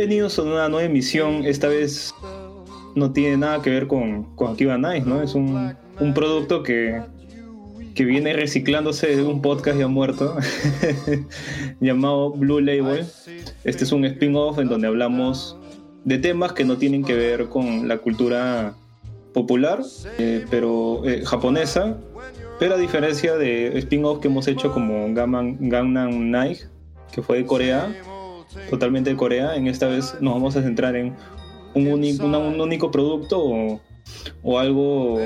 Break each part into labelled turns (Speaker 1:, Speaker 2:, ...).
Speaker 1: Bienvenidos a una nueva emisión. Esta vez no tiene nada que ver con, con Nice, ¿no? Es un, un producto que, que viene reciclándose de un podcast ya muerto llamado Blue Label. Este es un spin-off en donde hablamos de temas que no tienen que ver con la cultura popular, eh, pero eh, japonesa, pero a diferencia de spin-off que hemos hecho como Gangnam Night, que fue de Corea, totalmente de Corea, en esta vez nos vamos a centrar en un, único, un único producto o, o, algo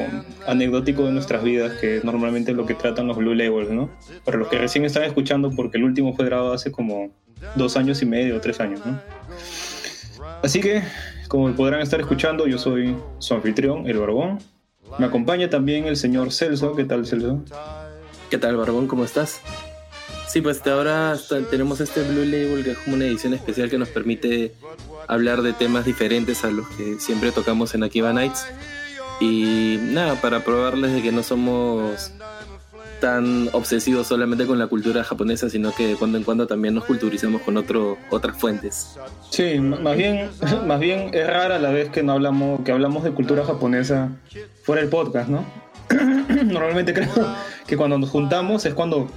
Speaker 1: anecdótico de nuestras vidas, que normalmente es lo que tratan los Blue Labels, ¿no? Para los que recién están escuchando, porque el último fue grabado hace como dos años y medio, tres años, ¿no? Así que, como podrán estar escuchando, yo soy su anfitrión, el Barbón. Me acompaña también el señor Celso. ¿Qué tal, Celso?
Speaker 2: ¿Qué tal, Barbón? ¿Cómo estás? Sí, pues ahora tenemos este Blue Label que es como una edición especial que nos permite hablar de temas diferentes a los que siempre tocamos en Akiba Nights. Y nada, para probarles de que no somos tan obsesivos solamente con la cultura japonesa, sino que de cuando en cuando también nos culturizamos con otro, otras fuentes.
Speaker 1: Sí, más bien, más bien es rara la vez que no hablamos, que hablamos de cultura japonesa fuera del podcast, ¿no? Normalmente creo que cuando nos juntamos es cuando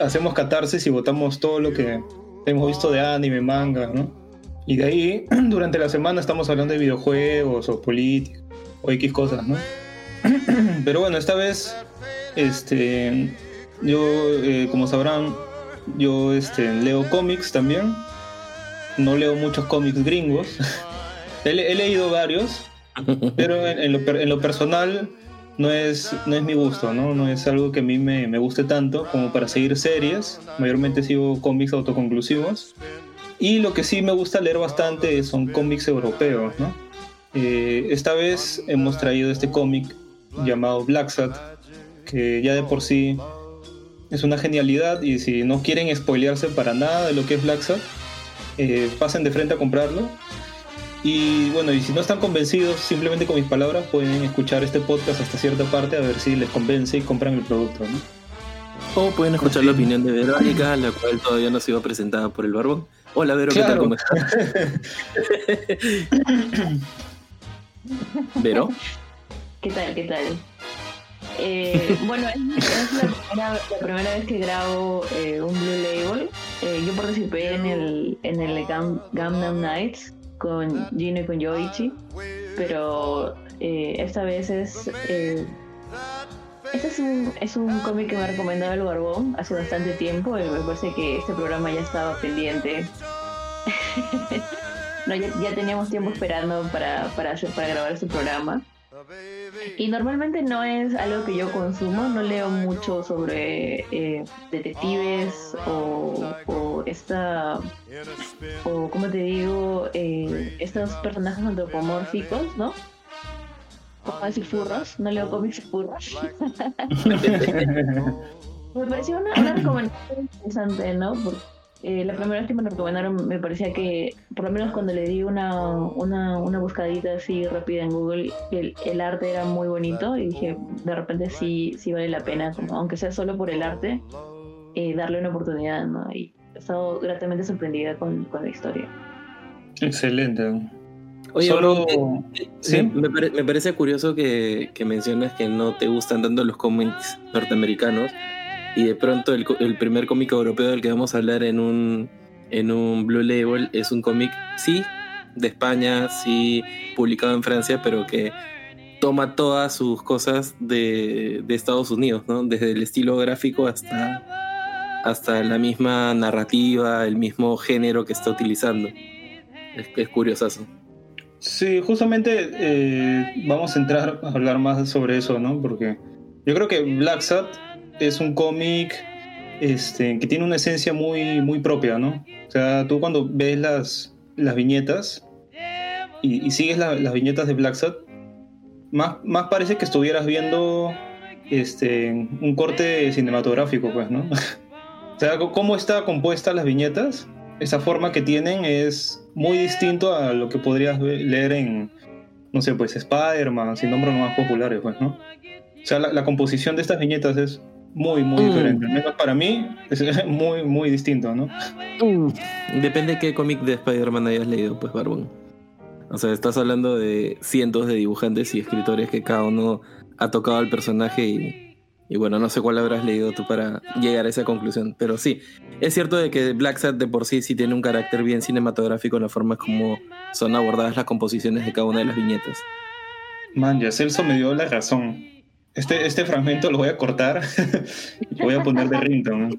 Speaker 1: hacemos catarsis y votamos todo lo que hemos visto de anime, manga, ¿no? Y de ahí, durante la semana estamos hablando de videojuegos o política o X cosas, ¿no? Pero bueno, esta vez este, yo, eh, como sabrán, yo este, leo cómics también. No leo muchos cómics gringos. he, leído varios, pero en, lo, personal no es, no es mi gusto, ¿no? No es algo que a mí me, me guste tanto como para seguir series. Mayormente sigo cómics autoconclusivos. Y lo que sí me gusta leer bastante son cómics europeos, ¿no? Eh, esta vez hemos traído este cómic llamado Black Sat, que ya de por sí es una genialidad y si no quieren spoilearse para nada de lo que es Black Sabbath, eh, pasen de frente a comprarlo. Y bueno, y si no están convencidos, simplemente con mis palabras pueden escuchar este podcast hasta cierta parte a ver si les convence y compran el producto.
Speaker 2: O pueden escuchar la opinión de Verónica, la cual todavía no ha sido presentada por el Barbón. Hola Vero, ¿qué tal? ¿Cómo estás? ¿Vero?
Speaker 3: ¿Qué tal? ¿Qué tal? Eh, bueno, es, la, primera, vez que grabo eh, un Blue Label. Eh, yo participé en el, en el Gangnam Nights con Gino y con Yoichi, pero esta vez es... este es un, es un cómic que me ha recomendado el Barbón hace bastante tiempo y me parece que este programa ya estaba pendiente. no, ya, teníamos tiempo esperando para, para, para grabar este programa. Y normalmente no es algo que yo consumo, no leo mucho sobre eh, detectives o, esta, o como te digo, eh, estos personajes antropomórficos, ¿no? ¿Cómo decir furros? No leo cómics furros. Me pareció una, una recomendación interesante, ¿no? Porque eh, la primera vez que me lo recomendaron me parecía que, por lo menos cuando le di una, una, una buscadita así rápida en Google, el, el, arte era muy bonito y dije, de repente sí, sí vale la pena, como, aunque sea solo por el arte, eh, darle una oportunidad, ¿no? Y he estado gratamente sorprendida con, con la historia.
Speaker 1: Excelente.
Speaker 2: Oye, Solo... Eh, ¿Sí? me, me, parece curioso que, que mencionas que no te gustan tanto los cómics norteamericanos y de pronto el, el, primer cómic europeo del que vamos a hablar en un, en un Blue Label es un cómic, sí, de España, sí, publicado en Francia, pero que toma todas sus cosas de, de Estados Unidos, ¿no? Desde el estilo gráfico hasta, hasta la misma narrativa, el mismo género que está utilizando. Es, es curiosazo.
Speaker 1: Sí, justamente eh, vamos a entrar a hablar más sobre eso, ¿no? Porque yo creo que Black Sat es un cómic este, que tiene una esencia muy, muy propia, ¿no? O sea, tú cuando ves las, las viñetas y, sigues las viñetas de Black Sat, más, más parece que estuvieras viendo este, un corte cinematográfico, pues, ¿no? o sea, cómo está compuesta las viñetas, esa forma que tienen es muy distinto a lo que podrías leer en, no sé, pues Spider-Man, sin nombres más populares, pues, ¿no? O sea, la composición de estas viñetas es muy, muy mm. diferente. Al menos para mí es muy, muy distinto, ¿no?
Speaker 2: Mm. Depende de qué cómic de Spider-Man hayas leído, pues, Barbón. O sea, estás hablando de cientos de dibujantes y escritores que cada uno ha tocado al personaje y, y bueno, no sé cuál habrás leído tú para llegar a esa conclusión. Pero sí, es cierto de que Black Sat de por sí sí tiene un carácter bien cinematográfico en la forma como son abordadas las composiciones de cada una de las viñetas.
Speaker 1: Man, ya Celso me dio la razón. Este, este fragmento lo voy a cortar y voy a poner de ringtone.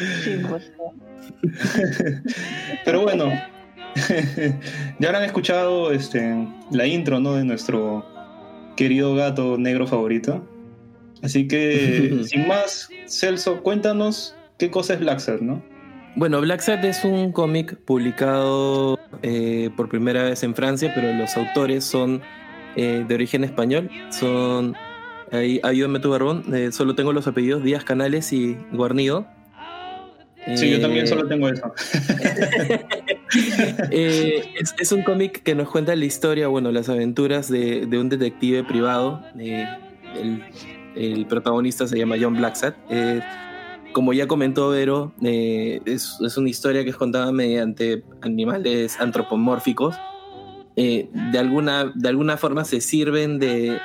Speaker 1: Pero bueno, ya habrán escuchado este, la intro ¿no? de nuestro querido gato negro favorito. Así que, sin más, Celso, cuéntanos qué cosa es Black ¿no?
Speaker 2: Bueno, Black Sad es un cómic publicado eh, por primera vez en Francia, pero los autores son eh, de origen español. Son. Ahí, ayúdame tu barbón. Eh, solo tengo los apellidos Díaz Canales y Guarnido.
Speaker 1: Sí, yo también solo tengo eso.
Speaker 2: es, un cómic que nos cuenta la historia, bueno, las aventuras de, un detective privado. El, el, protagonista se llama John Blacksat como ya comentó Vero, eh, es, una historia que es contada mediante animales antropomórficos. Eh, de, alguna, de alguna forma se sirven de,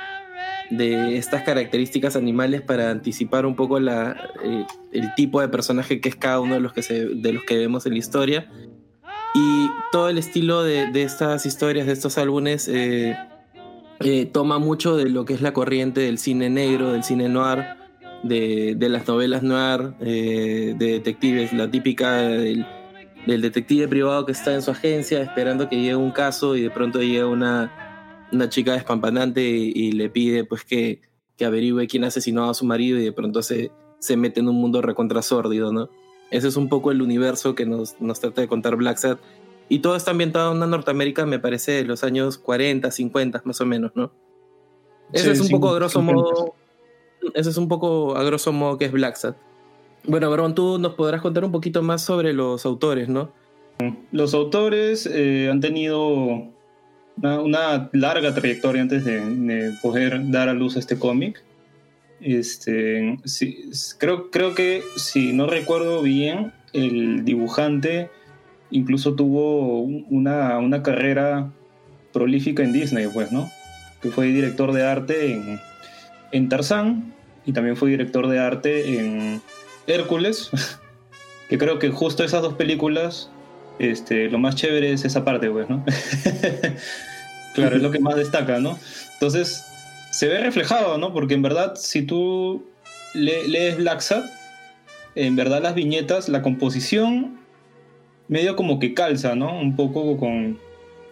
Speaker 2: estas características animales para anticipar un poco la, eh, el tipo de personaje que es cada uno de los que, se, de los que vemos en la historia. Y todo el estilo de, de estas historias, de estos álbumes, toma mucho de lo que es la corriente del cine negro, del cine noir de, las novelas noir eh, de detectives, la típica del, detective privado que está en su agencia esperando que llegue un caso y de pronto llega una, una chica despampanante y, le pide pues que, que averigüe quién asesinó a su marido y de pronto se, se mete en un mundo recontra ¿no? Ese es un poco el universo que nos, nos trata de contar Black Sad. Y todo está ambientado en una Norteamérica, me parece, de los años 40, 50, más o menos, ¿no? Ese es un poco, grosso modo, eso es un poco a grosso modo que es Black Sat. Bueno, Barón, tú nos podrás contar un poquito más sobre los autores, ¿no?
Speaker 1: Los autores eh, han tenido una, larga trayectoria antes de, poder dar a luz este cómic. Este, creo, creo que, si no recuerdo bien, el dibujante incluso tuvo una, una carrera prolífica en Disney, pues, ¿no? Fue director de arte en, en Tarzán y también fue director de arte en Hércules, que creo que justo esas dos películas, este, lo más chévere es esa parte, pues, ¿no? claro, es lo que más destaca, ¿no? Entonces, se ve reflejado, ¿no? Porque en verdad, si tú lees Black en verdad las viñetas, la composición medio como que calza, ¿no? Un poco con,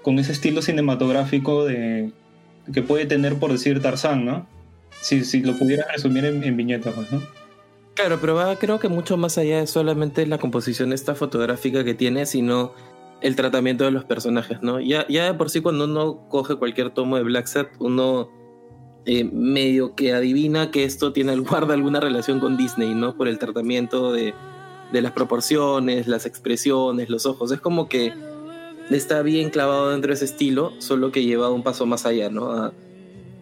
Speaker 1: con ese estilo cinematográfico de, que puede tener, por decir, Tarzán, ¿no? si, lo pudiera resumir en, viñetas, pues, ¿no?
Speaker 2: Claro, pero va creo que mucho más allá de solamente la composición esta fotográfica que tiene, sino el tratamiento de los personajes, ¿no? Ya, ya de por sí cuando uno coge cualquier tomo de Black Sat, uno eh, medio que adivina que esto tiene guarda alguna relación con Disney, ¿no? Por el tratamiento de, de las proporciones, las expresiones, los ojos. Es como que está bien clavado dentro de ese estilo, solo que lleva un paso más allá, ¿no?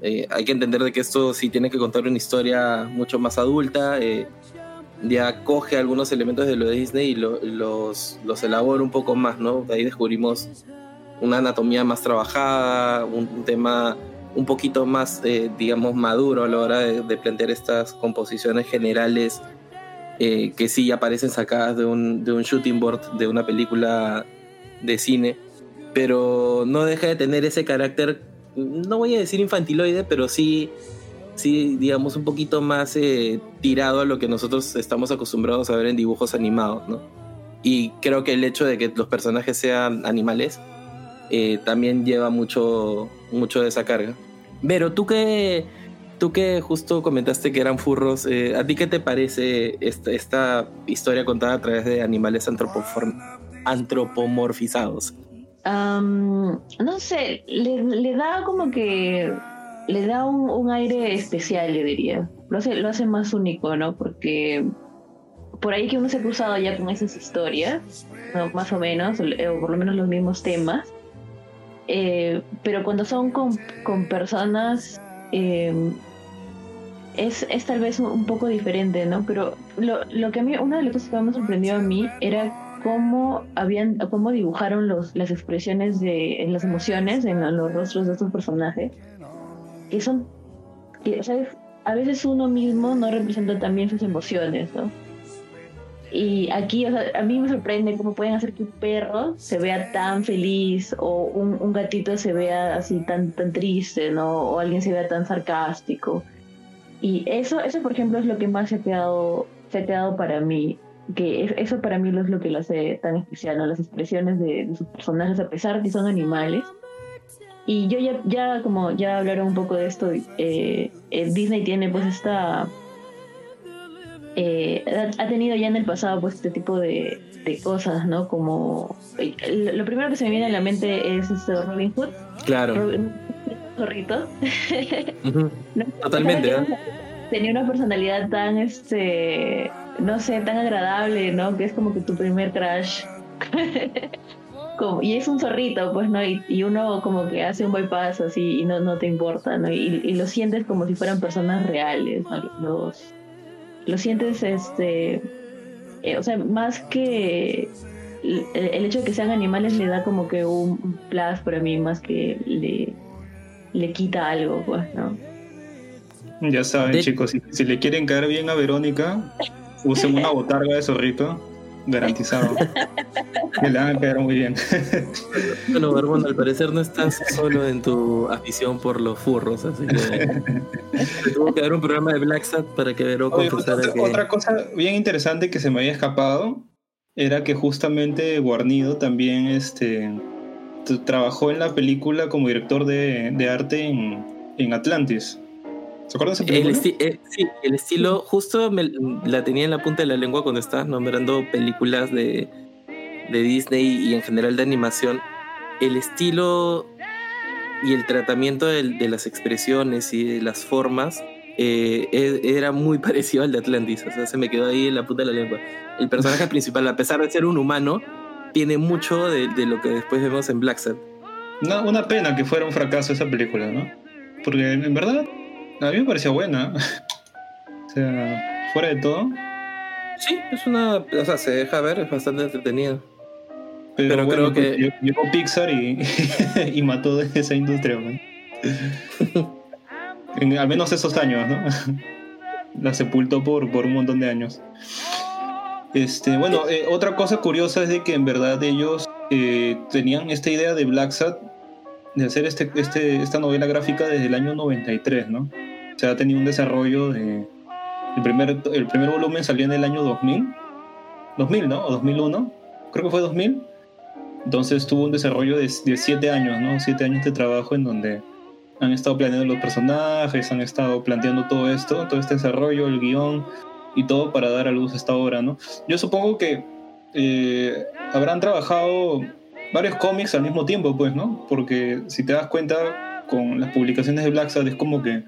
Speaker 2: Eh, hay que entender de que esto sí tiene que contar una historia mucho más adulta. Eh, ya coge algunos elementos de lo de Disney y los, los elabora un poco más, ¿no? De ahí descubrimos una anatomía más trabajada, un, tema un poquito más, eh, digamos, maduro a la hora de, plantear estas composiciones generales que sí aparecen sacadas de un, de un shooting board de una película de cine, pero no deja de tener ese carácter no voy a decir infantiloide, pero sí, sí digamos, un poquito más eh, tirado a lo que nosotros estamos acostumbrados a ver en dibujos animados, ¿no? Y creo que el hecho de que los personajes sean animales eh, también lleva mucho, mucho de esa carga. Pero tú que, tú que justo comentaste que eran furros, eh, ¿a ti qué te parece esta, esta historia contada a través de animales antropomorfizados?
Speaker 3: no sé, le, da como que le da un, aire especial, yo diría. Lo hace, lo hace más único, ¿no? Porque por ahí que uno se ha cruzado ya con esas historias, más o menos, o por lo menos los mismos temas. Eh, pero cuando son con, con personas em, es, es tal vez un, poco diferente, ¿no? Pero lo, lo que a mí, una de las cosas que me sorprendió a mí era cómo habían, cómo dibujaron los, las expresiones de las emociones en los rostros de estos personajes, que son, que, a veces uno mismo no representa también sus emociones, ¿no? Y aquí, a mí me sorprende cómo pueden hacer que un perro se vea tan feliz o un, un, gatito se vea así tan, tan triste, ¿no? O alguien se vea tan sarcástico. Y eso, eso, por ejemplo, es lo que más se ha quedado, se ha quedado para mí. Que eso para mí es lo que lo hace tan especial, ¿no? Las expresiones de, sus personajes, a pesar de que son animales. Y yo ya, ya como ya hablaron un poco de esto, eh, eh Disney tiene pues esta eh, ha tenido ya en el pasado pues este tipo de, cosas, ¿no? Como lo primero que se me viene a la mente es este Robin Hood.
Speaker 2: Claro.
Speaker 3: Robin, zorrito.
Speaker 2: Totalmente. ¿eh?
Speaker 3: Tenía una personalidad tan, este, no sé, tan agradable, ¿no? Que es como que tu primer y es un zorrito, pues, ¿no? Y, uno como que hace un bypass así y no, no te importa, ¿no? Y, y lo sientes como si fueran personas reales, ¿no? Los, lo sientes, este, eh, o sea, más que el, hecho de que sean animales le da como que un, plus para mí, más que le, le quita algo, pues, ¿no?
Speaker 1: Ya saben, chicos, si, le quieren caer bien a Verónica, usen una botarga de zorrito garantizado. que le van a quedar muy bien.
Speaker 2: bueno, Barbón, al parecer no estás solo en tu afición por los furros, así que tuvo que dar un programa de Black Sat para que Vero
Speaker 1: confesara que... Otra cosa bien interesante que se me había escapado era que justamente Guarnido también este, trabajó en la película como director de, de arte en, en Atlantis. ¿Se acuerdan de esa película?
Speaker 2: El eh, sí, el estilo, justo la tenía en la punta de la lengua cuando estaba nombrando películas de, de Disney y en general de animación. El estilo y el tratamiento de, de las expresiones y de las formas eh, e, era muy parecido al de Atlantis. O sea, se me quedó ahí en la punta de la lengua. El personaje principal, a pesar de ser un humano, tiene mucho de, de lo que después vemos en Black.
Speaker 1: Una, una pena que fuera un fracaso esa película, ¿no? Porque en verdad a mí me pareció buena. o sea, fuera de todo.
Speaker 2: Sí, es una. O sea, se deja ver, es bastante entretenido.
Speaker 1: Pero, creo que. Pues, llegó Pixar y, y mató de esa industria, en, al menos esos años, ¿no? La sepultó por, por un montón de años. Este, bueno, eh, otra cosa curiosa es de que en verdad ellos eh, tenían esta idea de Black Sat de hacer este, este, esta novela gráfica desde el año 93, ¿no? Se ha tenido un desarrollo de... El primer, el primer volumen salió en el año 2000. 2000, ¿no? O 2001. Creo que fue 2000. Entonces tuvo un desarrollo de, de siete años, ¿no? Siete años de trabajo en donde han estado planeando los personajes, han estado planteando todo esto, todo este desarrollo, el guion y todo para dar a luz esta obra, ¿no? Yo supongo que eh, habrán trabajado varios cómics al mismo tiempo, pues, ¿no? Porque si te das cuenta, con las publicaciones de Black es como que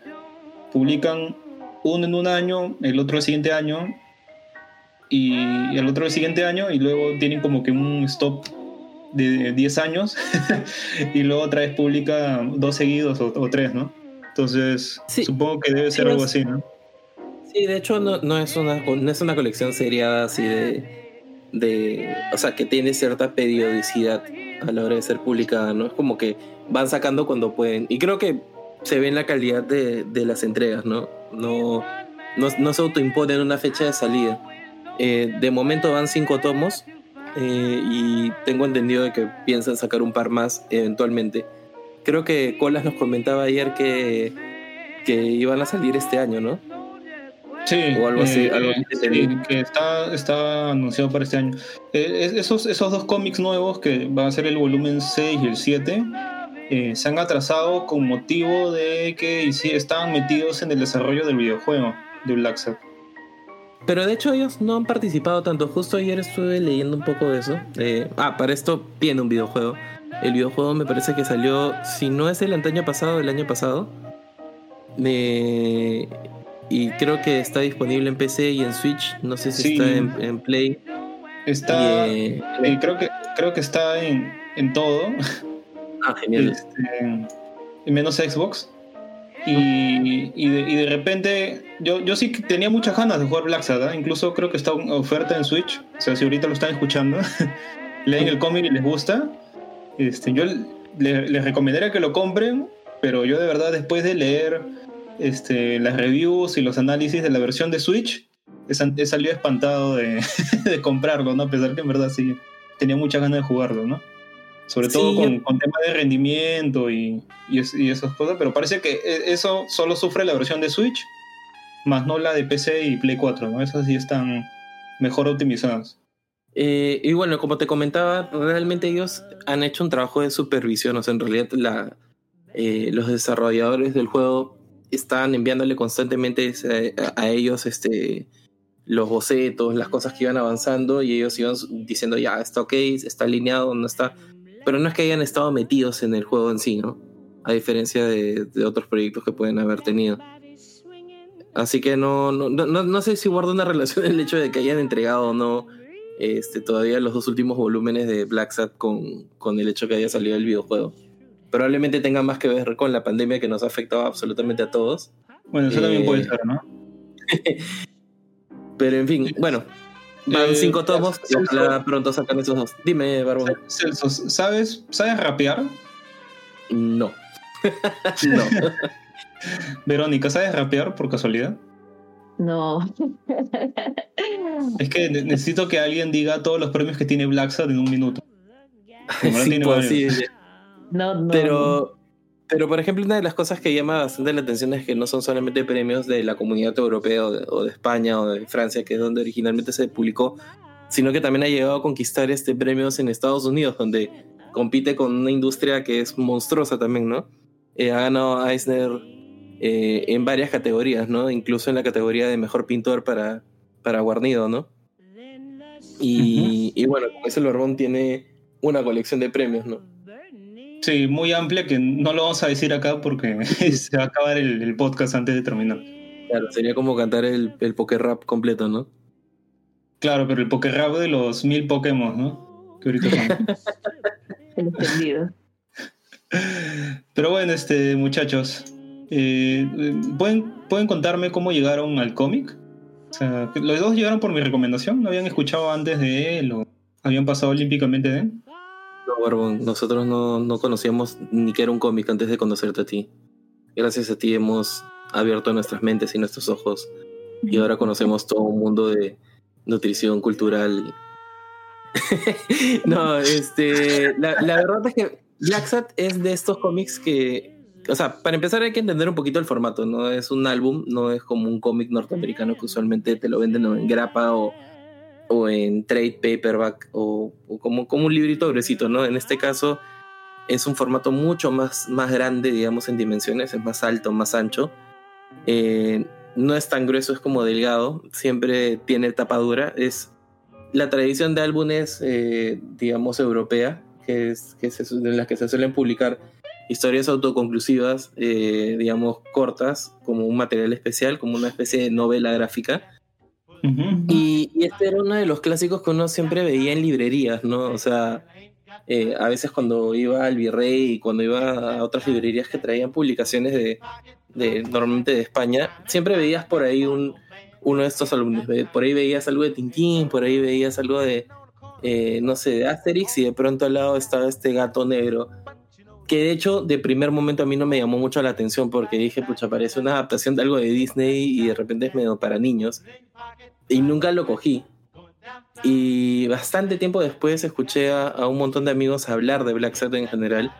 Speaker 1: publican uno en un año, el otro el siguiente año y el otro el siguiente año y luego tienen como que un stop de 10 años y luego otra vez publica dos seguidos o, tres, ¿no? Entonces supongo que debe ser algo así, ¿no?
Speaker 2: Sí, de hecho no, no, es, una, no es una colección seriada así de, de... O sea, que tiene cierta periodicidad a la hora de ser publicada, ¿no? Es como que van sacando cuando pueden. Y creo que se ve en la calidad de, de las entregas, ¿no? No, no, no, se autoimponen una fecha de salida. Eh, de momento van cinco tomos eh, y tengo entendido de que piensan sacar un par más eventualmente. Creo que Colas nos comentaba ayer que, que iban a salir este año, ¿no?
Speaker 1: Sí, o algo así, eh, que está, está anunciado para este año. esos, esos dos cómics nuevos que van a ser el volumen 6 y el 7 eh, se han atrasado con motivo de que sí, estaban metidos en el desarrollo del videojuego de Black Sabbath.
Speaker 2: Pero de hecho ellos no han participado tanto. Justo ayer estuve leyendo un poco de eso. Eh, ah, para esto tiene un videojuego. El videojuego me parece que salió, si no es el año pasado, el año pasado. y creo que está disponible en PC y en Switch. No sé si está en, Play.
Speaker 1: Está. Eh, creo, que, creo que está en, en todo.
Speaker 2: Ah, genial. Este,
Speaker 1: menos Xbox. Y, y, de, repente, yo, yo sí tenía muchas ganas de jugar Black Sad, incluso creo que está en oferta en Switch. O sea, si ahorita lo están escuchando, leen el cómic y les gusta, este, yo les, recomendaría que lo compren, pero yo de verdad después de leer este, las reviews y los análisis de la versión de Switch, he, salido espantado de, de comprarlo, ¿no? A pesar que en verdad sí tenía muchas ganas de jugarlo, ¿no? Sobre todo con, con temas de rendimiento y, y, esas cosas, pero parece que e, eso solo sufre la versión de Switch, más no la de PC y Play 4, ¿no? Esas sí están mejor optimizadas.
Speaker 2: Eh, y bueno, como te comentaba, realmente ellos han hecho un trabajo de supervisión, o sea, en realidad la, eh, los desarrolladores del juego están enviándole constantemente a, a ellos este, los bocetos, las cosas que iban avanzando y ellos iban diciendo ya está ok, está alineado, no está pero no es que hayan estado metidos en el juego en sí, ¿no? A diferencia de, otros proyectos que pueden haber tenido. Así que no, no, no, sé si guarda una relación el hecho de que hayan entregado o no este, todavía los dos últimos volúmenes de Black Sat con, con el hecho que haya salido el videojuego. Probablemente tenga más que ver con la pandemia que nos ha afectado absolutamente a todos.
Speaker 1: Bueno, eso también puede eh, ser, ¿no?
Speaker 2: pero en fin, bueno, Van eh, cinco tomos y ojalá pronto sacan esos dos. Dime, Barbón.
Speaker 1: Celso, ¿sabes, ¿sabes rapear?
Speaker 2: No. no.
Speaker 1: Verónica, ¿sabes rapear por casualidad?
Speaker 3: No.
Speaker 1: es que necesito que alguien diga todos los premios que tiene Black en un minuto.
Speaker 2: sí, pues, no, no. Pero pero, por ejemplo, una de las cosas que llama bastante la atención es que no son solamente premios de la comunidad europea o de, España o de Francia, que es donde originalmente se publicó, sino que también ha llegado a conquistar este premios en Estados Unidos, donde compite con una industria que es monstruosa también, ¿no? Eh, ha ganado Eisner eh, en varias categorías, ¿no? Incluso en la categoría de mejor pintor para, para Guarnido, ¿no? Y, y bueno, con ese Lorbón tiene una colección de premios, ¿no?
Speaker 1: Sí, muy amplia que no lo vamos a decir acá porque se va a acabar el, podcast antes de terminar.
Speaker 2: Claro, sería como cantar el, el poker rap completo, ¿no?
Speaker 1: Claro, pero el poker rap de los mil Pokémon, ¿no? Que ahorita son.
Speaker 3: entendido.
Speaker 1: Pero bueno, este, muchachos, eh, ¿pueden, ¿pueden contarme cómo llegaron al cómic? O sea, los dos llegaron por mi recomendación, ¿no habían escuchado antes de él o habían pasado olímpicamente de él?
Speaker 2: No, nosotros no, conocíamos ni que era un cómic antes de conocerte a ti. Gracias a ti hemos abierto nuestras mentes y nuestros ojos y ahora conocemos todo un mundo de nutrición cultural. no, este, la, verdad es que Black Sat es de estos cómics que, o sea, para empezar hay que entender un poquito el formato, no es un álbum, no es como un cómic norteamericano que usualmente te lo venden en grapa o o en trade paperback o, como, como un librito gruesito, ¿no? En este caso es un formato mucho más, más grande, digamos, en dimensiones, es más alto, más ancho. Eh, no es tan grueso, es como delgado, siempre tiene tapadura. Es la tradición de álbumes, eh, digamos, europea, que es, que en las que se suelen publicar historias autoconclusivas, eh, digamos, cortas, como un material especial, como una especie de novela gráfica y, este era uno de los clásicos que uno siempre veía en librerías, ¿no? O sea, eh, a veces cuando iba al Virrey y cuando iba a otras librerías que traían publicaciones de, normalmente de España, siempre veías por ahí un, uno de estos álbumes. Por ahí veías algo de Tintín, por ahí veías algo de, eh, no sé, de Asterix y de pronto al lado estaba este gato negro. Que de hecho, de primer momento a mí no me llamó mucho la atención porque dije, pucha, parece una adaptación de algo de Disney y de repente es medio para niños y nunca lo cogí. Y bastante tiempo después escuché a, un montón de amigos hablar de Black Sabbath en general.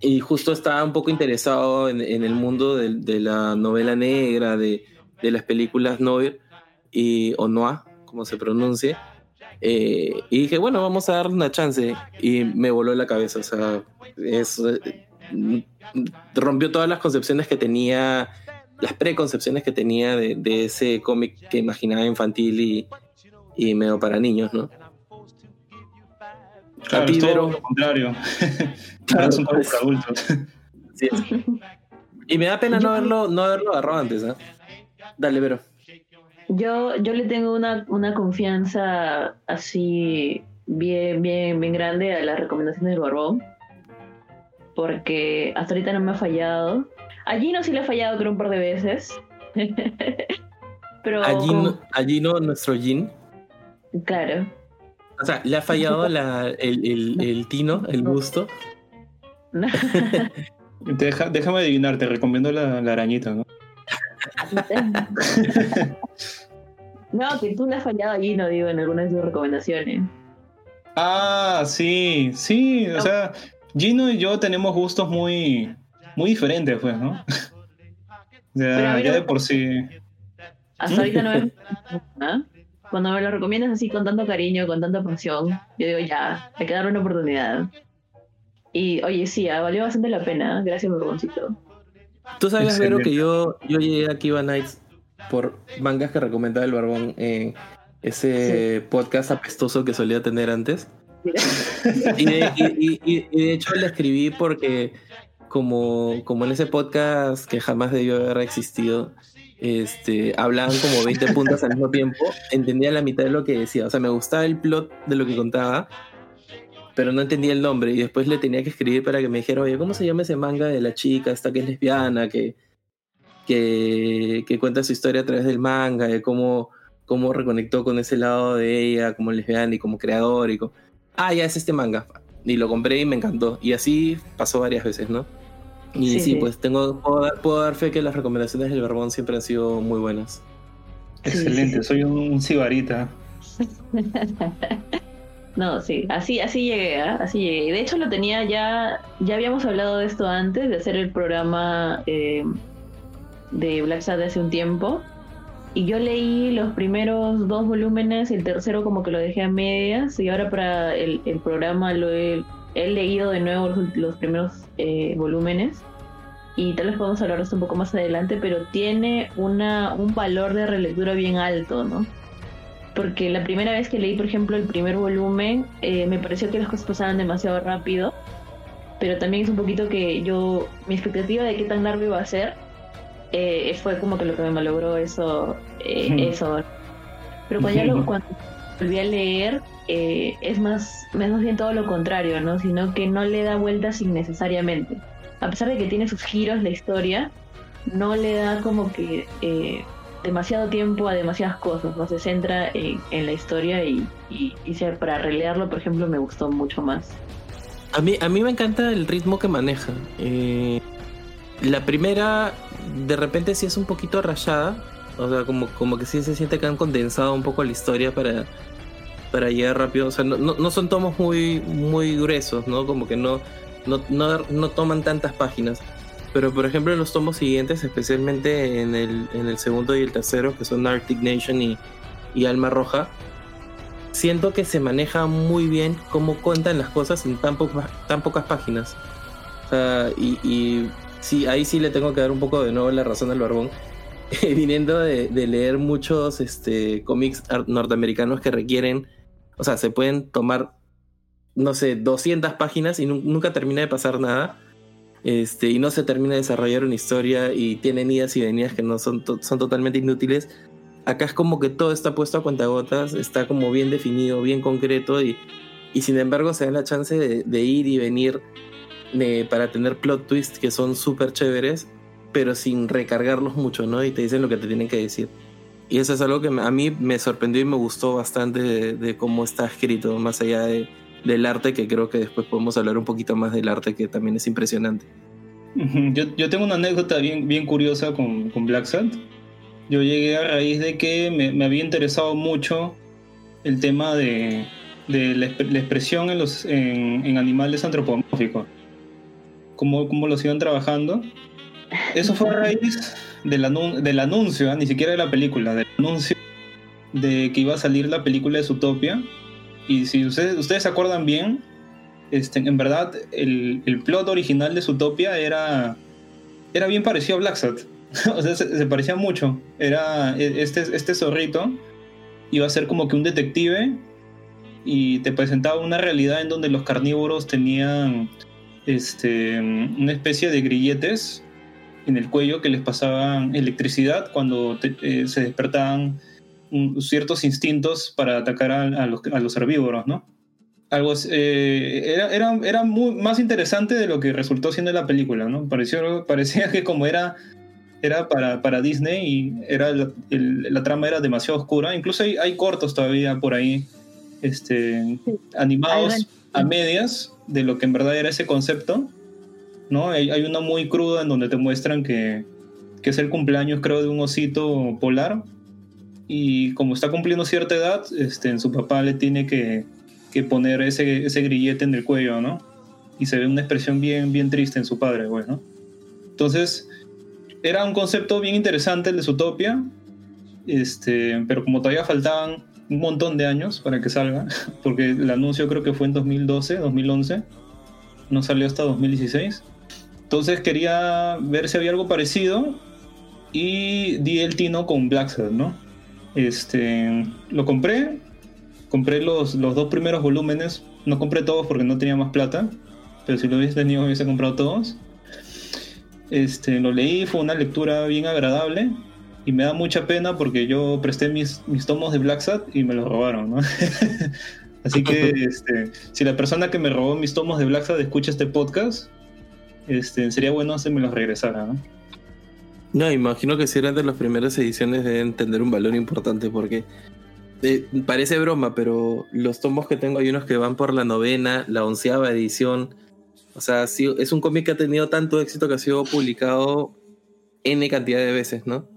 Speaker 2: Y justo estaba un poco interesado en, el mundo de, la novela negra, de, las películas noir y, o noir, como se pronuncie. Eh, y dije, bueno, vamos a dar una chance. Y me voló la cabeza. O sea, eh, rompió todas las concepciones que tenía las preconcepciones que tenía de, ese cómic que imaginaba infantil y, y, medio para niños, ¿no?
Speaker 1: Claro, es todo lo contrario. claro, son pues, para adultos.
Speaker 2: Sí, Y me da pena no haberlo, no haberlo agarrado antes, ¿eh? Dale, Vero.
Speaker 3: Yo, yo le tengo una, una confianza así bien, bien, bien grande a las recomendaciones del Barbón. Porque hasta ahorita no me ha fallado A Gino sí le ha fallado creo un par de veces. Pero
Speaker 2: A Gino, a Gino, nuestro Gin.
Speaker 3: Claro.
Speaker 2: O sea, le ha fallado la, el, el, el tino, el gusto.
Speaker 1: Deja- déjame adivinar, te recomiendo la, la arañita, ¿no?
Speaker 3: no, que tú le has fallado a Gino, digo, en algunas de sus recomendaciones.
Speaker 1: Ah, sí, sí, o sea, Gino y yo tenemos gustos muy, muy diferentes, pues, ¿no? O sea, ya de por sí.
Speaker 3: Hasta ahorita no me... ¿Ah? Cuando me lo recomiendas así con tanto cariño, con tanta pasión, yo digo ya, hay que darle una oportunidad. Y oye, sí, ah, valió bastante la pena. Gracias, Borboncito.
Speaker 2: Tú sabes, Vero, que yo, yo llegué a Kiva Nights por mangas que recomendaba el Barbón en ese podcast apestoso que solía tener antes. Y de, y- y- y de hecho le escribí porque como, como en ese podcast que jamás debió haber existido, este, hablaban como 20 puntos al mismo tiempo, entendía la mitad de lo que decía. O sea, me gustaba el plot de lo que contaba, pero no entendía el nombre. Y después le tenía que escribir para que me dijera, oye, ¿cómo se llama ese manga de la chica esta que es lesbiana, que, que, que cuenta su historia a través del manga, de cómo, cómo reconectó con ese lado de ella como lesbiana y como creador y co- ah, ya es este manga. Y lo compré y me encantó. Y así pasó varias veces, ¿no? Y
Speaker 3: Sí,
Speaker 2: sí,
Speaker 3: sí.
Speaker 2: pues tengo, puedo dar, puedo dar fe que las recomendaciones del Barbón siempre han sido muy buenas.
Speaker 1: Excelente, soy un, un sibarita.
Speaker 3: No, sí, así, así llegué, ¿ah? así llegué. De hecho, lo tenía ya, ya habíamos hablado de esto antes, de hacer el programa eh, de Black Sad hace un tiempo. Y yo leí los primeros dos volúmenes, el tercero como que lo dejé a medias, y ahora para el, el programa lo he, he leído de nuevo los, los primeros eh, volúmenes. Y tal vez podemos hablar de esto un poco más adelante, pero tiene una, un valor de relectura bien alto, ¿no? porque la primera vez que leí, por ejemplo, el primer volumen, eh, me pareció que las cosas pasaban demasiado rápido, pero también es un poquito que yo, mi expectativa de qué tan largo iba a ser, eh, fue como que lo que me malogró eso, eh,
Speaker 1: Ujú.
Speaker 3: eso. Pero cuando ya lo cuando volví a leer, eh, es más, más bien todo lo contrario, ¿no? Sino que no le da vueltas innecesariamente. A pesar de que tiene sus giros la historia, no le da como que eh, demasiado tiempo a demasiadas cosas, no se centra en, la historia y, para releerlo, por ejemplo, me gustó mucho más.
Speaker 2: A mí, a mí me encanta el ritmo que maneja. Eh, la primera, de repente sí es un poquito rayada. O sea, como, como que sí se siente que han condensado un poco la historia para, para llegar rápido. O sea, no, no, no son tomos muy, muy gruesos, ¿no? Como que no, no, no, toman tantas páginas. Pero por ejemplo en los tomos siguientes, especialmente en el, en el segundo y el tercero, que son Arctic Nation y, y Alma Roja, siento que se maneja muy bien cómo cuentan las cosas en tan, pocas tan pocas páginas. O sea, y, y sí, ahí sí le tengo que dar un poco de nuevo la razón al barbón. Viniendo de, de leer muchos este, cómics norteamericanos que requieren, o sea, se pueden tomar, no sé, 200 páginas y nu- nunca termina de pasar nada. Este, y no se termina de desarrollar una historia y tienen idas y venidas que no son, son totalmente inútiles acá es como que todo está puesto a cuentagotas, está como bien definido, bien concreto y, y sin embargo se da la chance de, de ir y venir eh, para tener plot twists que son súper chéveres, pero sin recargarlos mucho, ¿no? Y te dicen lo que te tienen que decir. Y eso es algo que a mí me sorprendió y me gustó bastante de, de cómo está escrito, más allá de- del arte, que creo que después podemos hablar un poquito más del arte, que también es impresionante.
Speaker 1: Yo, yo tengo una anécdota bien, bien curiosa con, con Black Sad. Yo llegué a raíz de que me, me había interesado mucho el tema de, de la, la expresión en, los, en, en animales antropomórficos. Cómo, cómo los iban trabajando. Eso fue a raíz del, anun- del anuncio, ¿ah? ni siquiera de la película, del anuncio de que iba a salir la película de Zootopia. Y si ustedes, ustedes se acuerdan bien, este, en verdad el, el plot original de Zootopia era, era bien parecido a Black Sat. o sea, se, se parecía mucho. Era e- este, este zorrito iba a ser como que un detective y te presentaba una realidad en donde los carnívoros tenían este, una especie de grilletes en el cuello que les pasaban electricidad cuando te- eh, se despertaban ciertos instintos para atacar a, a los, a los herbívoros, ¿no? algo eh, era, era, era muy, más interesante de lo que resultó siendo la película, ¿no? Pareció, parecía que como era, era para, para Disney y era la, trama era demasiado oscura. Incluso hay, hay cortos todavía por ahí este, animados a medias de lo que en verdad era ese concepto. ¿No? Hay, uno muy crudo en donde te muestran que, que es el cumpleaños, creo, de un osito polar. Y como está cumpliendo cierta edad, este, su papá le tiene que, que poner ese, ese grillete en el cuello, ¿no? Y se ve una expresión bien, bien triste en su padre, pues, ¿no? Entonces, era un concepto bien interesante el de Zootopia, este, pero como todavía faltaban un montón de años para que salga, porque el anuncio creo que fue en 2012, 2011, no salió hasta 2016. Entonces quería ver si había algo parecido y di el tino con Black ¿no? Este, lo compré, compré los, los dos primeros volúmenes, no compré todos porque no tenía más plata, pero si lo hubiese tenido hubiese comprado todos. Este, lo leí, fue una lectura bien agradable y me da mucha pena porque yo presté mis, mis tomos de Black Sat y me los robaron, ¿no? Así que este, si la persona que me robó mis tomos de Black Sat escucha este podcast, este, sería bueno si me los regresara, ¿no?
Speaker 2: No, imagino que si eran de las primeras ediciones deben tener un valor importante porque eh, parece broma, pero los tomos que tengo hay unos que van por la novena, la onceava edición. O sea, es un cómic que ha tenido tanto éxito que ha sido publicado N cantidad de veces, ¿no?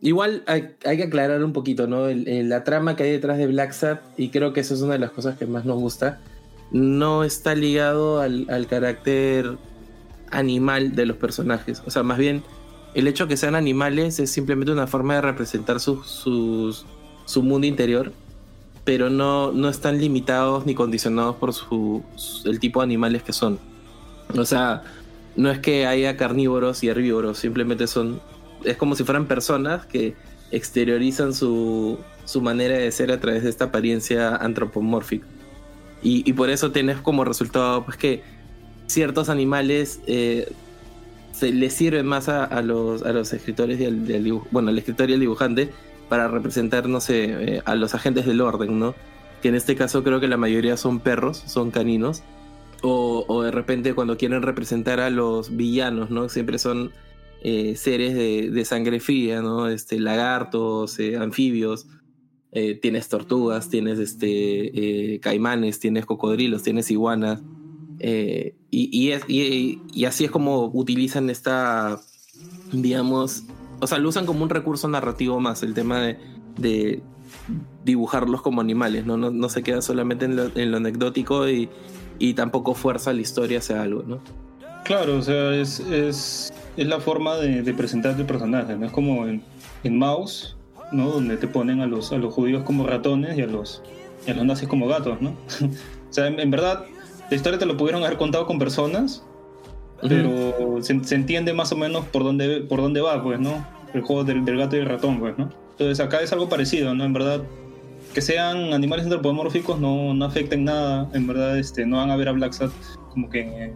Speaker 2: Igual hay, que aclarar un poquito, ¿no? la trama que hay detrás de Black Sat, y creo que eso es una de las cosas que más nos gusta, no está ligado al, carácter animal de los personajes. O sea, más bien, el hecho de que sean animales es simplemente una forma de representar su, su mundo interior, pero no, no están limitados ni condicionados por su, el tipo de animales que son. O sea, no es que haya carnívoros y herbívoros, simplemente son es como si fueran personas que exteriorizan su, su manera de ser a través de esta apariencia antropomórfica. Y, por eso tienes como resultado pues que ciertos animales eh, se les sirven más a, los, a los escritores y al, bueno, escritor y dibujante para representar, no sé, eh, a los agentes del orden, ¿no? Que en este caso creo que la mayoría son perros, son caninos. O, de repente cuando quieren representar a los villanos, ¿no? Siempre son eh, seres de, sangre fría, ¿no? Este, lagartos, anfibios, tienes tortugas, tienes este, caimanes, tienes cocodrilos, tienes iguanas. Y, y, así es como utilizan esta, digamos, o sea, lo usan como un recurso narrativo más, el tema de, dibujarlos como animales, ¿no? No, se queda solamente en lo, anecdótico y, tampoco fuerza la historia hacia algo, ¿no?
Speaker 1: Claro, o sea, es, es la forma de, presentar el personaje, ¿no? Es como en, en, Mouse, ¿no? Donde te ponen a los, a los judíos como ratones y a los, a los nazis como gatos, ¿no? o sea, en, verdad, la historia te lo pudieron haber contado con personas, pero se, entiende más o menos por dónde, por dónde va, pues, ¿no? El juego del, del, gato y el ratón, pues, ¿no? Entonces acá es algo parecido, ¿no? En verdad, que sean animales antropomórficos no, no afecten nada, en verdad, este, no van a ver a Black Sat como que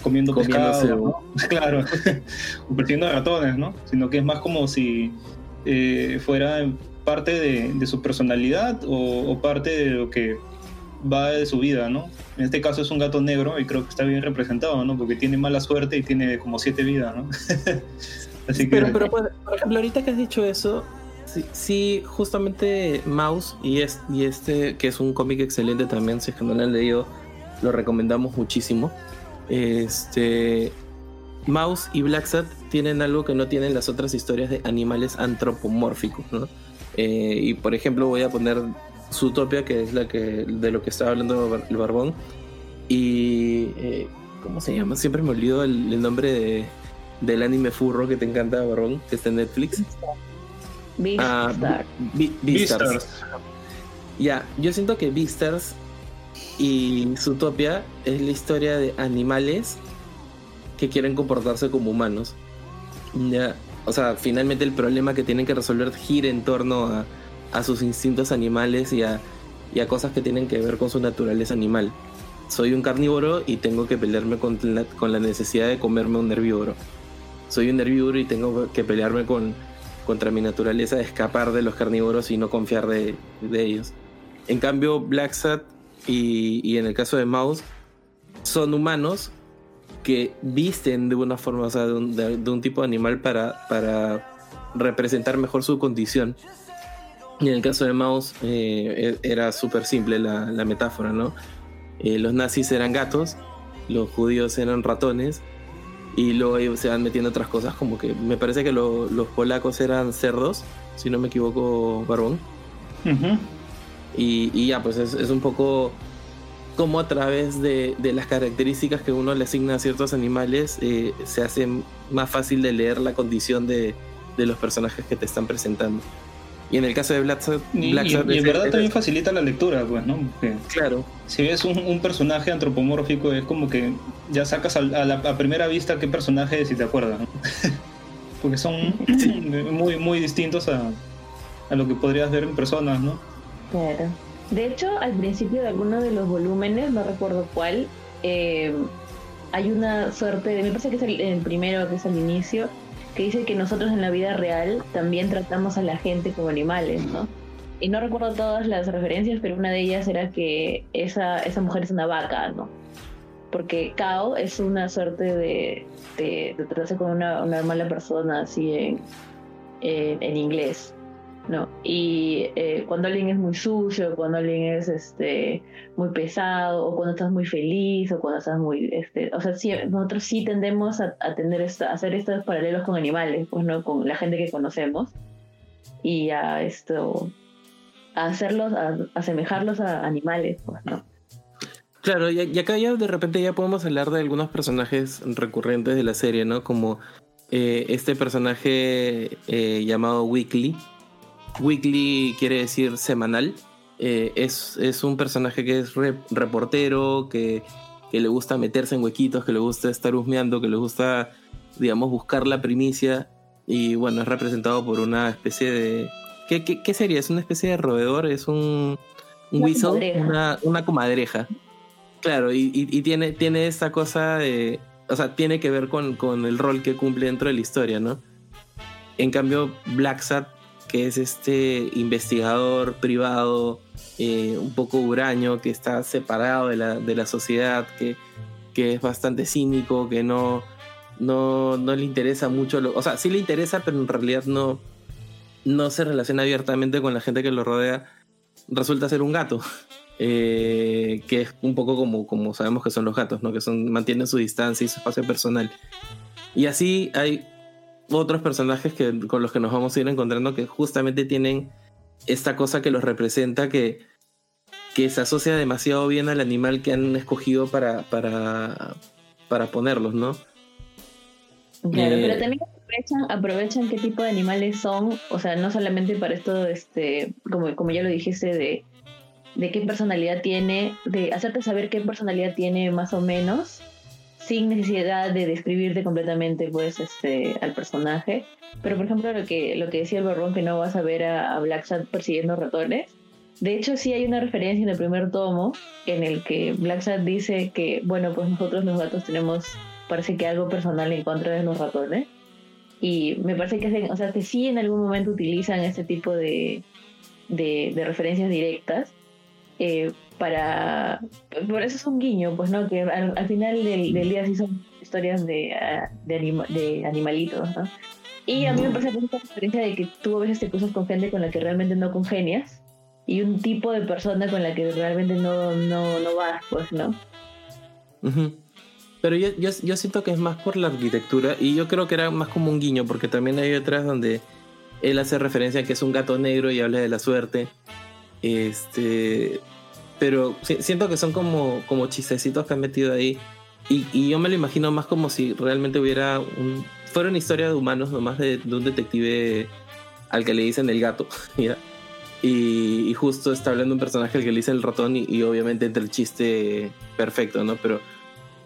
Speaker 1: comiendo pescado, claro, o persiguiendo ratones, ¿no? Sino que es más como si eh, fuera parte de, su personalidad o, parte de lo que va de su vida, ¿no? En este caso es un gato negro y creo que está bien representado, ¿no? Porque tiene mala suerte y tiene como siete vidas, ¿no?
Speaker 2: Así que... Pero, pero, por ejemplo, ahorita que has dicho eso, sí, justamente Mouse y, este, que es un cómic excelente también, si es que no lo han leído, lo recomendamos muchísimo. Este. Mouse y Blacksat tienen algo que no tienen las otras historias de animales antropomórficos, ¿no? Eh, y por ejemplo, voy a poner Zootopia, que es la que de lo que estaba hablando el Barbón. Y. Eh, ¿Cómo se llama? Siempre me olvido el, nombre de, del anime furro que te encanta, Barbón, que está en Netflix.
Speaker 3: Beastars. Ah,
Speaker 2: Beastars. Ya, yo siento que Beastars y Zootopia es la historia de animales que quieren comportarse como humanos. Ya, o sea, finalmente el problema que tienen que resolver gira en torno a, sus instintos animales y a, cosas que tienen que ver con su naturaleza animal. Soy un carnívoro y tengo que pelearme con la, necesidad de comerme un herbívoro. Soy un herbívoro y tengo que pelearme con, contra mi naturaleza de escapar de los carnívoros y no confiar de, ellos. En cambio, Black Sat y, en el caso de Mouse, son humanos que visten de una forma, o sea, de un, tipo de animal para representar mejor su condición. Y en el caso de Mouse eh, e, era súper simple la, metáfora, ¿no? Eh, los nazis eran gatos, los judíos eran ratones y luego se van metiendo otras cosas como que me parece que los polacos eran cerdos, si no me equivoco, Barbón. y, ya, pues es, un poco como a través de, las características que uno le asigna a ciertos animales eh, se hace más fácil de leer la condición de, de los personajes que te están presentando. Y en el caso de Black
Speaker 1: y, en verdad también facilita la lectura, pues, ¿no?
Speaker 2: claro.
Speaker 1: Si ves un, personaje antropomórfico, es como que ya sacas a, la, primera vista qué personaje es si te acuerdas, Porque son muy, muy distintos a, a lo que podrías ver en personas, ¿no?
Speaker 3: Claro. De hecho, al principio de alguno de los volúmenes, no recuerdo cuál, eh, hay una suerte, de, me parece que es el primero, que es al inicio, que dice que nosotros en la vida real también tratamos a la gente como animales, ¿no? Y no recuerdo todas las referencias, pero una de ellas era que esa, esa mujer es una vaca, ¿no? Porque Kao es una suerte de, de, tratarse con una, una mala persona, así en, en inglés. ¿No? Y eh, cuando alguien es muy sucio, cuando alguien es este, muy pesado, o cuando estás muy feliz, o cuando estás muy, este, o sea, sí, nosotros sí tendemos a, tener esta, a hacer estos paralelos con animales, pues, ¿no? Con la gente que conocemos, y a esto, a hacerlos, a, asemejarlos a animales, pues, ¿no?
Speaker 2: Claro, y, acá ya de repente ya podemos hablar de algunos personajes recurrentes de la serie, ¿no? Como eh, este personaje eh, llamado Weekly, Weekly quiere decir semanal. Eh, es, un personaje que es reportero, que, le gusta meterse en huequitos, que le gusta estar husmeando, que le gusta, digamos, buscar la primicia. Y bueno, es representado por una especie de. ¿Qué, sería? ¿Es una especie de roedor? ¿Es un, un whistle? Una, comadreja. Claro, y, tiene, tiene esta cosa de. O sea, tiene que ver con, con el rol que cumple dentro de la historia, ¿no? En cambio, Black Sat que es este investigador privado eh, un poco huraño, que está separado de la, de la sociedad, que, que, es bastante cínico, que no, no, no le interesa mucho, o sea, sí le interesa, pero en realidad no, no se relaciona abiertamente con la gente que lo rodea, resulta ser un gato. Eh, que es un poco como, como sabemos que son los gatos, ¿no? que son, mantienen su distancia y su espacio personal. Y así hay otros personajes que, con los que nos vamos a ir encontrando que justamente tienen esta cosa que los representa que, que se asocia demasiado bien al animal que han escogido para, para, para ponerlos, ¿no?
Speaker 3: Claro, pero eh, también aprovechan, aprovechan qué tipo de animales son, o sea, no solamente para esto, este, como, como ya lo dijiste, de, de qué personalidad tiene, de hacerte saber qué personalidad tiene más o menos, sin necesidad de describirte completamente pues este al personaje. Pero por ejemplo lo que lo que decía el barrón que no vas a ver a, Black Sat persiguiendo ratones. De hecho sí hay una referencia en el primer tomo en el que Black Sat dice que bueno pues nosotros los gatos tenemos parece que algo personal en contra de los ratones. Y me parece que o sea que sí en algún momento utilizan este tipo de de, de referencias directas. Eh, para... Por eso es un guiño, pues, ¿no? Que al, final del, día sí son historias de, ah, de, animalitos, ¿no? Y a mí me parece la diferencia de que tú a veces te cruzas con gente con la que realmente no congenias y un tipo de persona con la que realmente no, no, no vas, pues, ¿no?
Speaker 2: Pero yo, yo, yo, siento que es más por la arquitectura y yo creo que era más como un guiño porque también hay otras donde él hace referencia a que es un gato negro y habla de la suerte. Este, pero siento que son como, como chistecitos que han metido ahí. Y, yo me lo imagino más como si realmente hubiera un. Fuera una historia de humanos, nomás de, de un detective al que le dicen el gato, Y, justo está hablando un personaje al que le dicen el ratón, y, obviamente entre el chiste perfecto, ¿no? Pero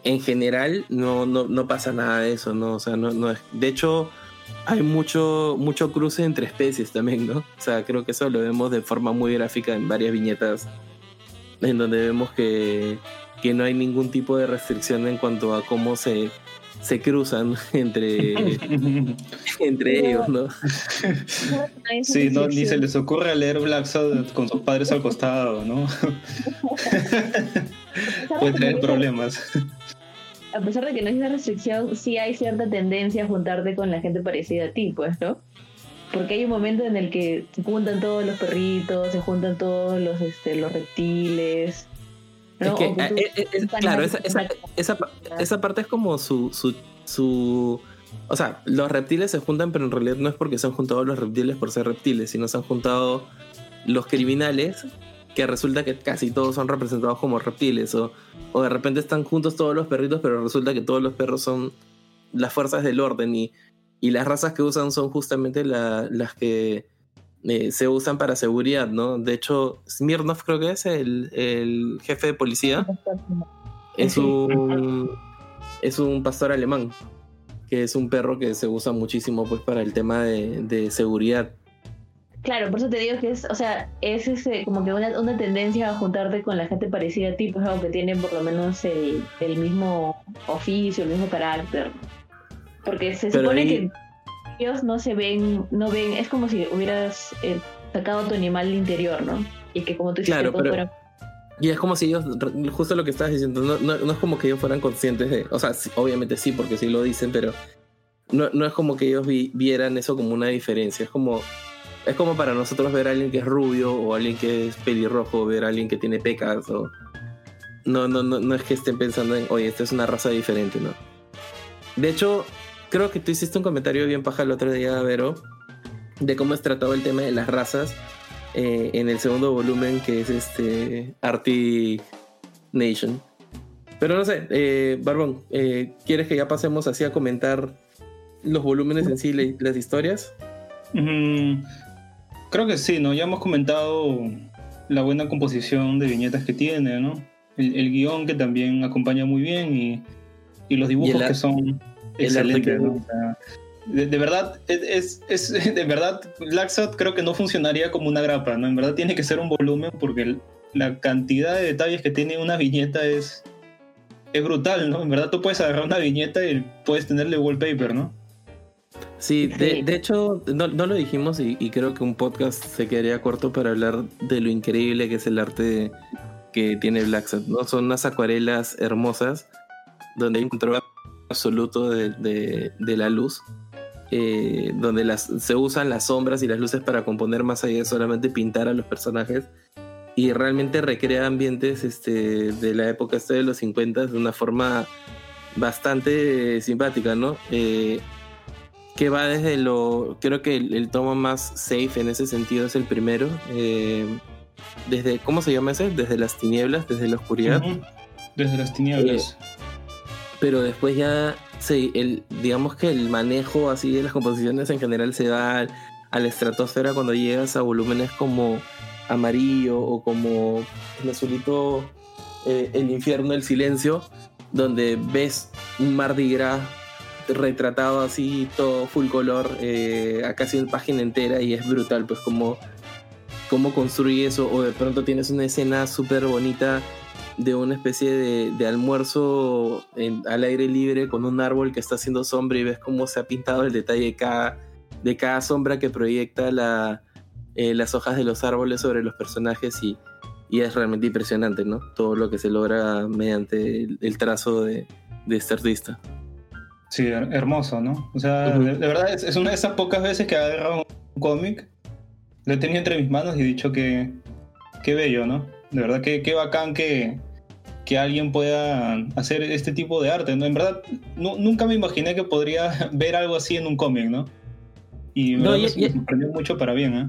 Speaker 2: en general no, no, no pasa nada de eso, ¿no? O sea, no, no es. De hecho, hay mucho, mucho cruce entre especies también, ¿no? O sea, creo que eso lo vemos de forma muy gráfica en varias viñetas en donde vemos que, no hay ningún tipo de restricción en cuanto a cómo se, se cruzan entre, entre ellos, ¿no?
Speaker 1: Sí, no, ni se les ocurre leer Black Sabbath con sus padres al costado, ¿no? Puede traer problemas.
Speaker 3: A pesar de que no hay una restricción, sí hay cierta tendencia a juntarte con la gente parecida a ti, pues, ¿no? Porque hay un momento en el que se juntan todos los perritos, se juntan todos los, este, los reptiles,
Speaker 2: eh, eh, eh, claro, esa, esa, parte es como su, su, su, O sea, los reptiles se juntan, pero en realidad no es porque se han juntado los reptiles por ser reptiles, sino se han juntado los criminales, que resulta que casi todos son representados como reptiles, o, o de repente están juntos todos los perritos, pero resulta que todos los perros son las fuerzas del orden y, y las razas que usan son justamente las que eh, se usan para seguridad, ¿no? De hecho, Smirnov creo que es el, jefe de policía. Es un, es un pastor alemán, que es un perro que se usa muchísimo pues para el tema de, seguridad.
Speaker 3: Claro, por eso te digo que es, o sea, es ese, como que una, una, tendencia a juntarte con la gente parecida a ti, pues algo que tienen por lo menos el, mismo oficio, el mismo carácter. Porque se supone que ellos no se ven, no ven, es como si hubieras eh, sacado tu animal interior, ¿no? Y que como tú dices, claro, pero...
Speaker 2: Y es como si ellos, justo lo que estás diciendo, no, no, es como que ellos fueran conscientes de, o sea, obviamente sí, porque sí lo dicen, pero no, no es como que ellos vieran eso como una diferencia, es como, es como para nosotros ver a alguien que es rubio o alguien que es pelirrojo, ver a alguien que tiene pecas o... No, no, no, no es que estén pensando en, oye, esta es una raza diferente, ¿no? De hecho, creo que tú hiciste un comentario bien paja el otro día, Vero, de cómo es tratado el tema de las razas eh, en el segundo volumen, que es este Arctic Nation. Pero no sé, eh, Barbón, eh, ¿quieres que ya pasemos así a comentar los volúmenes en sí, las historias?
Speaker 1: creo que sí, ¿no? Ya hemos comentado la buena composición de viñetas que tiene, ¿no? El, guion que también acompaña muy bien y, y los dibujos que son excelente. de, verdad, es, es, de verdad, Black creo que no funcionaría como una grapa, ¿no? En verdad tiene que ser un volumen porque la cantidad de detalles que tiene una viñeta es, es brutal, ¿no? En verdad tú puedes agarrar una viñeta y puedes tenerle wallpaper, ¿no?
Speaker 2: Sí, de, de hecho, no, no, lo dijimos y, creo que un podcast se quedaría corto para hablar de lo increíble que es el arte que tiene Black ¿no? Son unas acuarelas hermosas donde hay un absoluto de, la luz, eh, donde las, se usan las sombras y las luces para componer más allá de solamente pintar a los personajes y realmente recrea ambientes este, de la época de los 50 de una forma bastante simpática, ¿no? Eh, que va desde lo. Creo que el, tomo más safe en ese sentido es el primero. Eh, desde. ¿Cómo se llama ese? Desde las tinieblas, desde la oscuridad.
Speaker 1: Desde las tinieblas
Speaker 2: pero después ya el, digamos que el manejo así de las composiciones en general se da a la estratosfera cuando llegas a volúmenes como amarillo o como el azulito eh, el infierno el silencio donde ves un Mardi Gras retratado así todo full color eh, a casi una página entera y es brutal pues como cómo construye eso o de pronto tienes una escena súper bonita de una especie de, almuerzo al aire libre con un árbol que está haciendo sombra y ves cómo se ha pintado el detalle de cada, de cada sombra que proyecta la, eh, las hojas de los árboles sobre los personajes y, es realmente impresionante, ¿no? Todo lo que se logra mediante el, trazo de, este artista.
Speaker 1: Sí, hermoso, ¿no? O sea, de, verdad es, una de esas pocas veces que he agarrado un cómic, lo he tenido entre mis manos y he dicho que qué bello, ¿no? De verdad que qué bacán que, que alguien pueda hacer este tipo de arte. ¿no? En verdad, nunca me imaginé que podría ver algo así en un cómic, ¿no? Y me sorprendió mucho para bien, ¿eh?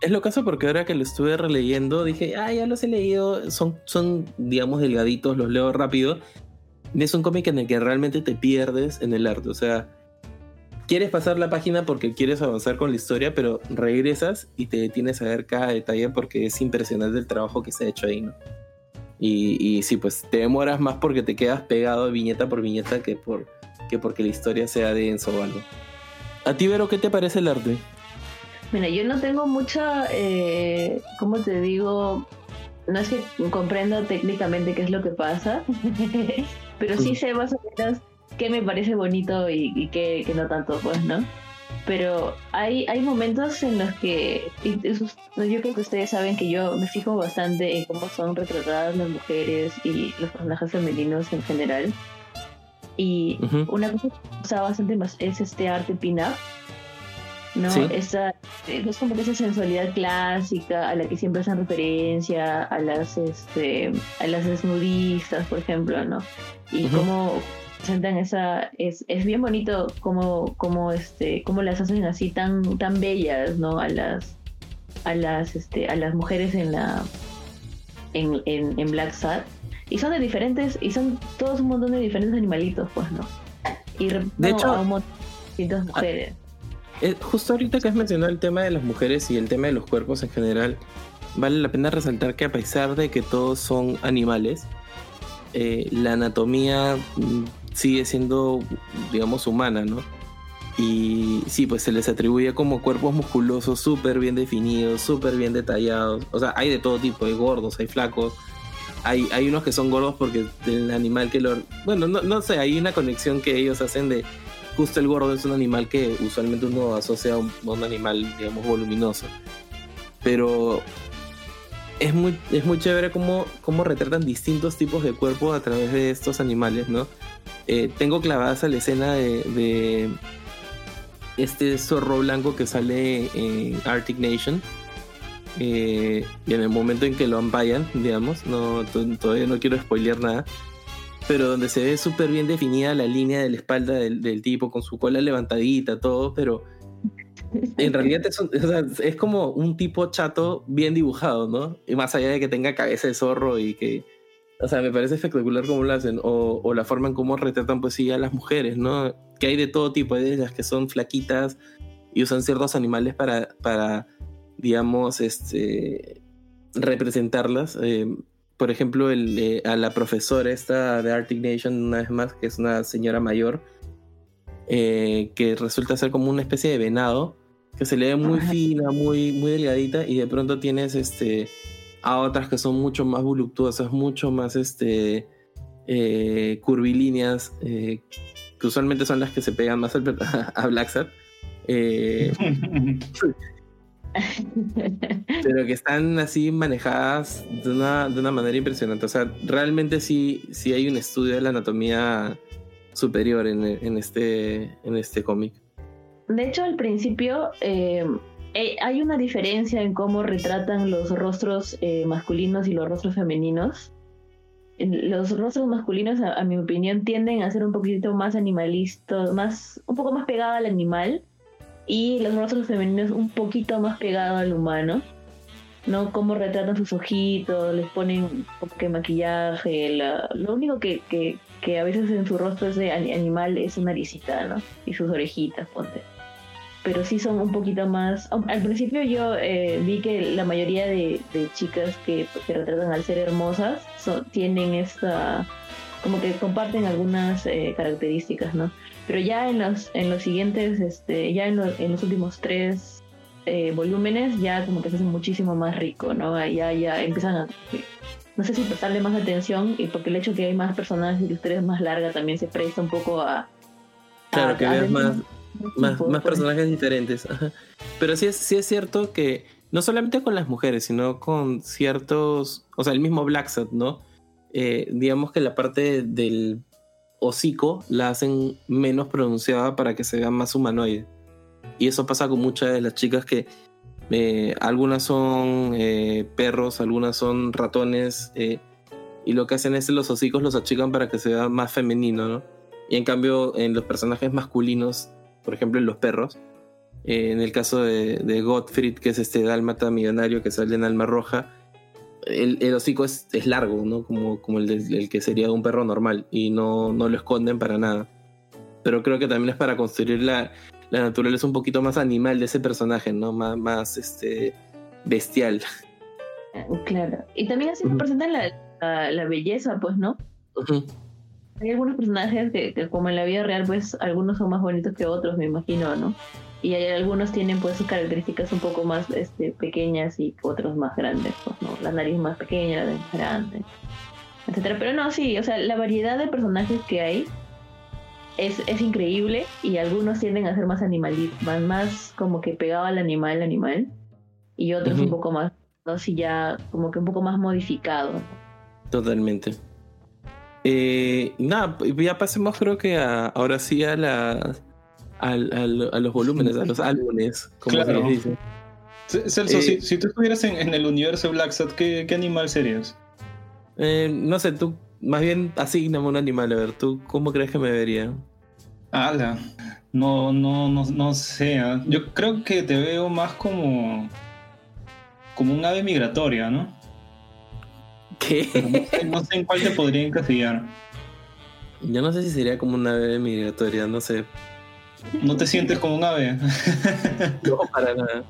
Speaker 2: Es lo caso porque ahora que lo estuve releyendo dije, ah, ya los he leído, son, son digamos, delgaditos, los leo rápido. Y es un cómic en el que realmente te pierdes en el arte, o sea, quieres pasar la página porque quieres avanzar con la historia, pero regresas y te detienes a ver cada detalle porque es impresionante el trabajo que se ha hecho ahí, ¿no? Y, y sí, pues te demoras más porque te quedas pegado viñeta por viñeta que, por, que porque la historia sea denso o algo. ¿A ti, Vero, qué te parece el arte?
Speaker 3: Mira, yo no tengo mucha, eh, ¿cómo te digo? No es que comprenda técnicamente qué es lo que pasa, pero sí sé más o menos qué me parece bonito y, y qué, qué no tanto, pues, ¿no? pero hay, hay momentos en los que, yo creo que ustedes saben que yo me fijo bastante en cómo son retratadas las mujeres y los personajes femeninos en general. Y una cosa que me gusta bastante más es este arte pin-up. ¿no? Esa, es como que esa sensualidad clásica a la que siempre hacen referencia, a las, este, a las desnudistas, por ejemplo, ¿no? Y cómo presentan esa es, es bien bonito como como este cómo las hacen así tan tan bellas no a las a las este a las mujeres en la en, en, Black Sad. Y son de diferentes y son todos un montón de diferentes animalitos pues no y
Speaker 2: de hecho a un distintas mujeres. eh, justo ahorita que has mencionado el tema de las mujeres y el tema de los cuerpos en general vale la pena resaltar que a pesar de que todos son animales eh, la anatomía mm, sigue siendo, digamos, humana, ¿no? Y sí, pues se les atribuye como cuerpos musculosos súper bien definidos, súper bien detallados. O sea, hay de todo tipo, hay gordos, hay flacos. Hay, hay unos que son gordos porque el animal que lo... Bueno, no, no sé, hay una conexión que ellos hacen de... Justo el gordo es un animal que usualmente uno asocia a un, a un animal, digamos, voluminoso. Pero es muy, es muy chévere cómo, cómo retratan distintos tipos de cuerpos a través de estos animales, ¿no? Eh, tengo clavada esa la escena de, este zorro blanco que sale en Arctic Nation. Eh, y en el momento en que lo ampayan, digamos, no, todavía no quiero spoilear nada, pero donde se ve súper bien definida la línea de la espalda del, del tipo con su cola levantadita, todo, pero en realidad es, como un tipo chato bien dibujado, ¿no? Y más allá de que tenga cabeza de zorro y que... O sea, me parece espectacular cómo lo hacen. O, la forma en cómo retratan, pues sí, a las mujeres, ¿no? Que hay de todo tipo. Hay de ellas que son flaquitas y usan ciertos animales para, para digamos, este, representarlas. Eh, por ejemplo, el, eh, a la profesora esta de Arctic Nation, una vez más, que es una señora mayor, eh, que resulta ser como una especie de venado, que se le ve muy fina, muy, muy delgadita, y de pronto tienes este, a otras que son mucho más voluptuosas, mucho más este, eh, curvilíneas, eh, que usualmente son las que se pegan más a Black Sad. pero que están así manejadas de una, de una manera impresionante. O sea, realmente sí, sí hay un estudio de la anatomía superior en, en este, en este cómic.
Speaker 3: De hecho, al principio eh, eh, hay una diferencia en cómo retratan los rostros eh, masculinos y los rostros femeninos. Los rostros masculinos, a, mi opinión, tienden a ser un poquito más animalistas, más, un poco más pegado al animal, y los rostros femeninos un poquito más pegado al humano. ¿no? Cómo retratan sus ojitos, les ponen como que maquillaje, lo único que, que a veces en su rostro ese animal es una naricita, ¿no? Y sus orejitas, ponte. Pero sí son un poquito más... Al principio yo eh, vi que la mayoría de, chicas que, que, retratan al ser hermosas tienen esta... como que comparten algunas eh, características, ¿no? Pero ya en los, en los siguientes, este, ya en, en los últimos tres eh, volúmenes, ya como que se hace muchísimo más rico, ¿no? Ya, ya empiezan a no sé si prestarle más atención y porque el hecho de que hay más personajes y la historia es más larga también se presta un poco a...
Speaker 2: Claro, que veas más, más, personajes diferentes. Pero sí es, sí es cierto que no solamente con las mujeres, sino con ciertos, o sea, el mismo Black Sad, ¿no? Eh, digamos que la parte del hocico la hacen menos pronunciada para que se vea más humanoide. Y eso pasa con muchas de las chicas que eh, algunas son eh, perros, algunas son ratones. Y lo que hacen es los hocicos los achican para que se vea más femenino, ¿no? Y en cambio, en los personajes masculinos, por ejemplo, en los perros, en el caso de, de, Gottfried, que es este dálmata millonario que sale en Alma Roja, el, hocico es, es, largo, ¿no? Como, como el, el, que sería un perro normal, y no, no lo esconden para nada. Pero creo que también es para construir la, la naturaleza un poquito más animal de ese personaje, ¿no? Más, más este, bestial.
Speaker 3: Claro. Y también así representan la, la, belleza, pues, ¿no? Hay algunos personajes que, como en la vida real, pues, algunos son más bonitos que otros, me imagino, ¿no? Y hay algunos tienen, pues, sus características un poco más este, pequeñas y otros más grandes, pues, ¿no? La nariz más pequeña, la nariz grande, etcétera. Pero no, sí, o sea, la variedad de personajes que hay es, es increíble y algunos tienden a ser más animalistas, más, más como que pegado al animal, animal, y otros un poco más, no si ya como que un poco más modificado.
Speaker 2: Totalmente. Eh, nada, ya pasemos creo que ahora sí a la a, los volúmenes, a los álbumes, como se les dice.
Speaker 1: Celso, eh, si, tú estuvieras en, el universo Black Sat, ¿qué, animal serías?
Speaker 2: Eh, no sé, tú más bien asigname un animal, a ver, ¿tú cómo crees que me vería?
Speaker 1: Ala, no, no, no, no sé. ¿ah? Yo creo que te veo más como. como un ave migratoria, ¿no?
Speaker 2: ¿Qué?
Speaker 1: No sé, en cuál te podría encasillar.
Speaker 2: Yo no sé si sería como un ave migratoria, no sé.
Speaker 1: ¿No te sientes como un ave?
Speaker 2: no, para nada.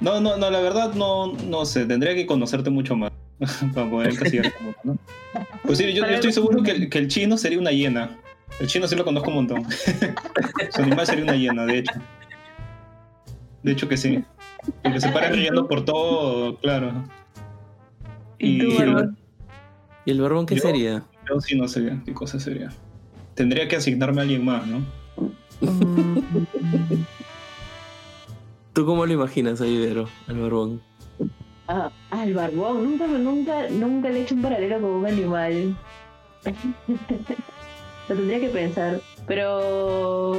Speaker 1: No, no, no, la verdad no, no sé, tendría que conocerte mucho más para poder encasillar ¿no? Pues sí, yo, estoy seguro que que el chino sería una hiena. El chino sí lo conozco un montón. Su animal sería una hiena, de hecho. De hecho que sí. Porque se para riendo por todo, claro.
Speaker 3: ¿Y, el,
Speaker 2: ¿Y el barbón qué sería?
Speaker 1: Yo sí no sé qué cosa sería. Tendría que asignarme a alguien más, ¿no?
Speaker 2: ¿Tú cómo lo imaginas ahí, Vero, al barbón?
Speaker 3: Ah, al barbón. Nunca, nunca, nunca le he hecho un paralelo con un animal. Lo tendría que pensar. Pero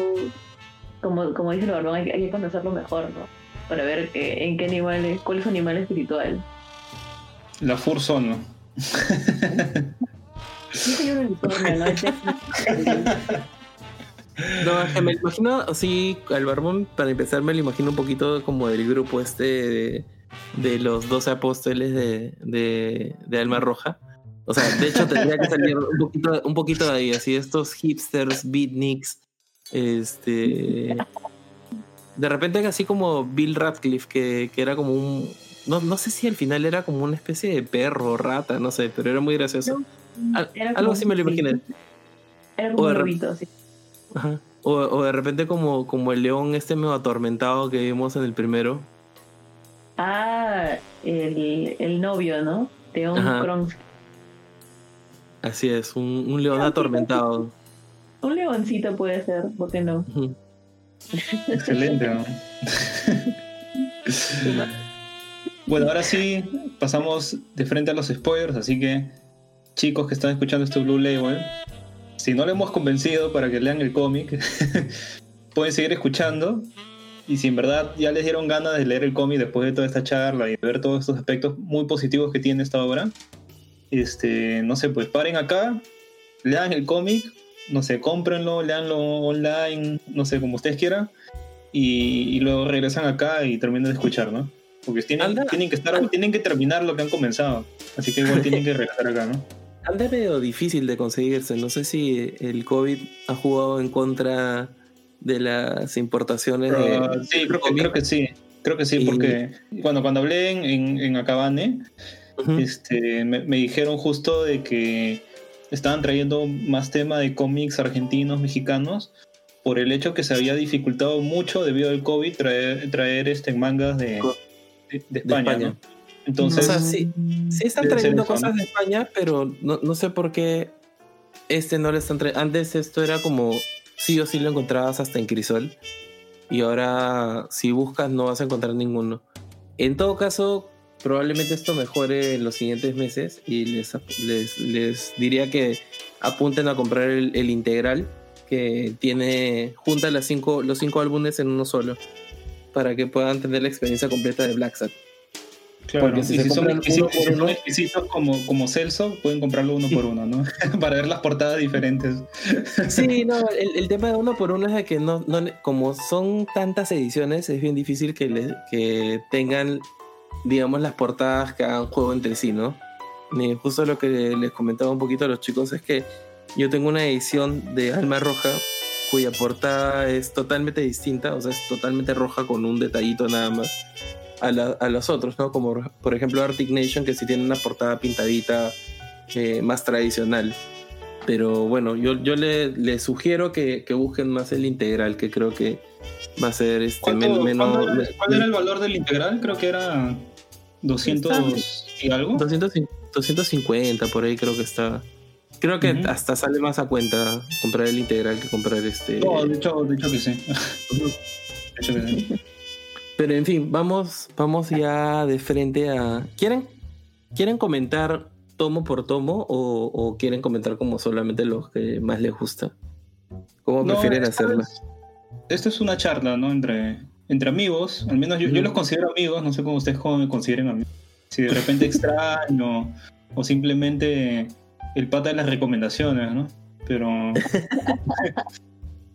Speaker 3: como, como dice el barbón, hay, que conocerlo mejor, ¿no? Para ver en qué animal es, cuál es su animal espiritual.
Speaker 1: La Fursona.
Speaker 2: No, que me imagino así, al barbón, para empezar, me lo imagino un poquito como del grupo este de, los 12 apóstoles de, de, de Alma Roja o sea, de hecho tendría que salir un poquito, un poquito de ahí, así estos hipsters, beatniks, este... De repente así como Bill Radcliffe, que, que era como un... No, no, sé si al final era como una especie de perro, rata, no sé, pero era muy gracioso. algo así me lo imaginé.
Speaker 3: Era como un lobito, sí.
Speaker 2: Ajá. O, o, de repente como, como el león este medio atormentado que vimos en el primero.
Speaker 3: Ah, el, el novio, ¿no? León Kronk.
Speaker 2: Así es, un, león atormentado.
Speaker 3: Un leoncito puede ser, ¿por qué no?
Speaker 1: Excelente, bueno, ahora sí, pasamos de frente a los spoilers, así que chicos que están escuchando este Blue Label, si no le hemos convencido para que lean el cómic, pueden seguir escuchando. Y si en verdad ya les dieron ganas de leer el cómic después de toda esta charla y de ver todos estos aspectos muy positivos que tiene esta obra, este, no sé, pues paren acá, lean el cómic, no sé, cómprenlo, leanlo online, no sé, como ustedes quieran, y, luego regresan acá y terminan de escuchar, ¿no? Porque tienen, tienen, que estar, tienen que terminar lo que han comenzado, así que igual tienen que regresar acá, ¿no?
Speaker 2: Anda medio difícil de conseguirse, no sé si el COVID ha jugado en contra de las importaciones de...
Speaker 1: Sí, creo que, creo que, sí, creo que sí, porque cuando, cuando hablé en, en, en Acabane, este, me, dijeron justo de que estaban trayendo más tema de cómics argentinos, mexicanos, por el hecho que se había dificultado mucho debido al COVID traer, traer este, mangas de, de, España. Entonces,
Speaker 2: sí, sí están trayendo cosas de España, pero no, no, sé por qué este no le están trayendo. Antes esto era como sí o sí lo encontrabas hasta en Crisol. Y ahora, si buscas, no vas a encontrar ninguno. En todo caso, probablemente esto mejore en los siguientes meses y les, les, diría que apunten a comprar el, integral que tiene junta las cinco, los cinco álbumes en uno solo para que puedan tener la experiencia completa de Black Sabbath.
Speaker 1: Porque si, son, exquisitos como, como Celso, pueden comprarlo uno por uno, ¿no? Para ver las portadas diferentes.
Speaker 2: sí, no, el, tema de uno por uno es de que no, no, como son tantas ediciones, es bien difícil que, le, que tengan digamos, las portadas que hagan juego entre sí, ¿no? Y justo lo que les comentaba un poquito a los chicos es que yo tengo una edición de Alma Roja cuya portada es totalmente distinta, o sea, es totalmente roja con un detallito nada más a, a los otros, ¿no? Como por ejemplo Arctic Nation, que sí tiene una portada pintadita eh, más tradicional. Pero bueno, yo, yo le, le sugiero que, que, busquen más el integral, que creo que va a ser este,
Speaker 1: menos. ¿Cuál era el valor del integral? Creo que era 200 y algo.
Speaker 2: 250 por ahí creo que está. Creo que hasta sale más a cuenta comprar el integral que comprar este.
Speaker 1: No, de hecho, de hecho que sí. de hecho que sí.
Speaker 2: Pero en fin, vamos, vamos ya de frente a. ¿Quieren, ¿quieren comentar tomo por tomo o, quieren comentar como solamente los que más les gusta? ¿Cómo prefieren hacerlo?
Speaker 1: Esto es una charla, ¿no? Entre, entre amigos. Al menos yo, yo los considero amigos. No sé cómo ustedes me consideren amigos. Si de repente extraño o simplemente el pata de las recomendaciones, ¿no? Pero.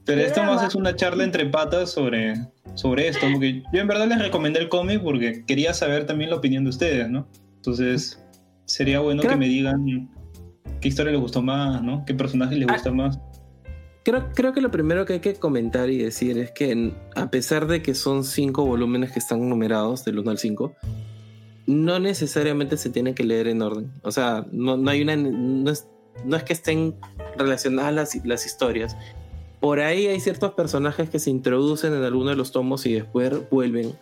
Speaker 1: pero esto más es una charla entre patas sobre, sobre esto. Porque yo en verdad les recomendé el cómic porque quería saber también la opinión de ustedes, ¿no? Entonces, sería bueno que me digan qué historia les gustó más, ¿no? ¿Qué personaje les ah. gusta más?
Speaker 2: Creo, creo que lo primero que hay que comentar y decir es que a pesar de que son cinco volúmenes que están numerados del 1 al 5, no necesariamente se tienen que leer en orden. O sea, no, no hay una. No es, no es, que estén relacionadas las, las, historias. Por ahí hay ciertos personajes que se introducen en alguno de los tomos y después vuelven.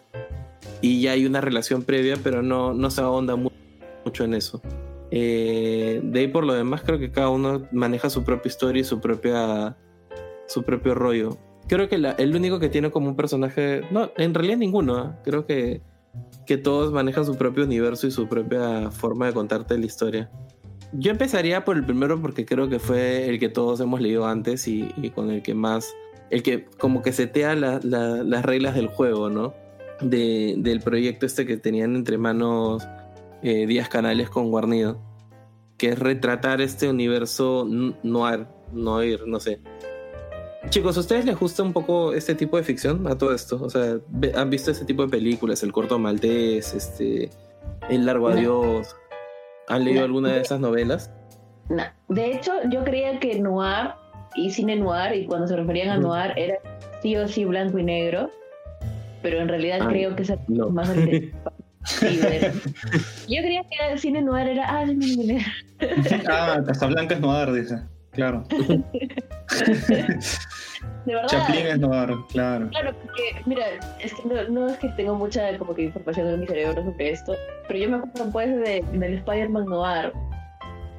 Speaker 2: Y ya hay una relación previa, pero no, no se ahonda mucho en eso. Eh, de ahí por lo demás, creo que cada uno maneja su propia historia y su propia. su propio rollo. Creo que el único que tiene como un personaje. No, en realidad ninguno. ¿eh? Creo que que todos manejan su propio universo y su propia forma de contarte la historia. Yo empezaría por el primero porque creo que fue el que todos hemos leído antes y, con el que más, el que como que setea las reglas del juego, ¿no? del proyecto este que tenían entre manos eh, Díaz Canales con Guarnido, que es retratar este universo noir, noir, no sé, Chicos, ¿a ustedes les gusta un poco este tipo de ficción a todo esto? O sea, ¿han visto este tipo de películas? El corto maltés, este, El largo adiós. ¿Han leído alguna de esas novelas?
Speaker 3: No. De hecho, yo creía que noir y cine noir, y cuando se referían a noir, era sí o sí blanco y negro. Pero en realidad ah, creo que es más yo creía que el cine noir era ah, cine negro.
Speaker 1: ah, Casablanca es noir, dice. Claro.
Speaker 3: De verdad.
Speaker 1: Chaplin es noir, claro.
Speaker 3: Claro, porque, mira, es que no, es que tengo mucha como que información en mi cerebro sobre esto, pero yo me acuerdo pues de, del Spider-Man Noir,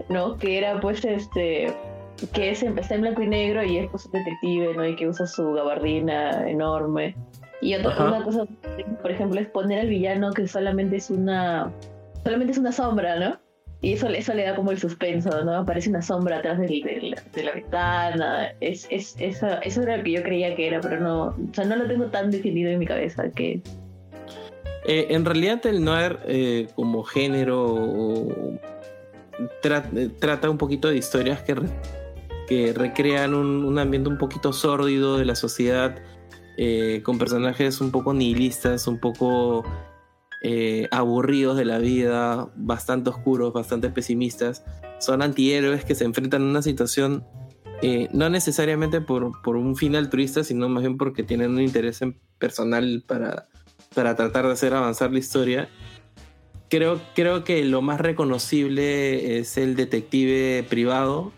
Speaker 3: ¿no? Que era pues este que es, está en blanco y negro y es pues un detective, ¿no? Y que usa su gabardina enorme. Y otra cosa, por ejemplo, es poner al villano que solamente es una solamente es una sombra, ¿no? Y eso, eso le da como el suspenso, ¿no? Aparece una sombra atrás de, la, ventana. Es, es, eso, eso era lo que yo creía que era, pero no, o sea, no lo tengo tan definido en mi cabeza que...
Speaker 2: Eh, en realidad el noir eh, como género trata un poquito de historias que, que recrean un, un, ambiente un poquito sórdido de la sociedad, eh, con personajes un poco nihilistas, un poco eh, aburridos de la vida, bastante oscuros, bastante pesimistas. Son antihéroes que se enfrentan a una situación eh, no necesariamente por, por, un fin altruista, sino más bien porque tienen un interés personal para, para tratar de hacer avanzar la historia. Creo, creo que lo más reconocible es el detective privado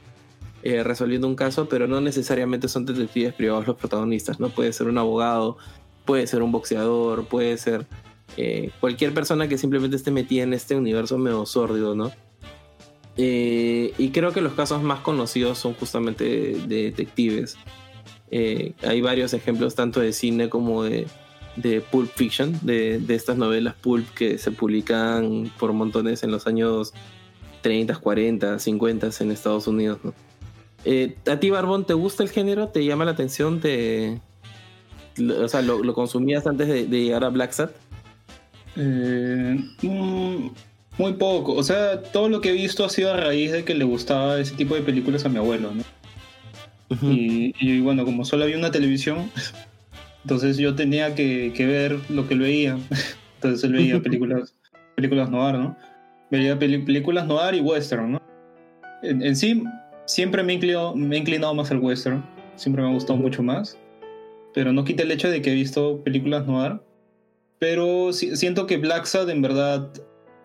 Speaker 2: eh, resolviendo un caso, pero no necesariamente son detectives privados los protagonistas, ¿no? Puede ser un abogado, puede ser un boxeador, puede ser eh, cualquier persona que simplemente esté metida en este universo medio sórdido, ¿no? Eh, y creo que los casos más conocidos son justamente de, detectives. Eh, hay varios ejemplos tanto de cine como de, Pulp Fiction, de, estas novelas Pulp que se publican por montones en los años 30, 40, 50 en Estados Unidos. ¿no? ¿A ti, Barbón, te gusta el género? ¿Te llama la atención? ¿Te, o sea, ¿lo, consumías antes de, de llegar a Black Sat?
Speaker 1: Eh, mm, muy poco. O sea, todo lo que he visto ha sido a raíz de que le gustaba ese tipo de películas a mi abuelo, ¿no? y, bueno, como solo había una televisión, entonces yo tenía que, ver lo que él veía. Entonces él veía películas, películas noir, ¿no? Veía películas noir y western, ¿no? En, sí, siempre me he, inclinado, me he inclinado más al western. Siempre me ha gustado mucho más. Pero no quita el hecho de que he visto películas noir pero siento que Black Sad en verdad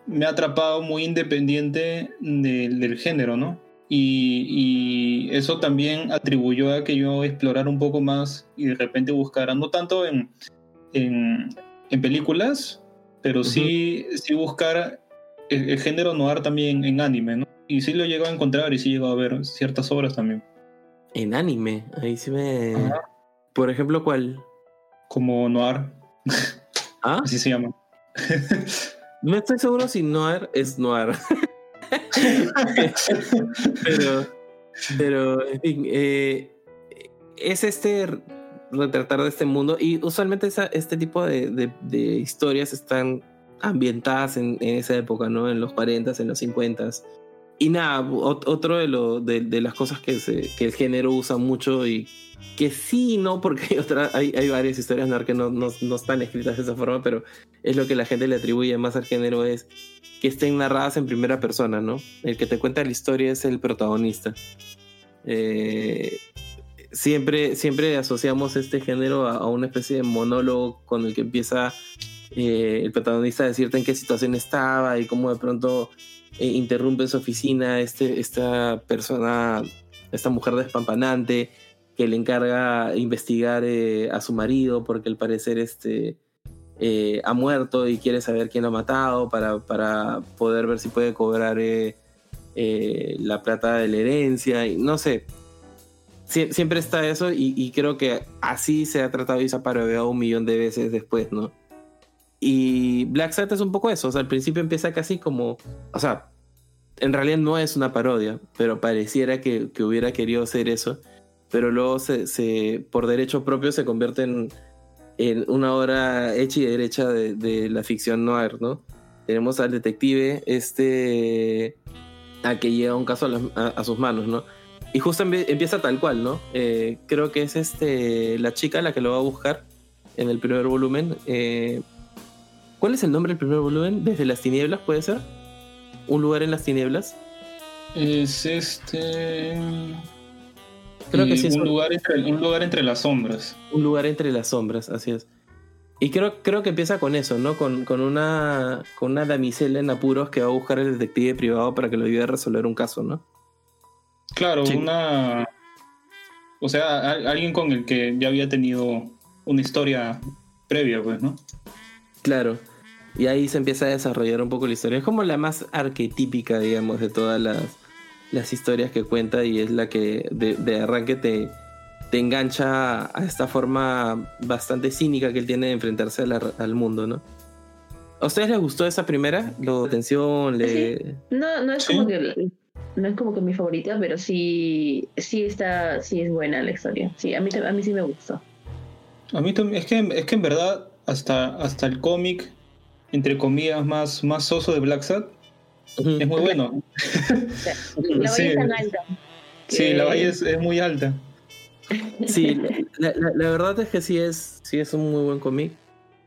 Speaker 1: me ha atrapado muy independiente del género, ¿no? Y, eso también atribuyó a que yo explorara un poco más y de repente buscara, no tanto en, en, películas, pero sí, sí buscar el, género noir también en anime, ¿no? Y sí lo llegó a encontrar y sí llegó a ver ciertas obras también.
Speaker 2: En anime, ahí sí me. Por ejemplo, ¿cuál?
Speaker 1: Como Noir.
Speaker 2: ¿Ah?
Speaker 1: Así se llama.
Speaker 2: no estoy seguro si Noir es Noir. pero, pero, en fin, eh, es este retratar de este mundo y usualmente este tipo de, historias están ambientadas en, esa época, ¿no? En los 40 en los 50 Y nada, otro de, lo, de, las cosas que, que el género usa mucho y que sí, no, porque hay, hay, varias historias que no, no, no, están escritas de esa forma, pero es lo que la gente le atribuye más al género, es que estén narradas en primera persona, ¿no? El que te cuenta la historia es el protagonista. Eh, siempre, siempre asociamos este género a, una especie de monólogo con el que empieza eh, el protagonista a decirte en qué situación estaba y cómo de pronto eh, interrumpe en su oficina este, esta persona, esta mujer despampanante que le encarga investigar eh, a su marido porque al parecer este, ha muerto y quiere saber quién lo ha matado para, para poder ver si puede cobrar la plata de la herencia y no sé siempre está eso y, creo que así se ha tratado y se ha parodiado un millón de veces después, ¿no? Y Black Sat es un poco eso, o sea, al principio empieza casi como, o sea, en realidad no es una parodia, pero pareciera que, hubiera querido ser eso, pero luego se, por derecho propio se convierte en, una obra hecha y derecha de, la ficción noir, ¿no? Tenemos al detective, este, a que llega un caso a sus manos, ¿no? Y justo empieza tal cual, ¿no? Eh, creo que es este la chica la que lo va a buscar en el primer volumen. Eh, ¿Cuál es el nombre del primer volumen? Desde las tinieblas, ¿puede ser? ¿Un lugar en las tinieblas?
Speaker 1: Es este...
Speaker 2: Creo que sí
Speaker 1: es un lugar, entre, un lugar entre las sombras.
Speaker 2: Un lugar entre las sombras, así es. Y creo, creo que empieza con eso, ¿no? Con, con, una, con una damisela en apuros que va a buscar el detective privado para que lo ayude a resolver un caso, ¿no?
Speaker 1: Claro, una. O sea, alguien con el que ya había tenido una historia previa, pues, ¿no?
Speaker 2: Claro. Y ahí se empieza a desarrollar un poco la historia. Es como la más arquetípica, digamos, de todas las, las historias que cuenta y es la que de, arranque te, te engancha a esta forma bastante cínica que él tiene de enfrentarse al mundo, ¿no? ¿A ustedes les gustó esa primera? ¿Lo atención? Le...
Speaker 3: No, no es como que no es como que mi favorita, pero sí, sí está, sí es buena la historia. Sí, a mí, a mí sí me gustó.
Speaker 1: A mí también, es que, es que en verdad, hasta, hasta el cómic, entre comillas, más, más soso de Black Sad, es muy bueno.
Speaker 3: la valla es tan alta.
Speaker 1: Sí, la valla es, muy alta.
Speaker 2: Sí, la, verdad es que sí es, sí es un muy buen cómic.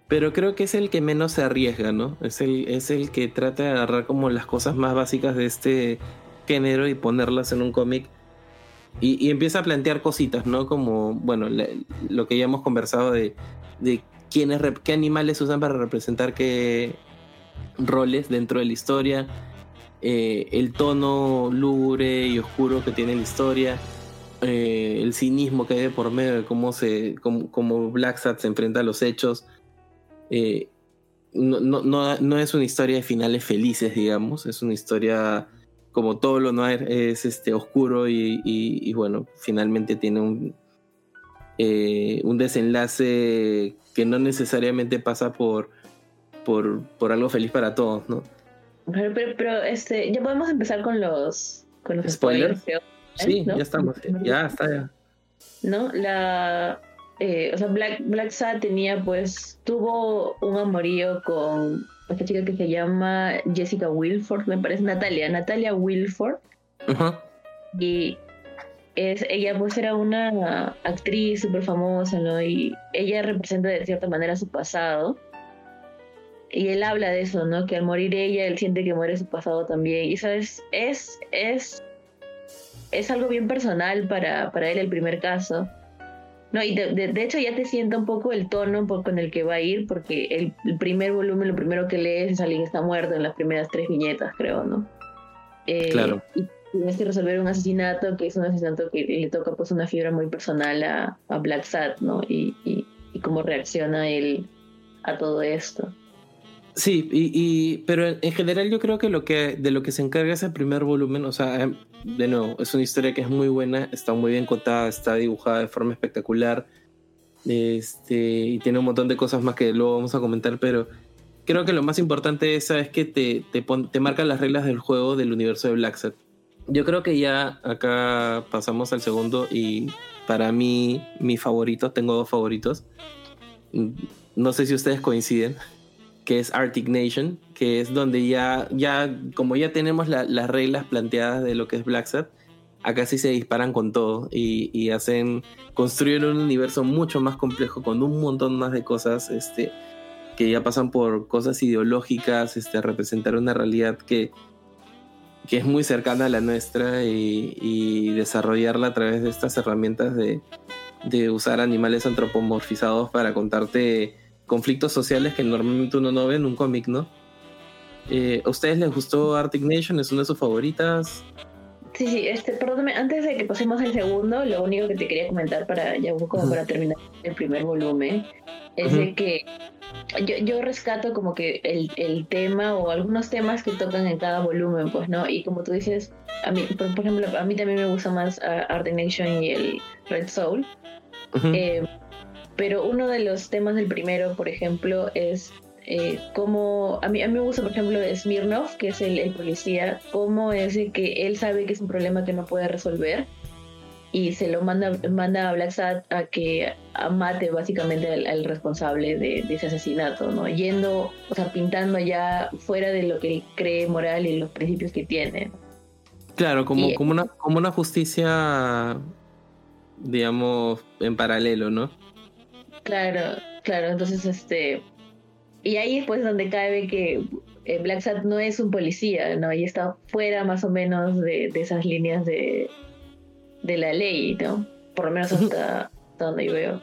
Speaker 2: Pero creo que es el que menos se arriesga, ¿no? Es el, es el que trata de agarrar como las cosas más básicas de este, género y ponerlas en un cómic. Y, empieza a plantear cositas, ¿no? Como, bueno, lo que ya hemos conversado de, de quiénes, qué animales usan para representar qué roles dentro de la historia, eh, el tono lúgubre y oscuro que tiene la historia, eh, el cinismo que hay de por medio de cómo, se, cómo, Black Sat se enfrenta a los hechos. Eh, no, no, no, es una historia de finales felices, digamos, es una historia como todo lo noir es este oscuro y, bueno, finalmente tiene un, un desenlace que no necesariamente pasa por, por, por, algo feliz para todos, ¿no?
Speaker 3: Pero, pero, este, ya podemos empezar con los, con los spoilers.
Speaker 2: sí, ya estamos, ya está ya.
Speaker 3: ¿No? La, eh, o sea, Black, Black Sad tenía pues, tuvo un amorío con esta chica que se llama Jessica Wilford, me parece Natalia, Natalia Wilford. Y es, ella pues era una actriz súper famosa, ¿no? Y ella representa de cierta manera su pasado. Y él habla de eso, ¿no? Que al morir ella, él siente que muere su pasado también. Y sabes, es, es, es algo bien personal para, para él el primer caso. No, y de, hecho ya te sienta un poco el tono con el que va a ir, porque el, primer volumen, lo primero que lees es alguien está muerto en las primeras tres viñetas, creo, ¿no?
Speaker 2: Eh, claro.
Speaker 3: Y tienes que resolver un asesinato, que es un asesinato que le toca pues una fibra muy personal a, a Black Sat, ¿no? Y, y, cómo reacciona él a todo esto.
Speaker 2: Sí, y, pero en general yo creo que lo que de lo que se encarga es el primer volumen, o sea, em, de nuevo, es una historia que es muy buena, está muy bien contada, está dibujada de forma espectacular, este, y tiene un montón de cosas más que luego vamos a comentar, pero creo que lo más importante es, es que te, te, te marcan las reglas del juego del universo de Black Set. Yo creo que ya acá pasamos al segundo y para mí, mi favorito, tengo dos favoritos. No sé si ustedes coinciden que es Arctic Nation, que es donde ya, ya como ya tenemos las reglas planteadas de lo que es Black Sabbath, acá sí se disparan con todo y, hacen, construyen un universo mucho más complejo con un montón más de cosas, este, que ya pasan por cosas ideológicas, este, representar una realidad que, que es muy cercana a la nuestra y, desarrollarla a través de estas herramientas de, de usar animales antropomorfizados para contarte conflictos sociales que normalmente uno no ve en un cómic, ¿no? Eh, ¿A ustedes les gustó Arctic Nation? ¿Es una de sus favoritas?
Speaker 3: Sí, sí, este, perdóname, antes de que pasemos al segundo, lo único que te quería comentar para ya como para terminar el primer volumen es de que yo, yo rescato como que el, el, tema o algunos temas que tocan en cada volumen, pues, ¿no? Y como tú dices, a mí, por, ejemplo, a mí también me gusta más uh, Arctic Nation y el Red Soul. Pero uno de los temas del primero, por ejemplo, es eh, cómo, a mí, a mí me gusta, por ejemplo, Smirnov, que es el, policía, cómo es que él sabe que es un problema que no puede resolver y se lo manda, manda a Black Sat a que mate básicamente al, responsable de, ese asesinato, ¿no? Yendo, o sea, pintando ya fuera de lo que él cree moral y los principios que tiene.
Speaker 2: Claro, como, como, una, como una justicia, digamos, en paralelo, ¿no?
Speaker 3: Claro, claro, entonces este... Y ahí es pues donde cae que eh, Black Sat no es un policía, ¿no? Y está fuera más o menos de, esas líneas de, de la ley, ¿no? Por lo menos hasta, donde yo veo.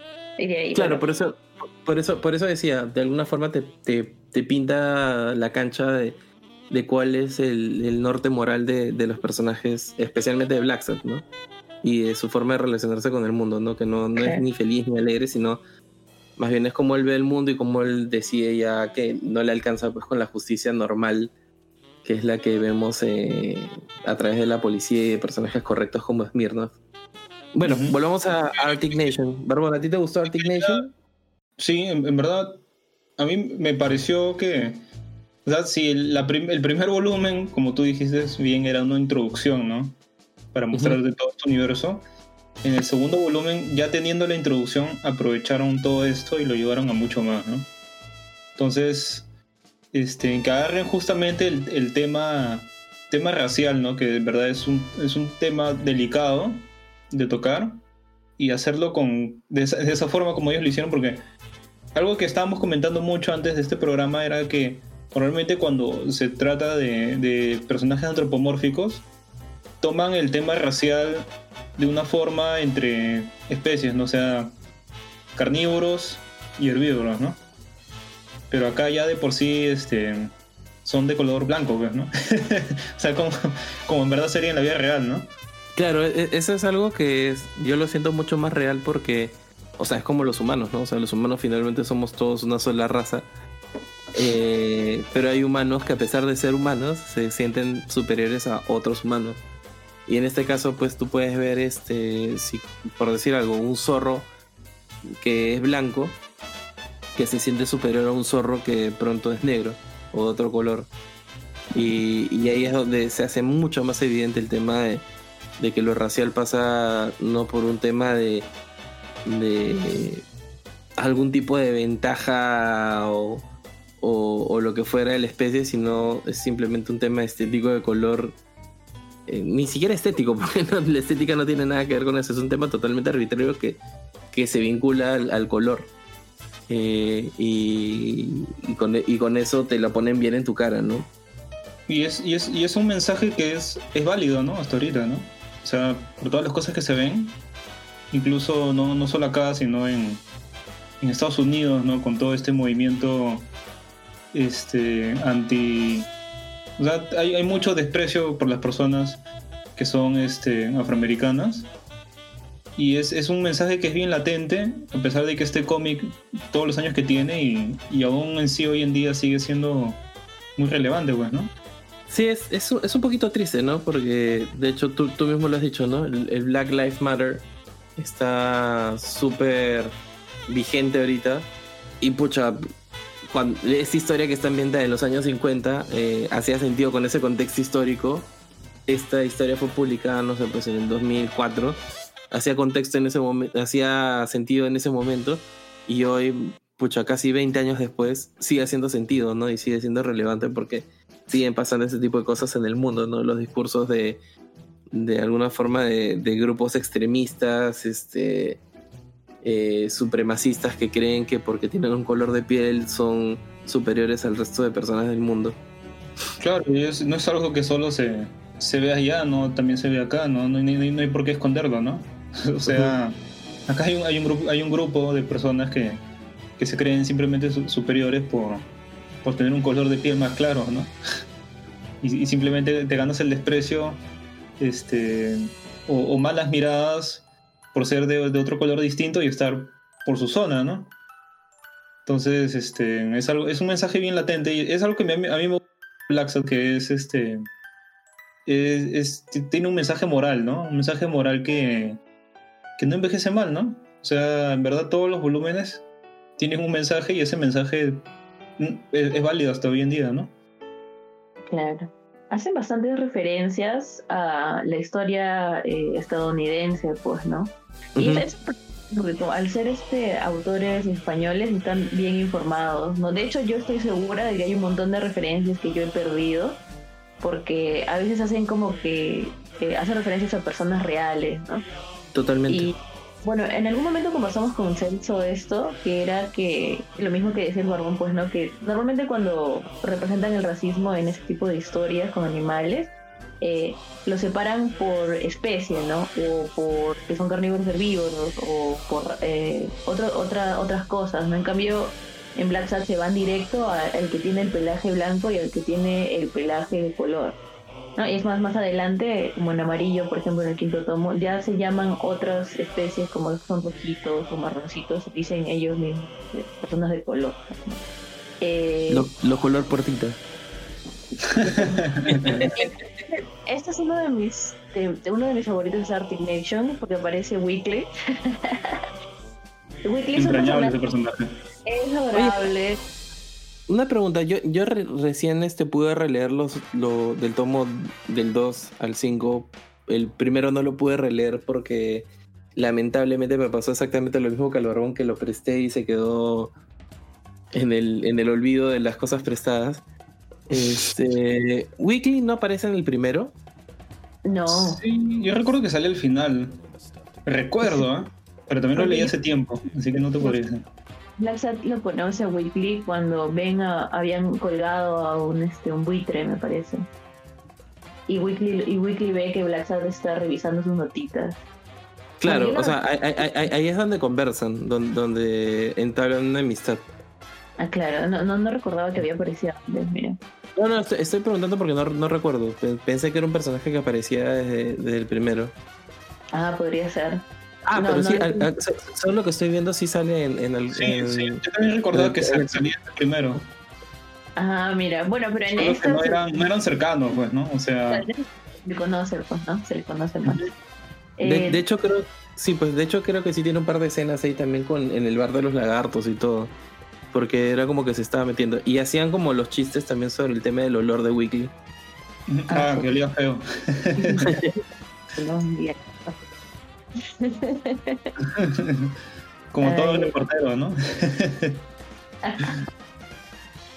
Speaker 2: claro, por eso, por eso, por eso decía, de alguna forma te, te, pinta la cancha de, de cuál es el, norte moral de, de, los personajes, especialmente de Black Sat, ¿no? Y de su forma de relacionarse con el mundo, ¿no? Que no, no es ni feliz ni alegre, sino más bien es como él ve el mundo y como él decide ya que no le alcanza pues con la justicia normal, que es la que vemos eh, a través de la policía y de personajes correctos como Smirnov. Bueno, volvamos a Arctic Nation. Barbón, ¿a ti te gustó Arctic Nation?
Speaker 1: Sí, en, verdad, a mí me pareció que, o sea, si el, el primer volumen, como tú dijiste, bien era una introducción, ¿no? Para mostrar de todo este universo en el segundo volumen, ya teniendo la introducción, aprovecharon todo esto y lo llevaron a mucho más, ¿no? Entonces, este, que agarren justamente el, tema, tema racial, ¿no? Que en verdad es un, es un tema delicado de tocar y hacerlo con, de esa, forma como ellos lo hicieron, porque algo que estábamos comentando mucho antes de este programa era que normalmente cuando se trata de, de personajes antropomórficos, toman el tema racial de una forma entre especies, ¿no? Sea, carnívoros y herbívoros, ¿no? Pero acá ya de por sí este, son de color blanco, pues, ¿no? o sea, como, como, en verdad sería en la vida real, ¿no?
Speaker 2: Claro, e, eso es algo que yo lo siento mucho más real porque, o sea, es como los humanos, ¿no? O sea, los humanos finalmente somos todos una sola raza. Eh, pero hay humanos que a pesar de ser humanos se sienten superiores a otros humanos. Y en este caso, pues tú puedes ver, este, si, por decir algo, un zorro que es blanco, que se siente superior a un zorro que pronto es negro o de otro color. Y, ahí es donde se hace mucho más evidente el tema de, que lo racial pasa no por un tema de, de algún tipo de ventaja o, o, lo que fuera de la especie, sino es simplemente un tema estético de color eh, ni siquiera estético, porque la estética no tiene nada que ver con eso, es un tema totalmente arbitrario que, que se vincula al, color. Eh, y, con, y, con, eso te lo ponen bien en tu cara, ¿no?
Speaker 1: Y es, y es, y es un mensaje que es, es válido, ¿no? Hasta ahorita, ¿no? O sea, por todas las cosas que se ven, incluso no, no solo acá, sino en, en Estados Unidos, ¿no? Con todo este movimiento este, anti o sea, hay, mucho desprecio por las personas que son este, afroamericanas. Y es, es, un mensaje que es bien latente, a pesar de que este cómic, todos los años que tiene, y, y, aún en sí hoy en día sigue siendo muy relevante, pues, ¿no?
Speaker 2: Sí, es, es, es un poquito triste, ¿no? Porque, de hecho, tú, tú mismo lo has dicho, ¿no? El, el Black Lives Matter está súper vigente ahorita. Y pucha, cuando, esta historia que está ambientada en los años 50 eh, hacía sentido con ese contexto histórico. Esta historia fue publicada, no sé, pues en el 2004. Hacía contexto en ese momento, hacía sentido en ese momento. Y hoy, pucha, casi 20 años después, sigue haciendo sentido, ¿no? Y sigue siendo relevante porque siguen pasando ese tipo de cosas en el mundo, ¿no? Los discursos de, de alguna forma de, de grupos extremistas, este, eh, supremacistas que creen que porque tienen un color de piel son superiores al resto de personas del mundo.
Speaker 1: Claro, es, no es algo que solo se, se ve allá, no también se ve acá, no, no, hay, no hay por qué esconderlo, ¿no? o sea, acá hay un, hay un, grupo, hay un grupo de personas que, que se creen simplemente su, superiores por, por tener un color de piel más claro, ¿no? y, y, simplemente te ganas el desprecio este, o, o malas miradas por ser de, otro color distinto y estar por su zona, ¿no? Entonces, este, es, algo, es un mensaje bien latente y es algo que mí, a mí me gusta Black que es, este, es, tiene un mensaje moral, ¿no? Un mensaje moral que, que no envejece mal, ¿no? O sea, en verdad todos los volúmenes tienen un mensaje y ese mensaje es, es válido hasta hoy en día, ¿no?
Speaker 3: Claro hacen bastantes referencias a la historia eh, estadounidense, pues, ¿no? Uh -huh. Y es porque al ser este autores españoles están bien informados, ¿no? De hecho, yo estoy segura de que hay un montón de referencias que yo he perdido, porque a veces hacen como que eh, hacen referencias a personas reales, ¿no?
Speaker 2: Totalmente.
Speaker 3: Y, bueno, en algún momento conversamos con Celso esto, que era que lo mismo que decía el Barbón, pues no, que normalmente cuando representan el racismo en este tipo de historias con animales, eh, lo separan por especie, ¿no? O por que son carnívoros herbívoros, o por eh, otro, otra, otras cosas, ¿no? En cambio, en Black Sat se van directo al que tiene el pelaje blanco y al que tiene el pelaje de color. ¿No? Y es más, más adelante, como en amarillo, por ejemplo, en el quinto tomo, ya se llaman otras especies como son rojitos o marroncitos, dicen ellos mismos, personas de color. ¿no?
Speaker 2: Eh, lo, lo, color portita.
Speaker 3: este es uno de mis, de, de uno de mis favoritos de Arctic Nation, porque aparece Weekly.
Speaker 1: Weekly es, ese personaje.
Speaker 3: es adorable. Oye
Speaker 2: una pregunta, yo, yo re recién este, pude releer los, lo, del tomo del 2 al 5. El primero no lo pude releer porque lamentablemente me pasó exactamente lo mismo que al barbón que lo presté y se quedó en el, en el olvido de las cosas prestadas. Este, Weekly no aparece en el primero.
Speaker 3: No.
Speaker 1: Sí, yo recuerdo que sale al final. Recuerdo, ¿eh? Pero también lo leí hace tiempo, así que no te podría decir.
Speaker 3: Blacksat lo conoce a Weekly cuando ven a, habían colgado a un este un buitre me parece. Y Weekly y Weekly ve que Blacksat está revisando sus notitas.
Speaker 2: Claro o sea ahí, ahí, ahí, es donde conversan donde, donde entablan una amistad.
Speaker 3: Ah claro no, no, no recordaba que había aparecido antes mira.
Speaker 2: No no estoy, estoy preguntando porque no, no, recuerdo. Pensé que era un personaje que aparecía desde, desde el primero.
Speaker 3: Ah podría ser
Speaker 2: Ah, no, pero no, sí, no, al, solo lo que estoy viendo sí sale en, en el.
Speaker 1: Sí,
Speaker 2: en,
Speaker 1: sí, yo también recordaba que salía primero.
Speaker 3: Ah, mira, bueno, pero en
Speaker 1: esta. No eran, no eran cercanos, pues, ¿no? O sea.
Speaker 3: Se le conoce, pues, ¿no? Se le conoce más.
Speaker 2: De, eh, de, hecho, creo. Sí, pues de hecho creo que sí tiene un par de escenas ahí también con, en el bar de los lagartos y todo. Porque era como que se estaba metiendo. Y hacían como los chistes también sobre el tema del olor de Weekly.
Speaker 1: Ah, ah que olía feo. Como Ay. todo el reportero, ¿no?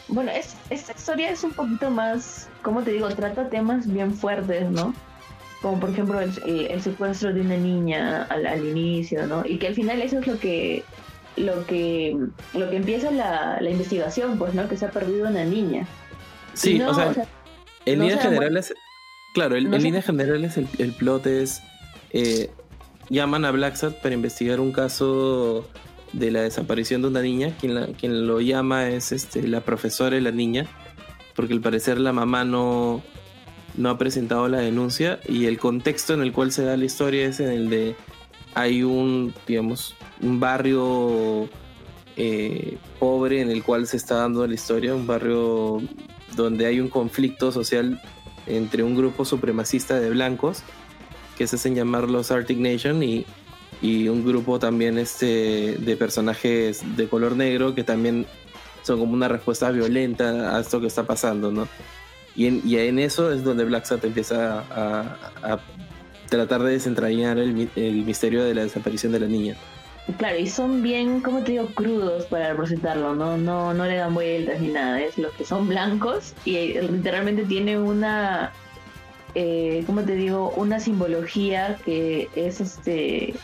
Speaker 3: bueno, es, esta historia es un poquito más, como te digo, trata temas bien fuertes, ¿no? Como por ejemplo el, el secuestro de una niña al, al, inicio, ¿no? Y que al final eso es lo que lo que lo que empieza la, la investigación, pues, ¿no? Que se ha perdido una niña.
Speaker 2: Sí, no, o, sea, o, sea, en no líneas generales, claro, el, no en líneas generales el, el plot es eh, llaman a Blacksat para investigar un caso de la desaparición de una niña. Quien, la, quien lo llama es este, la profesora de la niña, porque al parecer la mamá no, no ha presentado la denuncia y el contexto en el cual se da la historia es en el de hay un, digamos, un barrio eh, pobre en el cual se está dando la historia, un barrio donde hay un conflicto social entre un grupo supremacista de blancos que se hacen llamar los Arctic Nation y, un grupo también este de personajes de color negro que también son como una respuesta violenta a esto que está pasando, ¿no? Y en, eso es donde Black Sat empieza a, tratar de desentrañar el, el misterio de la desaparición de la niña.
Speaker 3: Claro, y son bien, como te digo, crudos para representarlo, ¿no? No, no le dan vueltas ni nada, es los que son blancos y literalmente tiene una, eh, ¿cómo te digo? Una simbología que es este,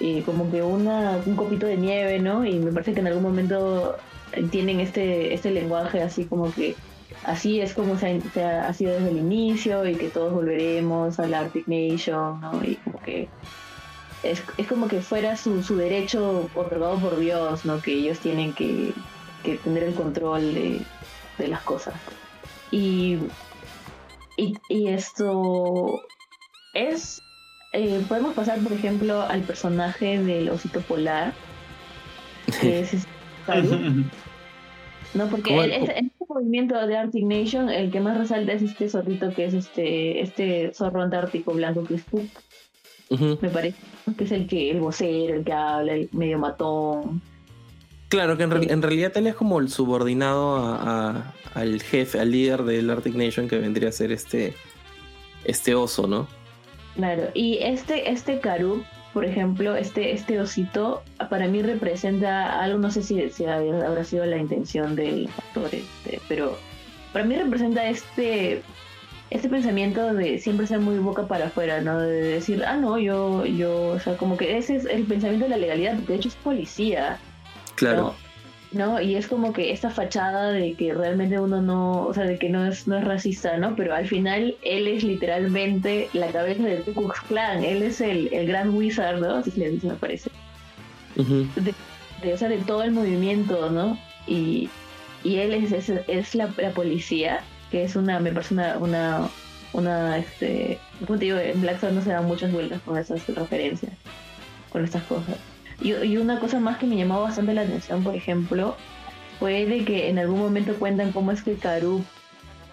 Speaker 3: eh, como que una, un copito de nieve, ¿no? Y me parece que en algún momento tienen este, este lenguaje así como que así es como se ha, ha sido desde el inicio y que todos volveremos a la Arctic Nation, ¿no? Y como que es, es como que fuera su, su, derecho otorgado por Dios, ¿no? Que ellos tienen que, que tener el control de, de las cosas. Y, y, y esto es... Eh, podemos pasar, por ejemplo, al personaje del osito polar, que es este No, porque en este movimiento de Arctic Nation, el que más resalta es este zorrito que es este, este zorro antártico blanco que es Puck. Me parece que es el que el vocero, el que habla, el medio matón.
Speaker 2: Claro, que en, realidad él es como el subordinado al jefe, al líder del Arctic Nation que vendría a ser este, este oso, ¿no?
Speaker 3: Claro, y este, este Karuk, por ejemplo, este, este osito, para mí representa algo, no sé si, si habrá sido la intención del actor, este, pero para mí representa este este pensamiento de siempre ser muy boca para afuera, ¿no? De decir, ah, no, yo, yo, o sea, como que ese es el pensamiento de la legalidad, de hecho es policía.
Speaker 2: Claro.
Speaker 3: ¿no? Y es como que esta fachada de que realmente uno no, o sea, de que no es, no es racista, ¿no? Pero al final él es literalmente la cabeza del Ku Klux Klan, él es el, el gran wizard, ¿no? Así dice, me parece. de, o sea, de todo el movimiento, ¿no? Y, y él es, es, es la, la policía que es una, me parece una, una, una este, como te digo, en Black no se dan muchas vueltas con esas referencias, con estas cosas. Y, una cosa más que me llamó bastante la atención, por ejemplo, fue de que en algún momento cuentan cómo es que Karu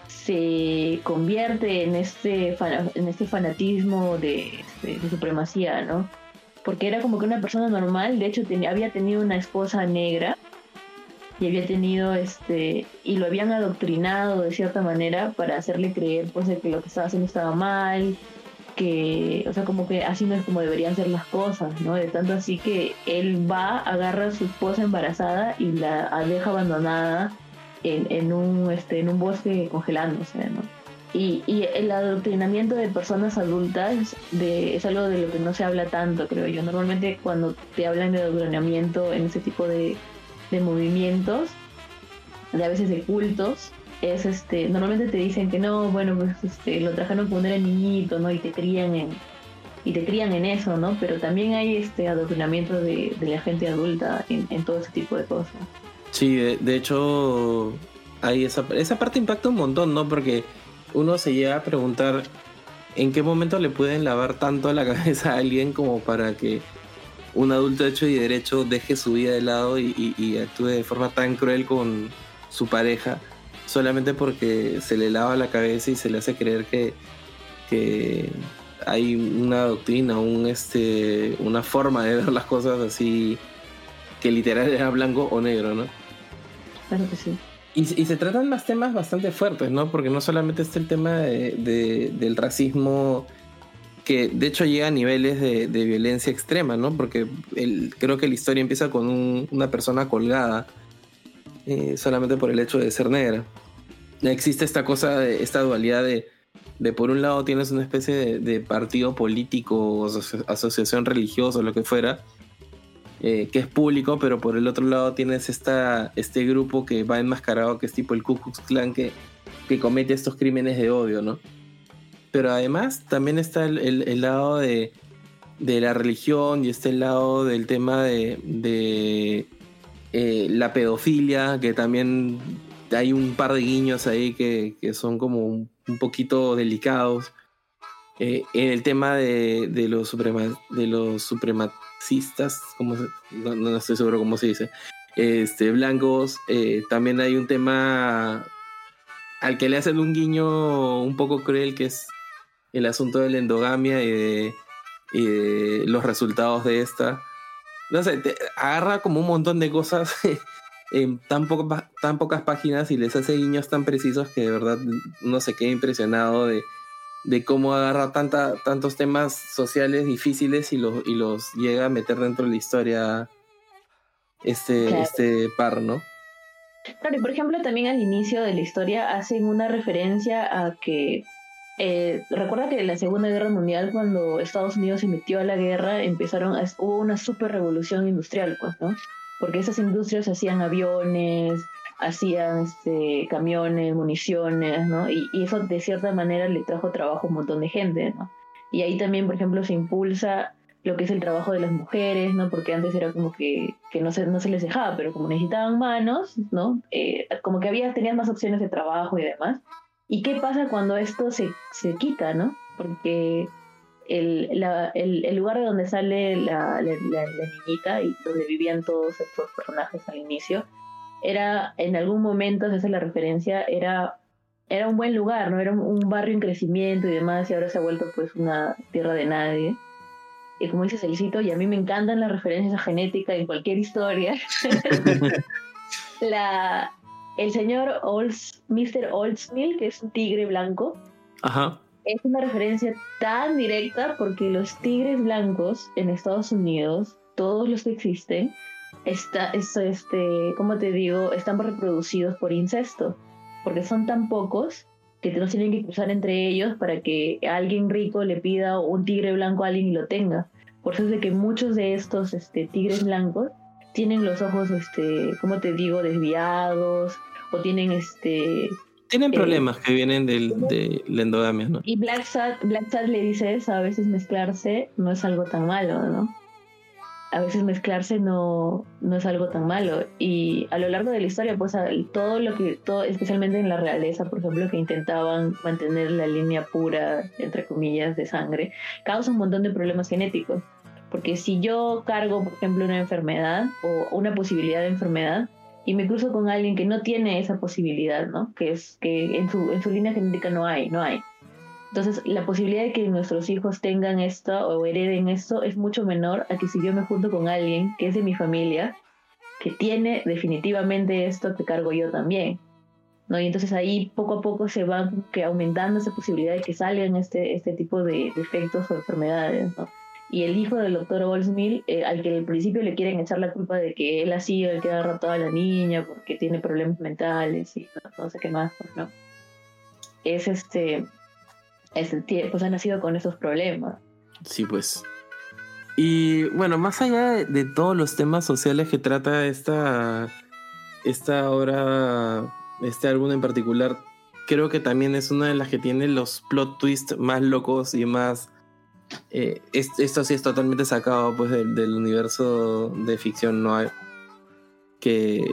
Speaker 3: se convierte en este, en este fanatismo de, este, de, supremacía, ¿no? Porque era como que una persona normal, de hecho había tenido una esposa negra y había tenido este y lo habían adoctrinado de cierta manera para hacerle creer pues que lo que estaba haciendo estaba mal que o sea como que así no es como deberían ser las cosas no de tanto así que él va agarra a su esposa embarazada y la deja abandonada en, en un este en un bosque congelándose no y, y, el adoctrinamiento de personas adultas de, es algo de lo que no se habla tanto, creo yo. Normalmente cuando te hablan de adoctrinamiento en ese tipo de, de movimientos, a veces de cultos, es este, normalmente te dicen que no, bueno, pues este, lo trajeron cuando era niñito, ¿no? Y te crían en, y te crían en eso, ¿no? Pero también hay este adoctrinamiento de, la gente adulta en, todo ese tipo de cosas.
Speaker 2: Sí, de, hecho, hay esa, esa parte impacta un montón, ¿no? Porque uno se llega a preguntar en qué momento le pueden lavar tanto la cabeza a alguien como para que un adulto hecho y derecho deje su vida de lado y, actúe de forma tan cruel con su pareja solamente porque se le lava la cabeza y se le hace creer que, que hay una doctrina, un este, una forma de ver las cosas así que literal era blanco o negro, ¿no?
Speaker 3: Claro que sí.
Speaker 2: Y, se tratan más temas bastante fuertes, ¿no? Porque no solamente está el tema del racismo que de hecho llega a niveles de, violencia extrema, ¿no? Porque el, creo que la historia empieza con una persona colgada eh, solamente por el hecho de ser negra. Existe esta cosa, esta dualidad de, de por un lado tienes una especie de, partido político o asociación religiosa o lo que fuera, eh, que es público, pero por el otro lado tienes esta, este grupo que va enmascarado, que es tipo el Ku Klux Klan, que, que comete estos crímenes de odio, ¿no? pero además también está el, lado de, la religión y está el lado del tema de, eh, la pedofilia, que también hay un par de guiños ahí que, son como un, poquito delicados. eh, en el tema de, de, los suprema, de los supremacistas, como no, no, estoy seguro cómo se dice, este, blancos, eh, también hay un tema al que le hacen un guiño un poco cruel, que es el asunto de la endogamia y de, los resultados de esta. No sé, te agarra como un montón de cosas en tan, tan pocas páginas y les hace guiños tan precisos que de verdad uno se queda impresionado de, de cómo agarra tanta, tantos temas sociales difíciles y los, y los llega a meter dentro de la historia este, este par, ¿no?
Speaker 3: Claro, y por ejemplo también al inicio de la historia hacen una referencia a que eh, recuerda que en la Segunda Guerra Mundial, cuando Estados Unidos se metió a la guerra, empezaron hubo una super revolución industrial, pues, ¿no? Porque esas industrias hacían aviones, hacían este, camiones, municiones, ¿no? Y, y, eso de cierta manera le trajo trabajo a un montón de gente, ¿no? Y ahí también, por ejemplo, se impulsa lo que es el trabajo de las mujeres, ¿no? Porque antes era como que, que no, se, no se les dejaba, pero como necesitaban manos, ¿no? Eh, como que había, tenían más opciones de trabajo y demás. ¿Y qué pasa cuando esto se, se quita, ¿no? Porque el, la, el, el, lugar de donde sale la, la, la, niñita y donde vivían todos estos personajes al inicio, era, en algún momento, esa es la referencia, era, era un buen lugar, ¿no? Era un, un barrio en crecimiento y demás, y ahora se ha vuelto pues una tierra de nadie y como dice Celcito, y a mí me encantan las referencias a genética en cualquier historia. la, el señor Olds, Mr. Oldsmill, que es un tigre blanco, es una referencia tan directa porque los tigres blancos en Estados Unidos, todos los que existen, está, este, como te digo, están reproducidos por incesto, porque son tan pocos que no tienen que cruzar entre ellos para que alguien rico le pida un tigre blanco a alguien y lo tenga. Por eso es de que muchos de estos este, tigres blancos tienen los ojos, este, como te digo, desviados o tienen este...
Speaker 2: Tienen eh, problemas que vienen del, de la endogamia, ¿no?
Speaker 3: Y Black Black Sad le dice eso, a veces mezclarse no es algo tan malo, ¿no? a veces mezclarse no, no es algo tan malo. Y a lo largo de la historia, pues todo lo que, todo, especialmente en la realeza, por ejemplo, que intentaban mantener la línea pura, entre comillas, de sangre, causa un montón de problemas genéticos. Porque si yo cargo, por ejemplo, una enfermedad o una posibilidad de enfermedad, y me cruzo con alguien que no tiene esa posibilidad, ¿no? Que es que en su, en su línea genética no hay, no hay. Entonces, la posibilidad de que nuestros hijos tengan esto o hereden esto es mucho menor a que si yo me junto con alguien que es de mi familia, que tiene definitivamente esto, te cargo yo también. ¿no? Y entonces ahí poco a poco se va que aumentando esa posibilidad de que salgan este, este tipo de defectos o enfermedades. ¿no? Y el hijo del doctor Oldsmill, eh, al que al principio le quieren echar la culpa de que él ha sido el que ha raptado a la niña porque tiene problemas mentales y no, sé qué más, pues, ¿no? Es este pues ha nacido con esos problemas.
Speaker 2: Sí, pues. Y bueno, más allá de, todos los temas sociales que trata esta, esta obra, este álbum en particular, creo que también es una de las que tiene los plot twists más locos y más... Eh, esto sí es totalmente sacado pues del, universo de ficción no hay que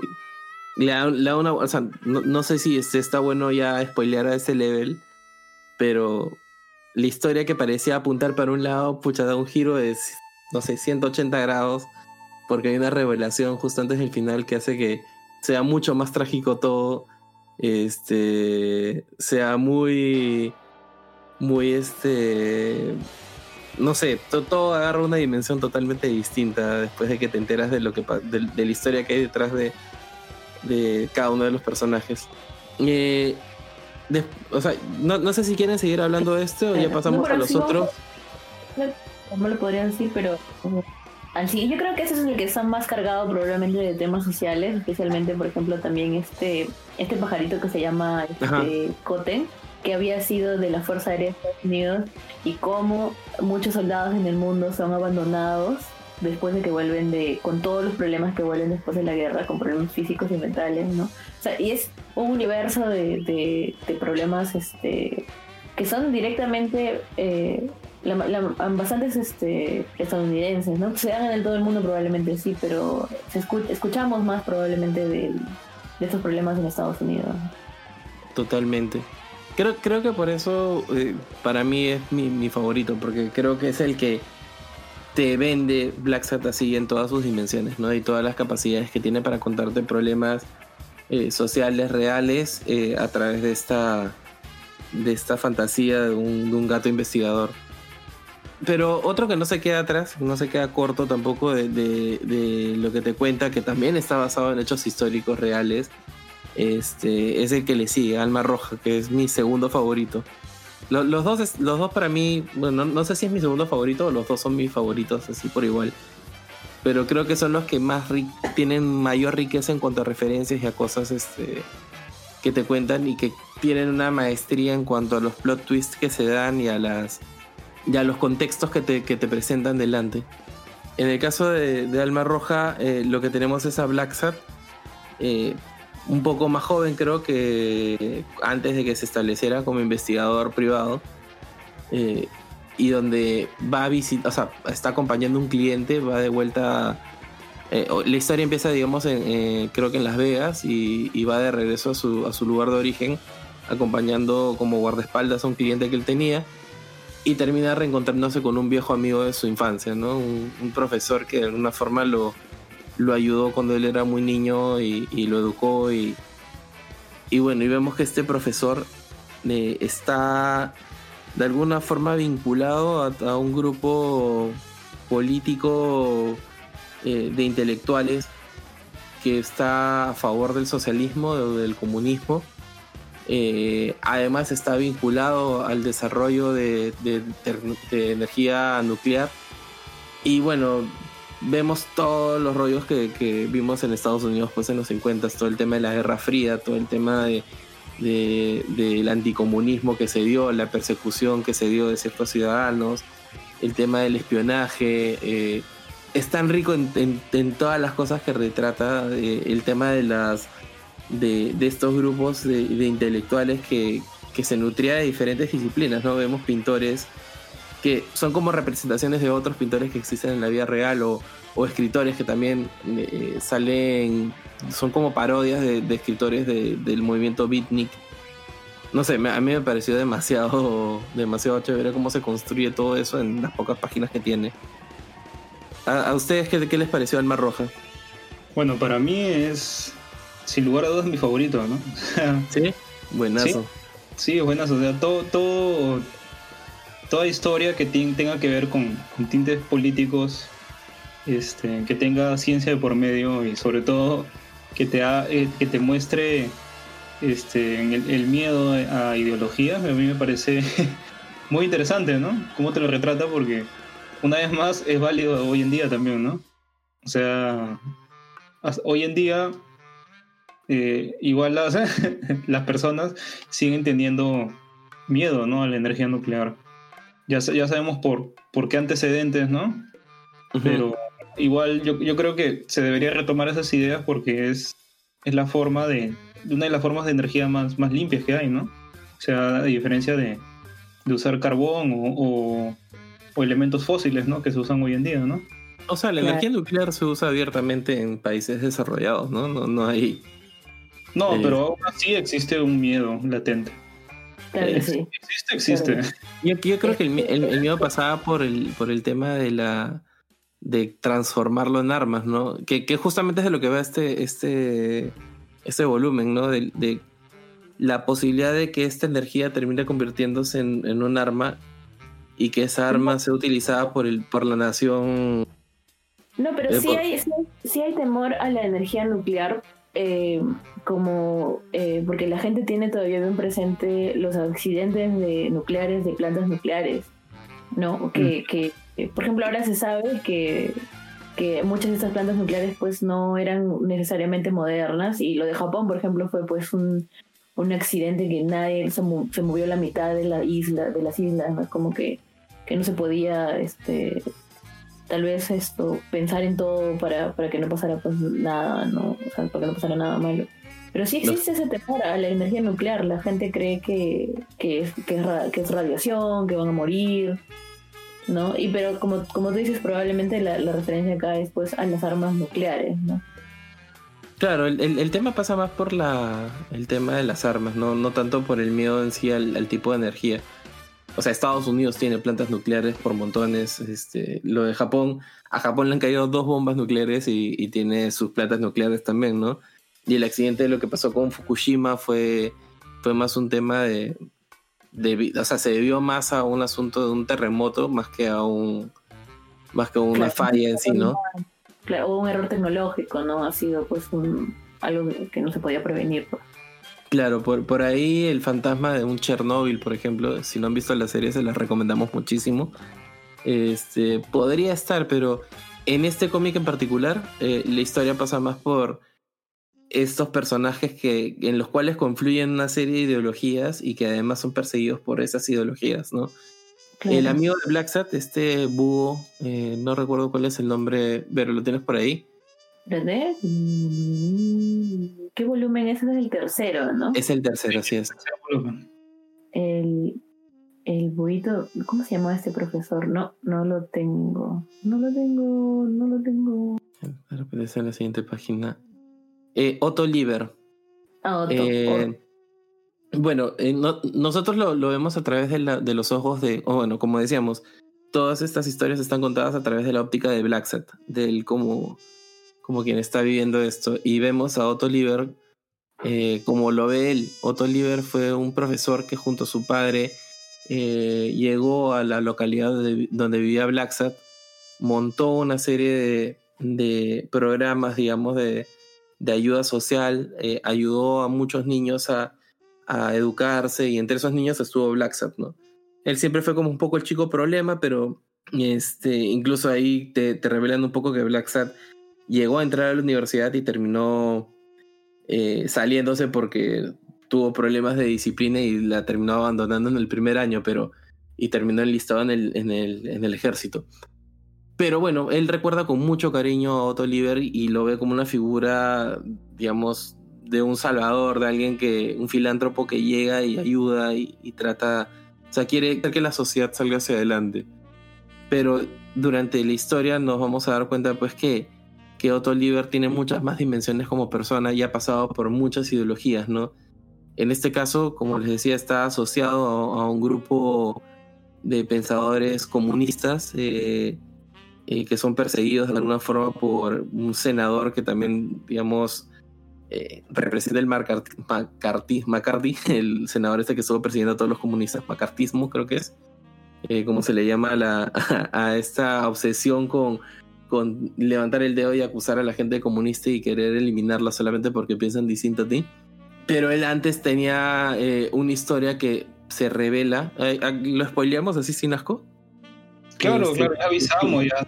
Speaker 2: le da, una o sea, no, no, sé si está bueno ya spoilear a ese level pero la historia que parecía apuntar para un lado, pucha, da un giro de, no sé, 180 grados, porque hay una revelación justo antes del final que hace que sea mucho más trágico todo, este, sea muy, muy, este, no sé, todo, agarra una dimensión totalmente distinta después de que te enteras de lo que de, de la historia que hay detrás de, de cada uno de los personajes. Eh, o sea, no, sé si quieren seguir hablando de esto o ya pasamos a los otros.
Speaker 3: No, lo podría decir, pero así yo creo que ese es el que está más cargado probablemente de temas sociales, especialmente por ejemplo también este este pajarito que se llama este, Coten, que había sido de la Fuerza Aérea de Estados Unidos y cómo muchos soldados en el mundo son abandonados después de que vuelven de, con todos los problemas que vuelven después de la guerra, con problemas físicos y mentales, ¿no? Y es un universo de, de, problemas este, que son directamente eh, bastantes este, estadounidenses, ¿no? Se dan en todo el mundo probablemente sí, pero se escuchamos más probablemente de, de estos problemas en Estados Unidos.
Speaker 2: Totalmente. Creo, creo que por eso eh, para mí es mi, favorito, porque creo que es el que te vende Black Sat en todas sus dimensiones, ¿no? Y todas las capacidades que tiene para contarte problemas eh, sociales reales eh, a través de esta, de esta fantasía de un, gato investigador. Pero otro que no se queda atrás, no se queda corto tampoco de lo que te cuenta, que también está basado en hechos históricos reales, este, es el que le sigue, Alma Roja, que es mi segundo favorito. Los, dos, los dos para mí, bueno, no, sé si es mi segundo favorito o los dos son mis favoritos, así por igual. Pero creo que son los que más tienen mayor riqueza en cuanto a referencias y a cosas este, que te cuentan y que tienen una maestría en cuanto a los plot twists que se dan y a, las, y a los contextos que te, que te presentan delante. En el caso de, Alma Roja, eh, lo que tenemos es a Black Sat, un poco más joven creo que antes de que se estableciera como investigador privado eh, y donde va a visitar, o sea, está acompañando un cliente, va de vuelta, eh, la historia empieza digamos en, eh, creo que en Las Vegas y, y, va de regreso a su, a su lugar de origen acompañando como guardaespaldas a un cliente que él tenía y termina reencontrándose con un viejo amigo de su infancia, ¿no? Un, un profesor que de alguna forma lo, lo ayudó cuando él era muy niño y, lo educó y, y, bueno, y vemos que este profesor eh, está de alguna forma vinculado a, un grupo político eh, de intelectuales que está a favor del socialismo del comunismo. Eh, además está vinculado al desarrollo de, de, de, energía nuclear. Y bueno, vemos todos los rollos que, que, vimos en Estados Unidos pues en los 50, todo el tema de la Guerra Fría, todo el tema de, de, del anticomunismo que se dio, la persecución que se dio de ciertos ciudadanos, el tema del espionaje. Eh, es tan rico en, todas las cosas que retrata eh, el tema de las de, de estos grupos de, de intelectuales que, que, se nutría de diferentes disciplinas, ¿no? Vemos pintores que son como representaciones de otros pintores que existen en la vida real o, o escritores que también eh, salen, son como parodias de, de escritores de, del movimiento beatnik. No sé, a mí me pareció demasiado, demasiado chévere cómo se construye todo eso en las pocas páginas que tiene. ¿A, a ustedes qué, qué, les pareció Alma Roja?
Speaker 1: Bueno, para mí es, sin lugar a dudas, mi favorito, ¿no?
Speaker 2: sí, buenazo.
Speaker 1: Sí, sí buenazo. O sea, todo, todo toda historia que tenga que ver con, tintes políticos, este, que tenga ciencia de por medio y sobre todo que te, eh, que te muestre este, el, el, miedo a ideologías, a mí me parece muy interesante, ¿no? Cómo te lo retrata porque una vez más es válido hoy en día también, ¿no? O sea, hoy en día eh, igual las, las personas siguen teniendo miedo, ¿no? A la energía nuclear ya, ya sabemos por, por qué antecedentes, ¿no? Uh -huh. Pero igual yo, yo creo que se debería retomar esas ideas porque es, es la forma de, una de las formas de energía más, más limpias que hay, ¿no? O sea, a diferencia de, de usar carbón o, o, o, elementos fósiles, ¿no? Que se usan hoy en día, ¿no?
Speaker 2: O sea, la energía nuclear se usa abiertamente en países desarrollados, ¿no? No, no hay...
Speaker 1: No, eh... pero aún así existe un miedo latente.
Speaker 3: Claro sí.
Speaker 1: Existe, existe. Claro.
Speaker 2: Yo, yo, creo que el, el, el, miedo pasaba por el, por el tema de la de transformarlo en armas, ¿no? Que, que justamente es de lo que va este, este, este volumen, ¿no? De, de, la posibilidad de que esta energía termine convirtiéndose en, en un arma y que esa arma sea utilizada por, el, por la nación.
Speaker 3: No, pero eh, sí, por... hay, sí, sí hay temor a la energía nuclear eh, como eh, porque la gente tiene todavía bien presente los accidentes de nucleares de plantas nucleares, ¿no? Que, mm. que por ejemplo, ahora se sabe que, que muchas de estas plantas nucleares pues no eran necesariamente modernas y lo de Japón, por ejemplo, fue pues un, un accidente que nadie se, se, movió la mitad de la isla, de las islas, ¿no? Como que, que no se podía este tal vez esto, pensar en todo para, para que no pasara pues nada, ¿no? O sea, para que no pasara nada malo. Pero sí existe ese temor a la energía nuclear. La gente cree que, que, es, que, es, que es radiación, que van a morir, ¿no? Y pero como, como tú dices, probablemente la, la referencia acá es pues a las armas nucleares, ¿no?
Speaker 2: Claro, el, tema pasa más por la, el tema de las armas, no, no tanto por el miedo en sí al, tipo de energía. O sea, Estados Unidos tiene plantas nucleares por montones. Este, lo de Japón, a Japón le han caído dos bombas nucleares y, tiene sus plantas nucleares también, ¿no? Y el accidente de lo que pasó con Fukushima fue, fue más un tema de, de, o sea, se debió más a un asunto de un terremoto más que a un, más que una falla en sí, ¿no?
Speaker 3: o un error tecnológico, ¿no? Ha sido pues un, algo que no se podía prevenir. Pues.
Speaker 2: Claro, por, por ahí el fantasma de un Chernobyl, por ejemplo, si no han visto la serie, se las recomendamos muchísimo. Este, podría estar, pero en este cómic en particular, eh, la historia pasa más por estos personajes que, en los cuales confluyen una serie de ideologías y que además son perseguidos por esas ideologías, ¿no? El amigo de Black Sat, este búho, eh, no recuerdo cuál es el nombre, pero lo tienes por ahí.
Speaker 3: ¿Verdad? ¿Qué volumen es? Es el tercero, ¿no?
Speaker 2: Es el tercero, así es.
Speaker 3: El, el buito, ¿cómo se llama este profesor? No, no lo tengo. No lo tengo, no lo tengo.
Speaker 2: Aparece en la siguiente página. Eh, Otto Lieber.
Speaker 3: Ah, Otto. Eh,
Speaker 2: bueno, eh, nosotros lo, vemos a través de, la, de los ojos de, o bueno, como decíamos, todas estas historias están contadas a través de la óptica de Blackset, del como, como quien está viviendo esto. Y vemos a Otto Lieber eh, como lo ve él. Otto Lieber fue un profesor que junto a su padre eh, llegó a la localidad donde vivía Blacksat, montó una serie de, de programas, digamos, de, de ayuda social, ayudó a muchos niños a a educarse y entre esos niños estuvo Black ¿no? Él siempre fue como un poco el chico problema, pero este, incluso ahí te, te revelan un poco que Black llegó a entrar a la universidad y terminó eh, saliéndose porque tuvo problemas de disciplina y la terminó abandonando en el primer año, pero y terminó enlistado en el, en el, en el ejército. Pero bueno, él recuerda con mucho cariño a Otto Lieber y lo ve como una figura, digamos, de un salvador, de alguien que, un filántropo que llega y ayuda y, trata, o sea, quiere que la sociedad salga hacia adelante. Pero durante la historia nos vamos a dar cuenta pues que, que Otto Lieber tiene muchas más dimensiones como persona y ha pasado por muchas ideologías, ¿no? En este caso, como les decía, está asociado a, un grupo de pensadores comunistas eh, eh, que son perseguidos de alguna forma por un senador que también, digamos, eh, representa el McCarthy, el senador este que estuvo persiguiendo a todos los comunistas, macartismo creo que es, eh, como se le llama a, la, a, esta obsesión con, con levantar el dedo y acusar a la gente comunista y querer eliminarla solamente porque piensan distinto a ti. Pero él antes tenía eh, una historia que se revela. ¿Lo spoileamos así sin asco?
Speaker 1: Claro, claro, ya avisamos, ya,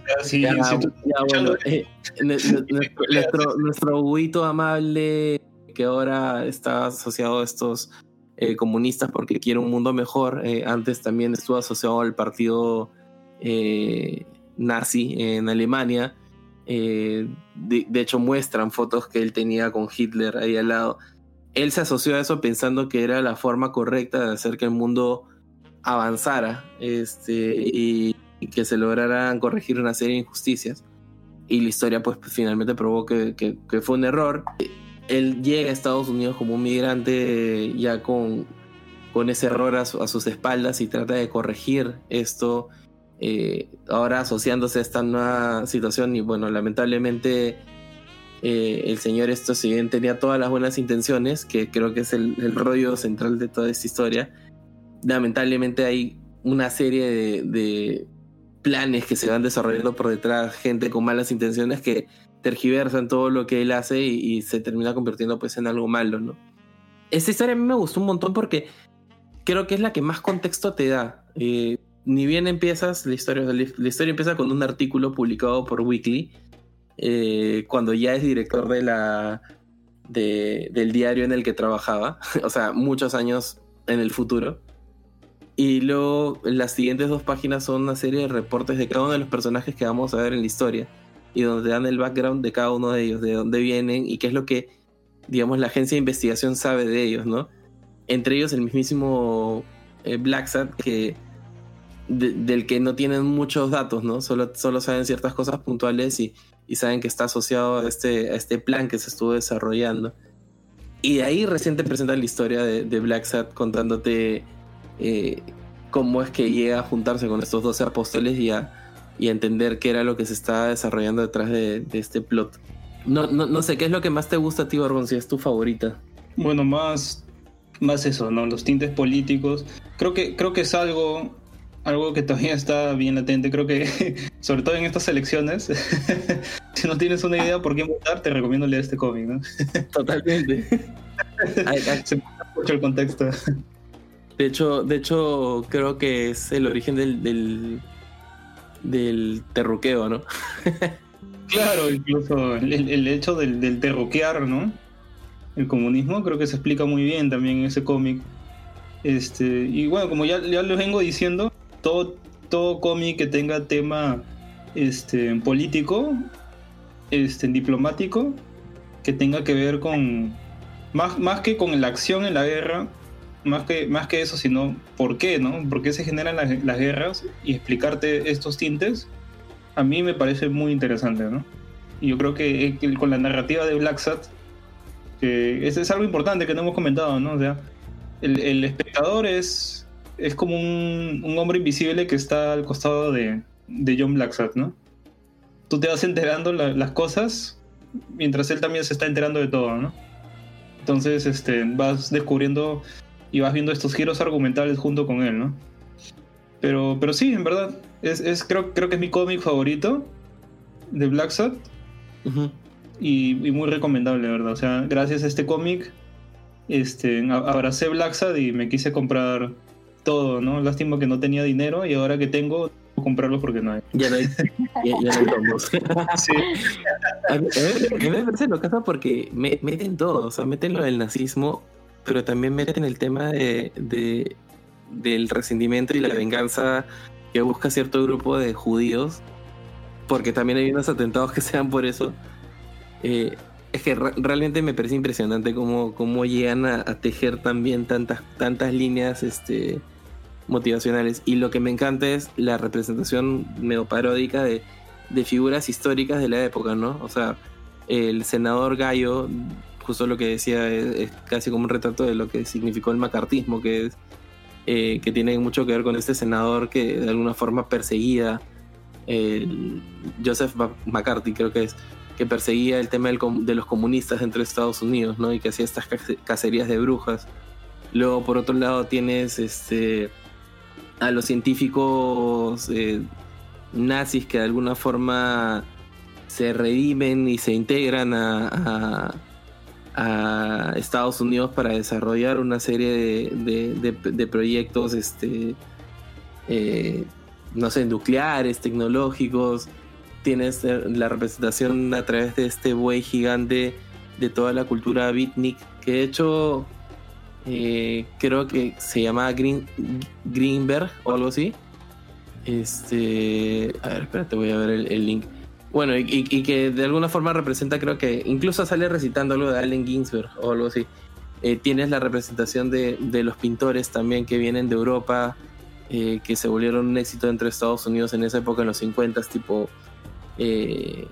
Speaker 2: nuestro, nuestro amable que ahora está asociado a estos eh, comunistas porque quiere un mundo mejor, eh, antes también estuvo asociado al partido eh, nazi en Alemania. De, de, hecho, muestran fotos que él tenía con Hitler ahí al lado. Él se asoció a eso pensando que era la forma correcta de hacer que el mundo avanzara. Este, y que se lograran corregir una serie de injusticias. Y la historia pues, finalmente probó que, que, fue un error. Él llega a Estados Unidos como un migrante ya con, con ese error a, sus espaldas y trata de corregir esto, eh, ahora asociándose a esta nueva situación y bueno, lamentablemente eh, el señor esto si bien tenía todas las buenas intenciones, que creo que es el, rollo central de toda esta historia, lamentablemente hay una serie de, planes que se van desarrollando por detrás, gente con malas intenciones que tergiversan todo lo que él hace y, se termina convirtiendo pues en algo malo, ¿no? Esta historia a mí me gustó un montón porque creo que es la que más contexto te da. Eh, ni bien empiezas la historia, la historia empieza con un artículo publicado por Weekly, eh, cuando ya es director de la, del diario en el que trabajaba, o sea, muchos años en el futuro. Y luego las siguientes dos páginas son una serie de reportes de cada uno de los personajes que vamos a ver en la historia. Y donde dan el background de cada uno de ellos, de dónde vienen y qué es lo que, digamos, la agencia de investigación sabe de ellos, ¿no? Entre ellos el mismísimo eh, Blacksat, que del que no tienen muchos datos, ¿no? Solo, solo saben ciertas cosas puntuales y, y saben que está asociado a este, a este plan que se estuvo desarrollando. Y de ahí recién te presenta la historia de, Black Sat contándote eh, cómo es que llega a juntarse con estos 12 apóstoles y a, y entender qué era lo que se estaba desarrollando detrás de, este plot. No, no, no, sé, ¿qué es lo que más te gusta a ti, Barbon, si es tu favorita?
Speaker 1: Bueno, más, más eso, ¿no? Los tintes políticos. Creo que, creo que es algo, algo que todavía está bien latente. Creo que, sobre todo en estas elecciones, si no tienes una idea por qué votar, te recomiendo leer este cómic, ¿no?
Speaker 2: Totalmente.
Speaker 1: Se me mucho el contexto.
Speaker 2: De hecho, de hecho, creo que es el origen del, del, terruqueo, ¿no?
Speaker 1: claro, incluso el, hecho del, del, terruquear, ¿no? El comunismo creo que se explica muy bien también en ese cómic. Este, y bueno, como ya, ya les vengo diciendo, todo, todo cómic que tenga tema este, político, este, diplomático, que tenga que ver con, más, más que con la acción en la guerra, más que, más que eso, sino por qué, ¿no? ¿Por qué se generan las, las guerras? Y explicarte estos tintes, a mí me parece muy interesante, ¿no? Y yo creo que, con la narrativa de Black Sat, que es, es, algo importante que no hemos comentado, ¿no? O sea, el, el espectador es, es como un, un, hombre invisible que está al costado de, de John Blacksat, ¿no? Tú te vas enterando las cosas mientras él también se está enterando de todo, ¿no? Entonces, este, vas descubriendo y vas viendo estos giros argumentales junto con él, ¿no? Pero, pero sí, en verdad, es, es creo, creo que es mi cómic favorito de Black Sat. y, muy recomendable, ¿verdad? O sea, gracias a este cómic, este, abracé Black Sat y me quise comprar todo, ¿no? Lástima que no tenía dinero y ahora que tengo, comprarlo porque no hay.
Speaker 2: Ya no hay, ya, no hay tomos. sí. A mí, me parece lo que pasa porque me, meten todo, o sea, meten lo del nazismo, pero también meten el tema de, del resentimiento y la venganza que busca cierto grupo de judíos, porque también hay unos atentados que sean por eso. Eh, es que realmente me parece impresionante cómo, cómo llegan a, tejer también tantas, tantas líneas este, motivacionales. Y lo que me encanta es la representación medio paródica de, de figuras históricas de la época, ¿no? O sea, el senador Gallo justo lo que decía es, casi como un retrato de lo que significó el macartismo, que es eh, que tiene mucho que ver con este senador que de alguna forma perseguía Joseph McCarthy creo que es que perseguía el tema de los comunistas dentro de Estados Unidos, ¿no? Y que hacía estas cacerías de brujas. Luego, por otro lado, tienes este, a los científicos eh, nazis que de alguna forma se redimen y se integran a, Estados Unidos para desarrollar una serie de, proyectos, este, eh, no sé, nucleares, tecnológicos. Tienes eh, la representación a través de este buey gigante de toda la cultura beatnik, que de hecho eh, creo que se llama Green, Greenberg o algo así. Este, a ver, espérate, voy a ver el link. Bueno, y, que de alguna forma representa, creo que incluso sale recitando algo de Allen Ginsberg o algo así. Eh, tienes la representación de, los pintores también que vienen de Europa, eh, que se volvieron un éxito entre Estados Unidos en esa época, en los 50, tipo. Eh,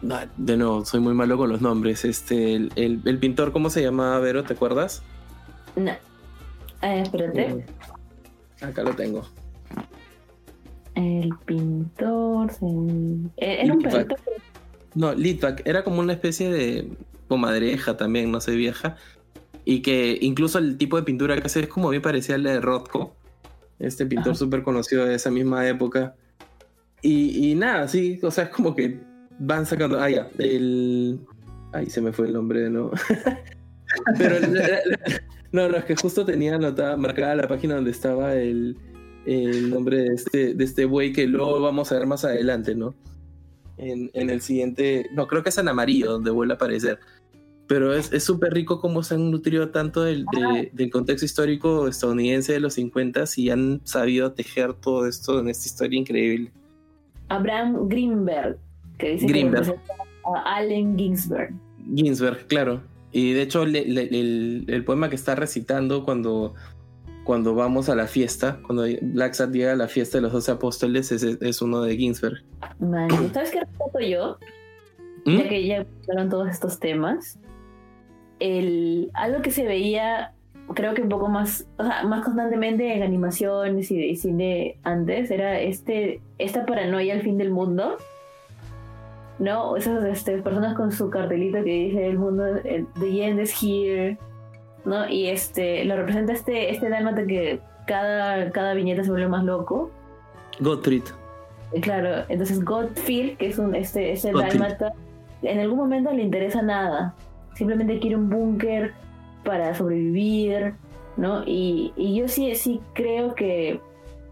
Speaker 2: de nuevo, soy muy malo con los nombres. Este, el, pintor, ¿cómo se llamaba, Vero? ¿Te acuerdas?
Speaker 3: No. espérate.
Speaker 2: Acá lo tengo.
Speaker 3: El pintor. Eh, era un perrito.
Speaker 2: No, Litvak era como una especie de comadreja también, no sé, vieja. Y que incluso el tipo de pintura que hace es como bien parecía a la de Rothko, este pintor súper conocido de esa misma época. Y, nada, sí, o sea, es como que van sacando. Ah, ya, el. Ay, se me fue el nombre de nuevo. Pero. no, no, es que justo tenía anotada, marcada la página donde estaba el el nombre de este, de este buey que luego vamos a ver más adelante, ¿no? En, el siguiente, no, creo que es en amarillo donde vuelve a aparecer. Pero es súper rico cómo se han nutrido tanto del, del, contexto histórico estadounidense de los 50 y han sabido tejer todo esto en esta historia increíble.
Speaker 3: Abraham Greenberg, que dice Greenberg. que a Allen Ginsberg.
Speaker 2: Ginsberg, claro. Y de hecho, el, el, poema que está recitando cuando cuando vamos a la fiesta, cuando Black Sabbath llega a la fiesta de los doce apóstoles, es, es uno de Ginsberg.
Speaker 3: ¿Sabes qué respeto yo? ¿Mm? Ya que ya hablaron todos estos temas. El, algo que se veía, creo que un poco más, o sea, más constantemente en animaciones y, cine antes, era este, esta paranoia al fin del mundo. ¿No? Esas este, personas con su cartelito que dice el mundo, the end is here, ¿no? Y este, lo representa este, este dálmata que cada, cada viñeta se vuelve más loco.
Speaker 2: Gottfried.
Speaker 3: Eh, claro, entonces Gottfried, que es un este, ese dálmata, en algún momento le interesa nada. Simplemente quiere un búnker para sobrevivir, ¿no? Y, y yo sí, sí creo que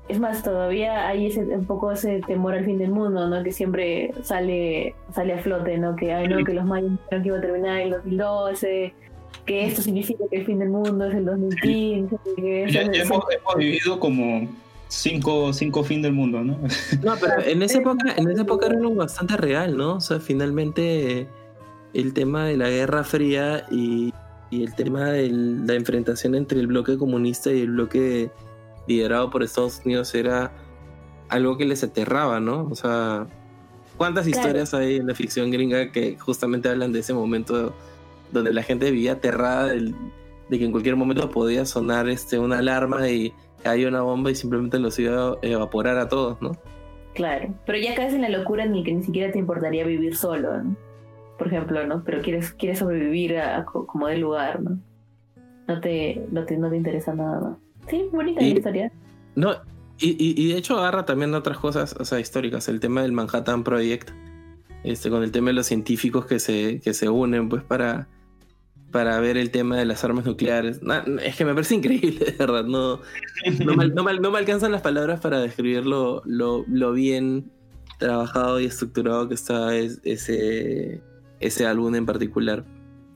Speaker 3: es más, todavía hay ese, un poco ese temor al fin del mundo, ¿no? Que siempre sale, sale a flote, ¿no? Que, ay, no, que los mayas dijeron que iba a terminar en el 2012, que esto significa que el fin del mundo es el 2015. Que
Speaker 1: ya, hemos, vivido como cinco, cinco fin del mundo, ¿no?
Speaker 2: No, pero en esa época, en esa época era algo bastante real, ¿no? O sea, finalmente el tema de la Guerra Fría y, y el tema de la enfrentación entre el bloque comunista y el bloque liderado por Estados Unidos era algo que les aterraba, ¿no? O sea, ¿cuántas historias hay en la ficción gringa que justamente hablan de ese momento donde la gente vivía aterrada de que en cualquier momento podía sonar este, una alarma y caía una bomba y simplemente los iba a evaporar a todos, ¿no?
Speaker 3: Claro, pero ya caes en la locura ni que ni siquiera te importaría vivir solo, ¿no? Por ejemplo, ¿no? Pero quieres, quieres sobrevivir a, como de lugar, ¿no? No te, no te, no te interesa nada más. Sí, bonita historia.
Speaker 2: No, y, y, de hecho agarra también otras cosas, o sea, históricas, el tema del Manhattan Project, este, con el tema de los científicos que se, que se unen, pues, para, para ver el tema de las armas nucleares. es que me parece increíble, de verdad. No, no, me, alcanzan las palabras para describir lo, lo, bien trabajado y estructurado que está ese, ese álbum en particular.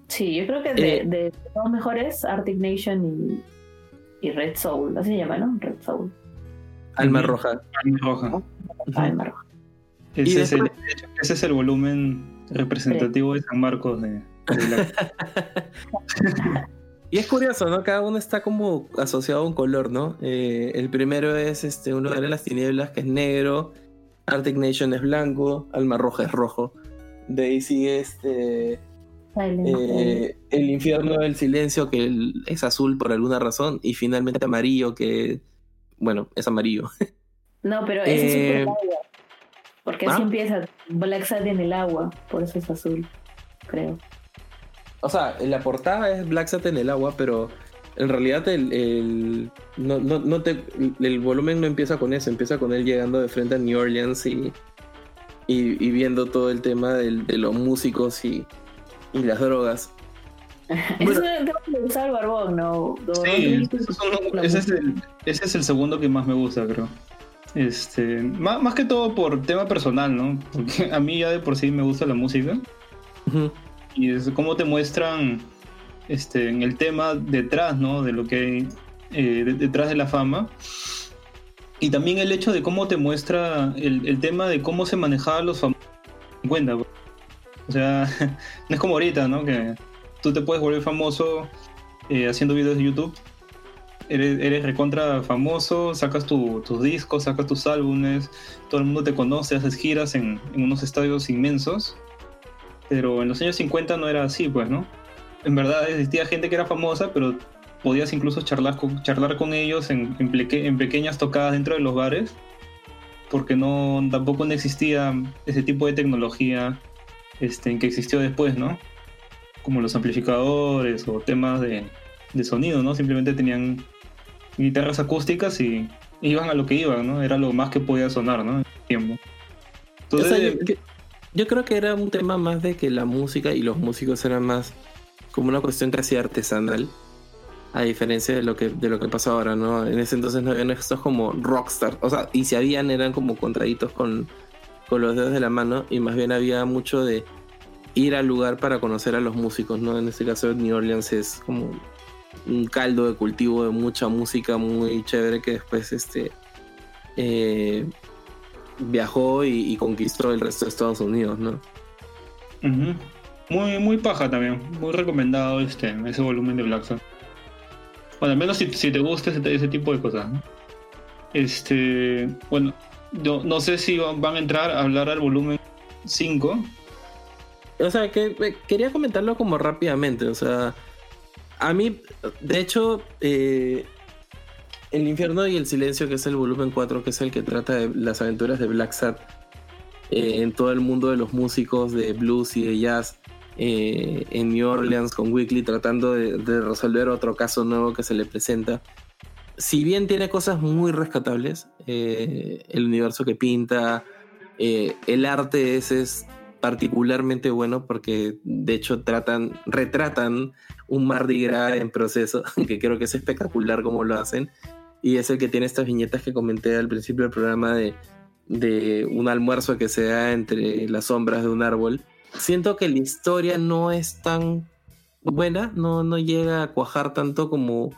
Speaker 3: Sí, yo creo que de, eh, de los mejores, Arctic Nation y y Red Soul, así se llama, ¿no? Red Soul.
Speaker 2: Alma Roja.
Speaker 1: Alma Roja.
Speaker 3: Alma Roja.
Speaker 1: Ese, es el, ese es el volumen representativo de San Marcos de,
Speaker 2: y es curioso, ¿no? Cada uno está como asociado a un color, ¿no? Eh, el primero es este, un lugar en las tinieblas que es negro, Arctic Nation es blanco, Alma Roja es rojo. De ahí sigue este eh, el infierno del silencio, que es azul por alguna razón, y finalmente amarillo, que, bueno, es amarillo.
Speaker 3: No, pero ese es el eh, agua. Porque así ¿Ah? empieza Black Sad en el agua, por eso es azul, creo.
Speaker 2: O sea, la portada es Black Sat en el agua, pero en realidad el, no, no, te, el volumen no empieza con eso, empieza con él llegando de frente a New Orleans y, y, viendo todo el tema de los músicos y, y las drogas.
Speaker 3: Eso es que usar el barbón, ¿no?
Speaker 1: Sí, ese, es el, ese es el segundo que más me gusta, creo. Este, más, más, que todo por tema personal, ¿no? Porque a mí ya de por sí me gusta la música. Y es como te muestran este, en el tema detrás, ¿no? De lo que hay eh, detrás de la fama. Y también el hecho de cómo te muestra el, el tema de cómo se manejaban los famosos. O sea, no es como ahorita, ¿no? Que tú te puedes volver famoso eh, haciendo videos de YouTube. Eres, eres recontra famoso, sacas tus discos, sacas tus álbumes, todo el mundo te conoce, haces giras en, unos estadios inmensos. Pero en los años 50 no era así, pues, ¿no? En verdad existía gente que era famosa, pero podías incluso charlar con, charlar con ellos en, en, pequeñas tocadas dentro de los bares, porque no, tampoco no existía ese tipo de tecnología este, que existió después, ¿no? Como los amplificadores o temas de, sonido, ¿no? Simplemente tenían guitarras acústicas y iban a lo que iban, ¿no? Era lo más que podía sonar, ¿no? En tiempo.
Speaker 2: yo, creo que era un tema más de que la música y los músicos eran más como una cuestión casi artesanal, a diferencia de lo que de lo que pasa ahora, ¿no? En ese entonces no habían estos como rockstar, o sea, y si habían eran como contraditos con con los dedos de la mano y más bien había mucho de ir al lugar para conocer a los músicos, ¿no? En este caso New Orleans es como un caldo de cultivo de mucha música muy chévere que después este eh, viajó y, conquistó el resto de Estados Unidos, ¿no?
Speaker 1: Muy, muy paja también, muy recomendado este, ese volumen de Black Bueno, al menos si, te gusta ese, tipo de cosas. Este, bueno, yo no sé si van a entrar a hablar al volumen 5.
Speaker 2: O sea, que eh, quería comentarlo como rápidamente, o sea, a mí, de hecho, eh, El infierno y el silencio, que es el volumen 4, que es el que trata de las aventuras de Black Sat eh, en todo el mundo de los músicos de blues y de jazz en New Orleans con Weekly, tratando de resolver otro caso nuevo que se le presenta si bien tiene cosas muy rescatables, eh, el universo que pinta, eh, el arte ese es particularmente bueno porque de hecho tratan, retratan un Mardi Gras en proceso, que creo que es espectacular como lo hacen, y es el que tiene estas viñetas que comenté al principio del programa de, de un almuerzo que se da entre las sombras de un árbol. Siento que la historia no es tan buena, no, no llega a cuajar tanto como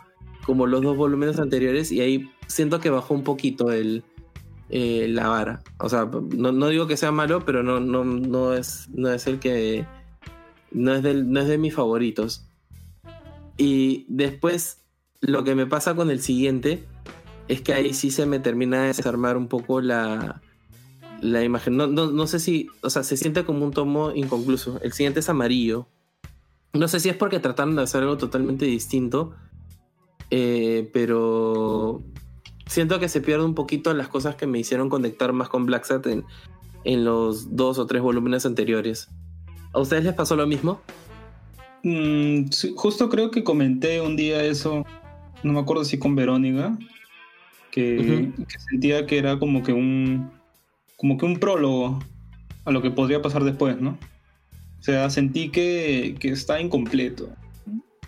Speaker 2: como los dos volúmenes anteriores y ahí siento que bajó un poquito el, eh, la vara. O sea, no, digo que sea malo, pero no, no, no, es, no es el que... No es, del, no es de mis favoritos. Y después lo que me pasa con el siguiente es que ahí sí se me termina de desarmar un poco la, la imagen. No, no, no, sé si, o sea, se siente como un tomo inconcluso. El siguiente es amarillo. No sé si es porque trataron de hacer algo totalmente distinto eh, pero siento que se pierde un poquito las cosas que me hicieron conectar más con Black Sat en, en los dos o tres volúmenes anteriores. ¿A ustedes les pasó lo mismo?
Speaker 1: Mm, justo creo que comenté un día eso, no me acuerdo si con Verónica, que, sentía que era como que un como que un prólogo a lo que podría pasar después, ¿no? O sea, sentí que, que está incompleto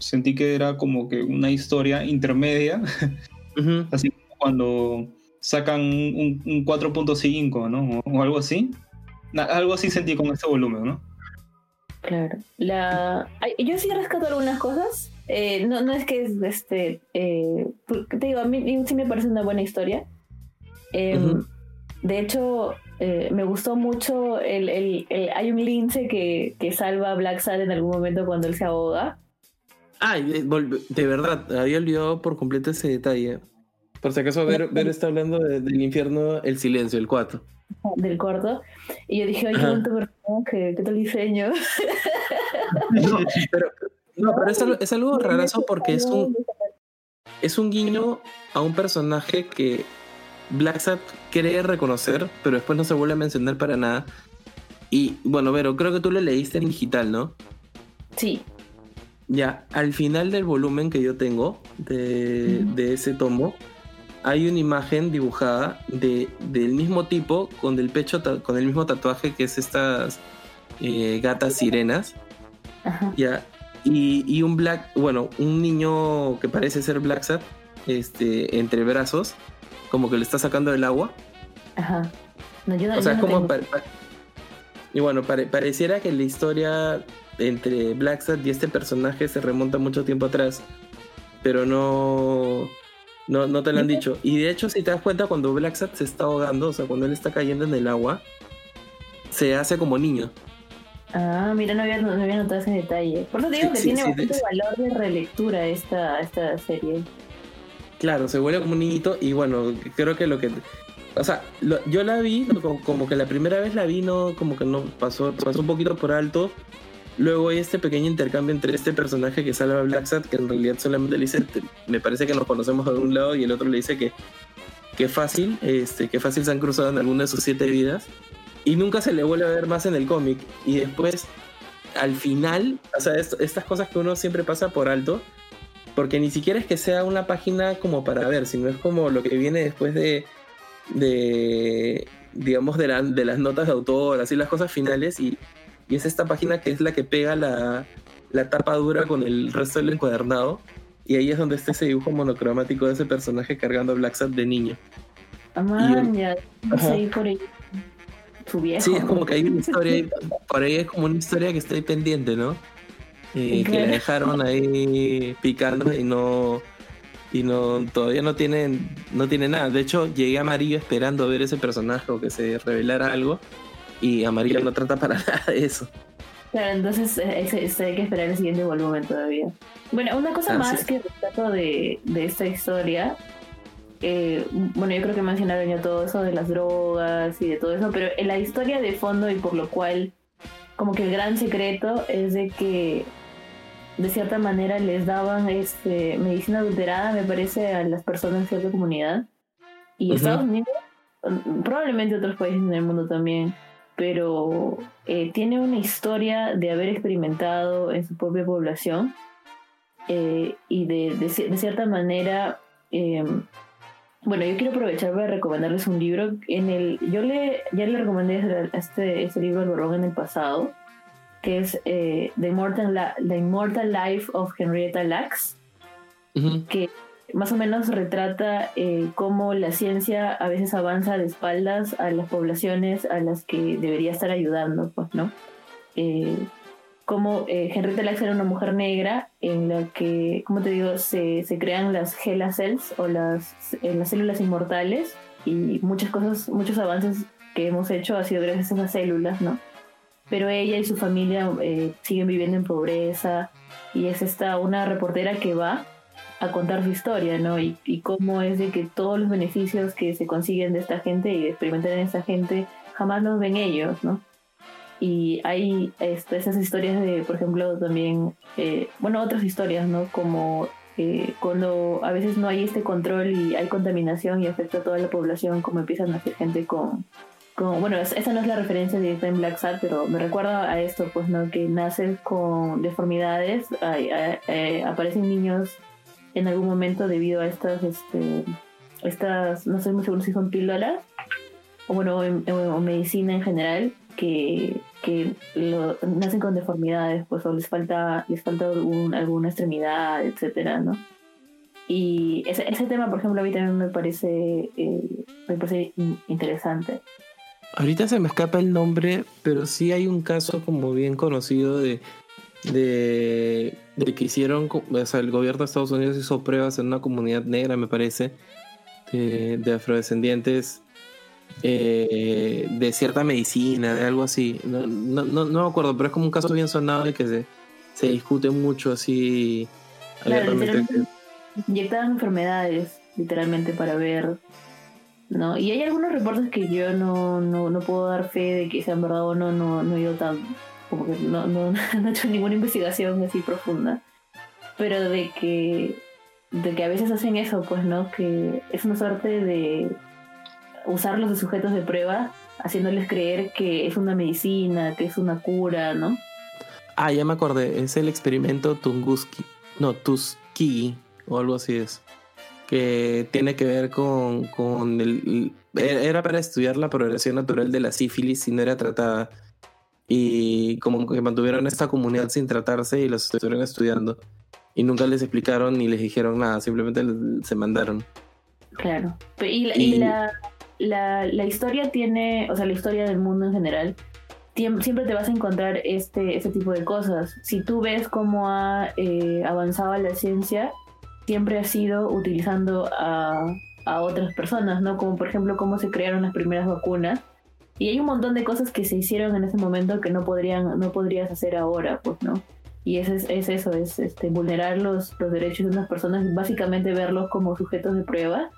Speaker 1: sentí que era como que una historia intermedia, así como cuando sacan un, 4.5, ¿no? O, algo así. Algo así sentí con este volumen, ¿no?
Speaker 3: Claro. La... Yo sí rescato algunas cosas. Eh, no, no es que es este. Eh, te digo, a mí sí me parece una buena historia. Em, de hecho, eh, me gustó mucho el, el, hay un lince que, que salva a Black Sad en algún momento cuando él se ahoga.
Speaker 2: Ah, de verdad, había olvidado por completo ese detalle. Por si acaso, Ver, ver está hablando del infierno, el silencio, el 4.
Speaker 3: Del corto. Y yo dije, oye, ¿qué, qué tal diseño?
Speaker 2: No, pero, no, pero es, algo, es algo rarazo porque es un, es un guiño a un personaje que Black Sabbath cree reconocer, pero después no se vuelve a mencionar para nada. Y bueno, Vero, creo que tú lo leíste en digital, ¿no?
Speaker 3: Sí.
Speaker 2: Ya, al final del volumen que yo tengo de, ese tomo, hay una imagen dibujada de, del mismo tipo, con el pecho, con el mismo tatuaje que es estas eh, gatas sirenas. Ya, y, un black, bueno, un niño que parece ser Black Sat, este, entre brazos, como que le está sacando del agua.
Speaker 3: Ajá.
Speaker 2: No, yo o sea, como. y bueno, pareciera que la historia entre Black y este personaje se remonta mucho tiempo atrás, pero no, no, no te lo han dicho. Y de hecho, si te das cuenta, cuando Black se está ahogando, o sea, cuando él está cayendo en el agua, se hace como niño.
Speaker 3: Ah, mira, no había, no había notado ese detalle. Por eso digo que tiene bastante valor de relectura esta, esta serie.
Speaker 2: Claro, se vuelve como un niñito y bueno, creo que lo que... O sea, yo la vi, como, que la primera vez la vi, no, como que no pasó, pasó un poquito por alto, Luego hay este pequeño intercambio entre este personaje que salva a Black que en realidad solamente le dice, me parece que nos conocemos de un lado, y el otro le dice que, que fácil, este, que fácil se han cruzado en alguna de sus siete vidas. Y nunca se le vuelve a ver más en el cómic. Y después, al final, o sea, estas cosas que uno siempre pasa por alto, porque ni siquiera es que sea una página como para ver, sino es como lo que viene después de, de digamos, de, de las notas de autor, así las cosas finales, y y es esta página que es la que pega la, la tapa dura con el resto del encuadernado. Y ahí es donde está ese dibujo monocromático de ese personaje cargando a Black de niño.
Speaker 3: Ah, ya. por ahí. Viejo.
Speaker 2: Sí, es como que hay una historia, por ahí es como una historia que está ahí pendiente, ¿no? Eh, que la dejaron ahí picando y no y no todavía no tienen no tiene nada. De hecho, llegué a Amarillo esperando ver ese personaje o que se revelara algo y Amarillo no trata para nada de eso.
Speaker 3: Claro, entonces hay que esperar el siguiente volumen todavía. Bueno, una cosa más que rescato de, de esta historia eh, bueno, yo creo que mencionaron ya todo eso de las drogas y de todo eso, pero en la historia de fondo y por lo cual como que el gran secreto es de que de cierta manera les daban este medicina adulterada, me parece, a las personas de cierta comunidad. Y Estados Unidos, probablemente otros países en el mundo también, pero eh, tiene una historia de haber experimentado en su propia población eh, y de, de, cierta manera em, bueno, yo quiero aprovechar para recomendarles un libro. En el, yo le, ya le recomendé este, este libro al Borrón en el pasado, que es eh, The, Immortal The Immortal Life of Henrietta Lacks, que más o menos retrata eh, cómo la ciencia a veces avanza de espaldas a las poblaciones a las que debería estar ayudando, pues, ¿no? Eh, como eh, Henrietta Lacks era una mujer negra en la que, como te digo, se, se crean las Hela Cells o las, eh, las células inmortales y muchas cosas, muchos avances que hemos hecho ha sido gracias a esas células, ¿no? Pero ella y su familia eh, siguen viviendo en pobreza y es esta una reportera que va a contar su historia, ¿no? Y, y cómo es de que todos los beneficios que se consiguen de esta gente y de experimentar en esta gente jamás los ven ellos, ¿no? Y hay este, esas historias de, por ejemplo, también, eh, bueno, otras historias, ¿no? Como eh, cuando a veces no hay este control y hay contaminación y afecta a toda la población, como empiezan a hacer gente con, con bueno, esa no es la referencia de en Black Sat, pero me recuerda a esto, pues, ¿no? Que naces con deformidades, eh, aparecen niños en algún momento debido a estas, este, estas, no sé muy seguro si son píldoras, o bueno, o medicina en general, que, que lo, nacen con deformidades, pues o les falta, les falta alguna extremidad, etcétera, ¿no? Y ese, ese tema, por ejemplo, a mí también me parece, eh, me parece interesante.
Speaker 2: Ahorita se me escapa el nombre, pero sí hay un caso como bien conocido de, de, de que hicieron, o sea, el gobierno de Estados Unidos hizo pruebas en una comunidad negra, me parece, de, de afrodescendientes eh, de cierta medicina, de algo así. No, no, no, me acuerdo, pero es como un caso bien sonado y que se, se discute mucho así.
Speaker 3: Claro, inyectaban enfermedades, literalmente, para ver. ¿no? Y hay algunos reportes que yo no, no, no puedo dar fe de que sean verdad o no, no, no he ido tan. Como que no, no, no he hecho ninguna investigación así profunda. Pero de que. de que a veces hacen eso, pues, ¿no? Que es una suerte de usarlos de sujetos de prueba, haciéndoles creer que es una medicina, que es una cura, ¿no?
Speaker 2: Ah, ya me acordé, es el experimento Tunguski, no, Tuskegee, o algo así es, que tiene que ver con, con el, era para estudiar la progresión natural de la sífilis si no era tratada. Y como que mantuvieron esta comunidad sin tratarse y los estuvieron estudiando. Y nunca les explicaron ni les dijeron nada, simplemente se mandaron.
Speaker 3: Claro. y la, la, la, historia tiene, o sea, la historia del mundo en general, siempre te vas a encontrar este, este tipo de cosas. Si tú ves cómo ha eh, avanzado la ciencia, siempre ha sido utilizando a, a otras personas, ¿no? Como por ejemplo cómo se crearon las primeras vacunas. Y hay un montón de cosas que se hicieron en ese momento que no podrían, no podrías hacer ahora, pues, ¿no? Y es, es eso, es este, vulnerar los, los derechos de unas personas, básicamente verlos como sujetos de prueba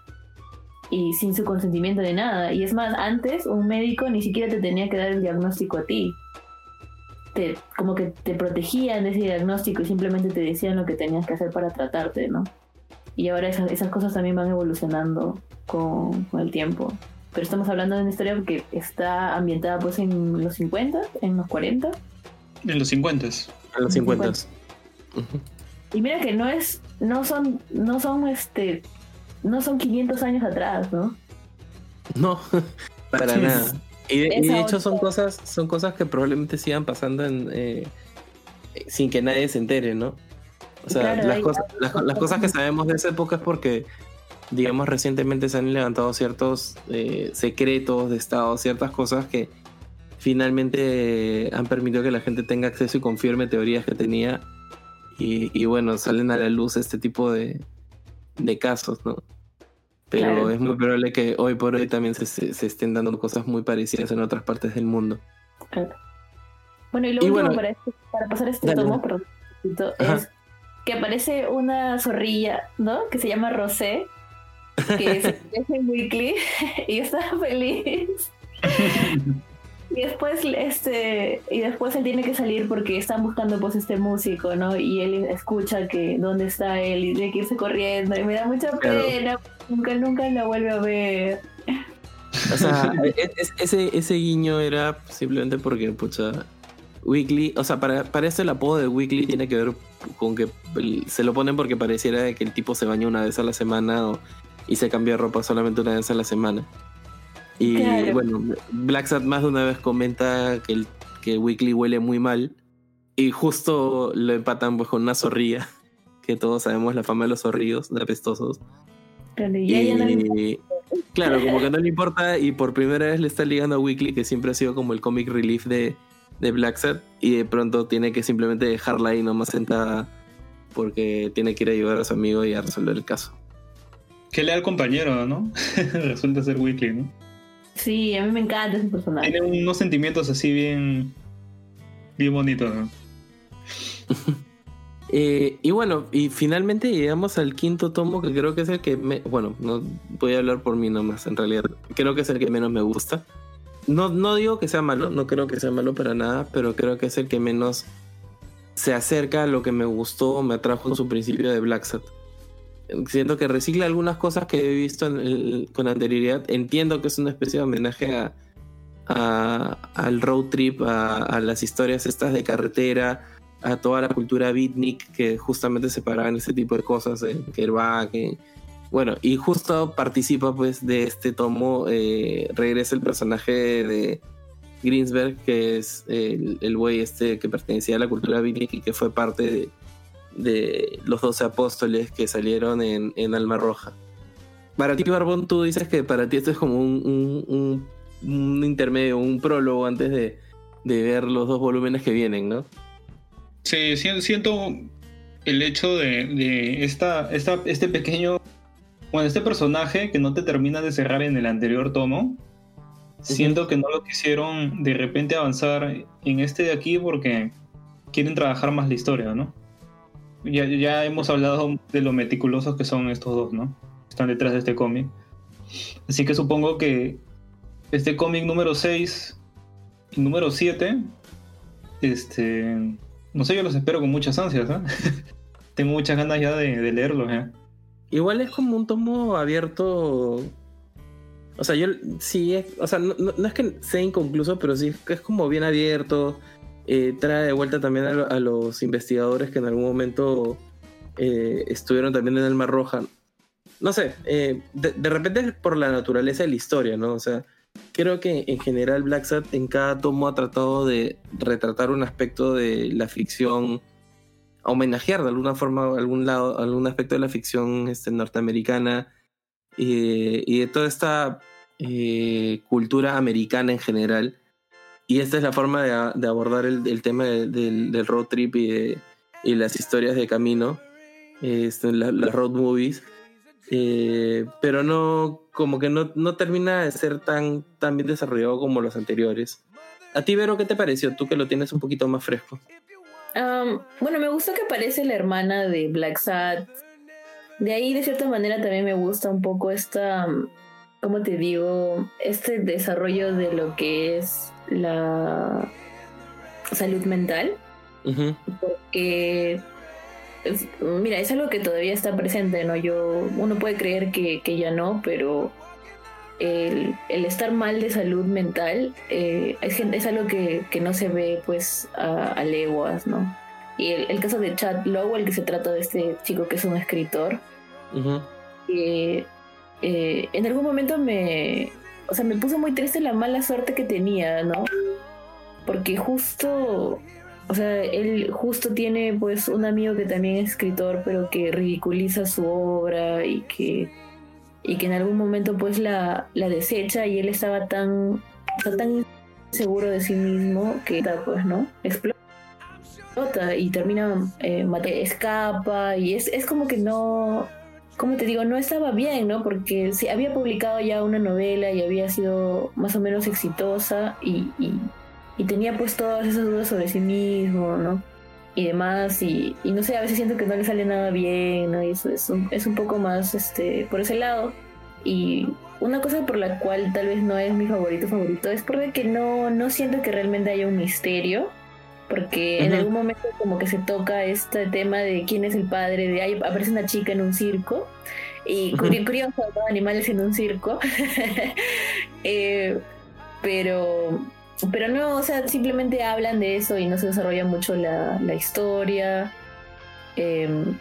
Speaker 3: y sin su consentimiento de nada. Y es más, antes un médico ni siquiera te tenía que dar el diagnóstico a ti. Te, como que te protegían de ese diagnóstico y simplemente te decían lo que tenías que hacer para tratarte, ¿no? Y ahora esas, esas cosas también van evolucionando con, con, el tiempo. Pero estamos hablando de una historia que está ambientada pues en los 50, en los 40.
Speaker 1: En los 50.
Speaker 2: En los 50.
Speaker 3: Y mira que no es, no son, no son este no son 500 años atrás, ¿no?
Speaker 2: No, para nada. Y de, hecho son cosas, son cosas que probablemente sigan pasando en, eh, sin que nadie se entere, ¿no? O sea, las, cosas, las, cosas que sabemos de esa época es porque, digamos, recientemente se han levantado ciertos eh, secretos de Estado, ciertas cosas que finalmente han permitido que la gente tenga acceso y confirme teorías que tenía. Y, y bueno, salen a la luz este tipo de, de casos, ¿no? Pero es muy probable que hoy por hoy también se, estén dando cosas muy parecidas en otras partes del mundo.
Speaker 3: Bueno, y lo último para, este, para, pasar este tomo, perdón, es que aparece una zorrilla, ¿no? Que se llama Rosé, que es, en Weekly, y está feliz. Y después, este, y después él tiene que salir porque están buscando pues este músico, ¿no? Y él escucha que dónde está él y tiene que irse corriendo y me da mucha pena, nunca, nunca la vuelve a ver.
Speaker 2: O sea, e, e, ese, ese guiño era simplemente porque, pucha, Weekly, o sea, para, para eso el apodo de Weekly tiene que ver con que se lo ponen porque pareciera que el tipo se baña una vez a la semana y se cambia de ropa solamente una vez a la semana. Y bueno, Black Sat más de una vez comenta que, el, que Weekly huele muy mal y justo lo empatan pues, con una zorrilla, que todos sabemos la fama de los zorrillos, de apestosos. y, claro, como que no le importa y por primera vez le está ligando a Weekly, que siempre ha sido como el comic relief de, de Black Sat, y de pronto tiene que simplemente dejarla ahí nomás sentada porque tiene que ir a ayudar a su amigo y a resolver el caso.
Speaker 1: Qué leal compañero, ¿no? Resulta ser Weekly, ¿no?
Speaker 3: Sí, a mí me encanta ese personaje.
Speaker 1: Tiene unos sentimientos así bien. bien bonitos, ¿no?
Speaker 2: Eh, y bueno, y finalmente llegamos al quinto tomo, que creo que es el que me. Bueno, no voy a hablar por mí nomás, en realidad. Creo que es el que menos me gusta. No, no digo que sea malo, no creo que sea malo para nada, pero creo que es el que menos se acerca a lo que me gustó o me atrajo en su principio de Black Sat siento que recicla algunas cosas que he visto con anterioridad. Entiendo que es una especie de homenaje a, al road trip, a, las historias estas de carretera, a toda la cultura beatnik que justamente se en ese tipo de cosas, en que bueno, y justo participa pues de este tomo, eh, regresa el personaje de Greensberg, que es el güey este que pertenecía a la cultura beatnik y que fue parte de de los doce apóstoles que salieron en, en, Alma Roja. Para ti, Barbón, tú dices que para ti esto es como un, un, intermedio, un prólogo antes de, ver los dos volúmenes que vienen, ¿no?
Speaker 1: Sí, siento el hecho de, esta, esta, este pequeño, bueno, este personaje que no te termina de cerrar en el anterior tomo. Siento que no lo quisieron de repente avanzar en este de aquí porque quieren trabajar más la historia, ¿no? Ya, hemos hablado de lo meticulosos que son estos dos, ¿no? Están detrás de este cómic. Así que supongo que este cómic número 6 y número 7, este, no sé, yo los espero con muchas ansias, ¿eh? Tengo muchas ganas ya de, leerlos, ¿eh?
Speaker 2: Igual es como un tomo abierto. O sea, yo sí, o sea, no, es que sea inconcluso, pero sí es como bien abierto. Eh, trae de vuelta también a, los investigadores que en algún momento eh, estuvieron también en el Mar Roja. No sé, eh, de, repente es por la naturaleza de la historia, ¿no? O sea, creo que en general Black Sat en cada tomo ha tratado de retratar un aspecto de la ficción, homenajear de alguna forma algún lado, algún aspecto de la ficción este, norteamericana y de toda esta cultura americana en general y esta es la forma de, abordar el, tema del, road trip y, las historias de camino, este, las road movies. Eh, pero no, como que no, no, termina de ser tan, tan bien desarrollado como los anteriores. ¿A ti, Vero, qué te pareció? Tú que lo tienes un poquito más fresco.
Speaker 3: bueno, me gusta que aparece la hermana de Black Sat. De ahí, de cierta manera, también me gusta un poco esta, ¿cómo te digo? Este desarrollo de lo que es la salud mental. Porque, mira, es algo que todavía está presente, ¿no? Yo, uno puede creer que, ya no, pero el, estar mal de salud mental eh, es, es, algo que, no se ve pues a, leguas, ¿no? Y el, caso de Chad Lowell, que se trata de este chico que es un escritor, eh, en algún momento me, o sea, me puso muy triste la mala suerte que tenía, ¿no? Porque justo, o sea, él justo tiene pues un amigo que también es escritor, pero que ridiculiza su obra y que, y que en algún momento pues la, la desecha y él estaba tan, tan seguro de sí mismo que pues, ¿no? Explota y termina, eh, escapa y es, es como que no, como te digo, no estaba bien, ¿no? Porque sí, había publicado ya una novela y había sido más o menos exitosa y, y tenía pues todas esas dudas sobre sí mismo, ¿no? Y demás, y, y no sé, a veces siento que no le sale nada bien, ¿no? Y eso es un, es un poco más este, por ese lado. Y una cosa por la cual tal vez no es mi favorito favorito es porque no, no siento que realmente haya un misterio. Porque en algún momento como que se toca este tema de quién es el padre, de ahí aparece una chica en un circo. Y curioso, animales en un circo. eh, pero pero no, o sea, simplemente hablan de eso y no se desarrolla mucho la, la historia. Em,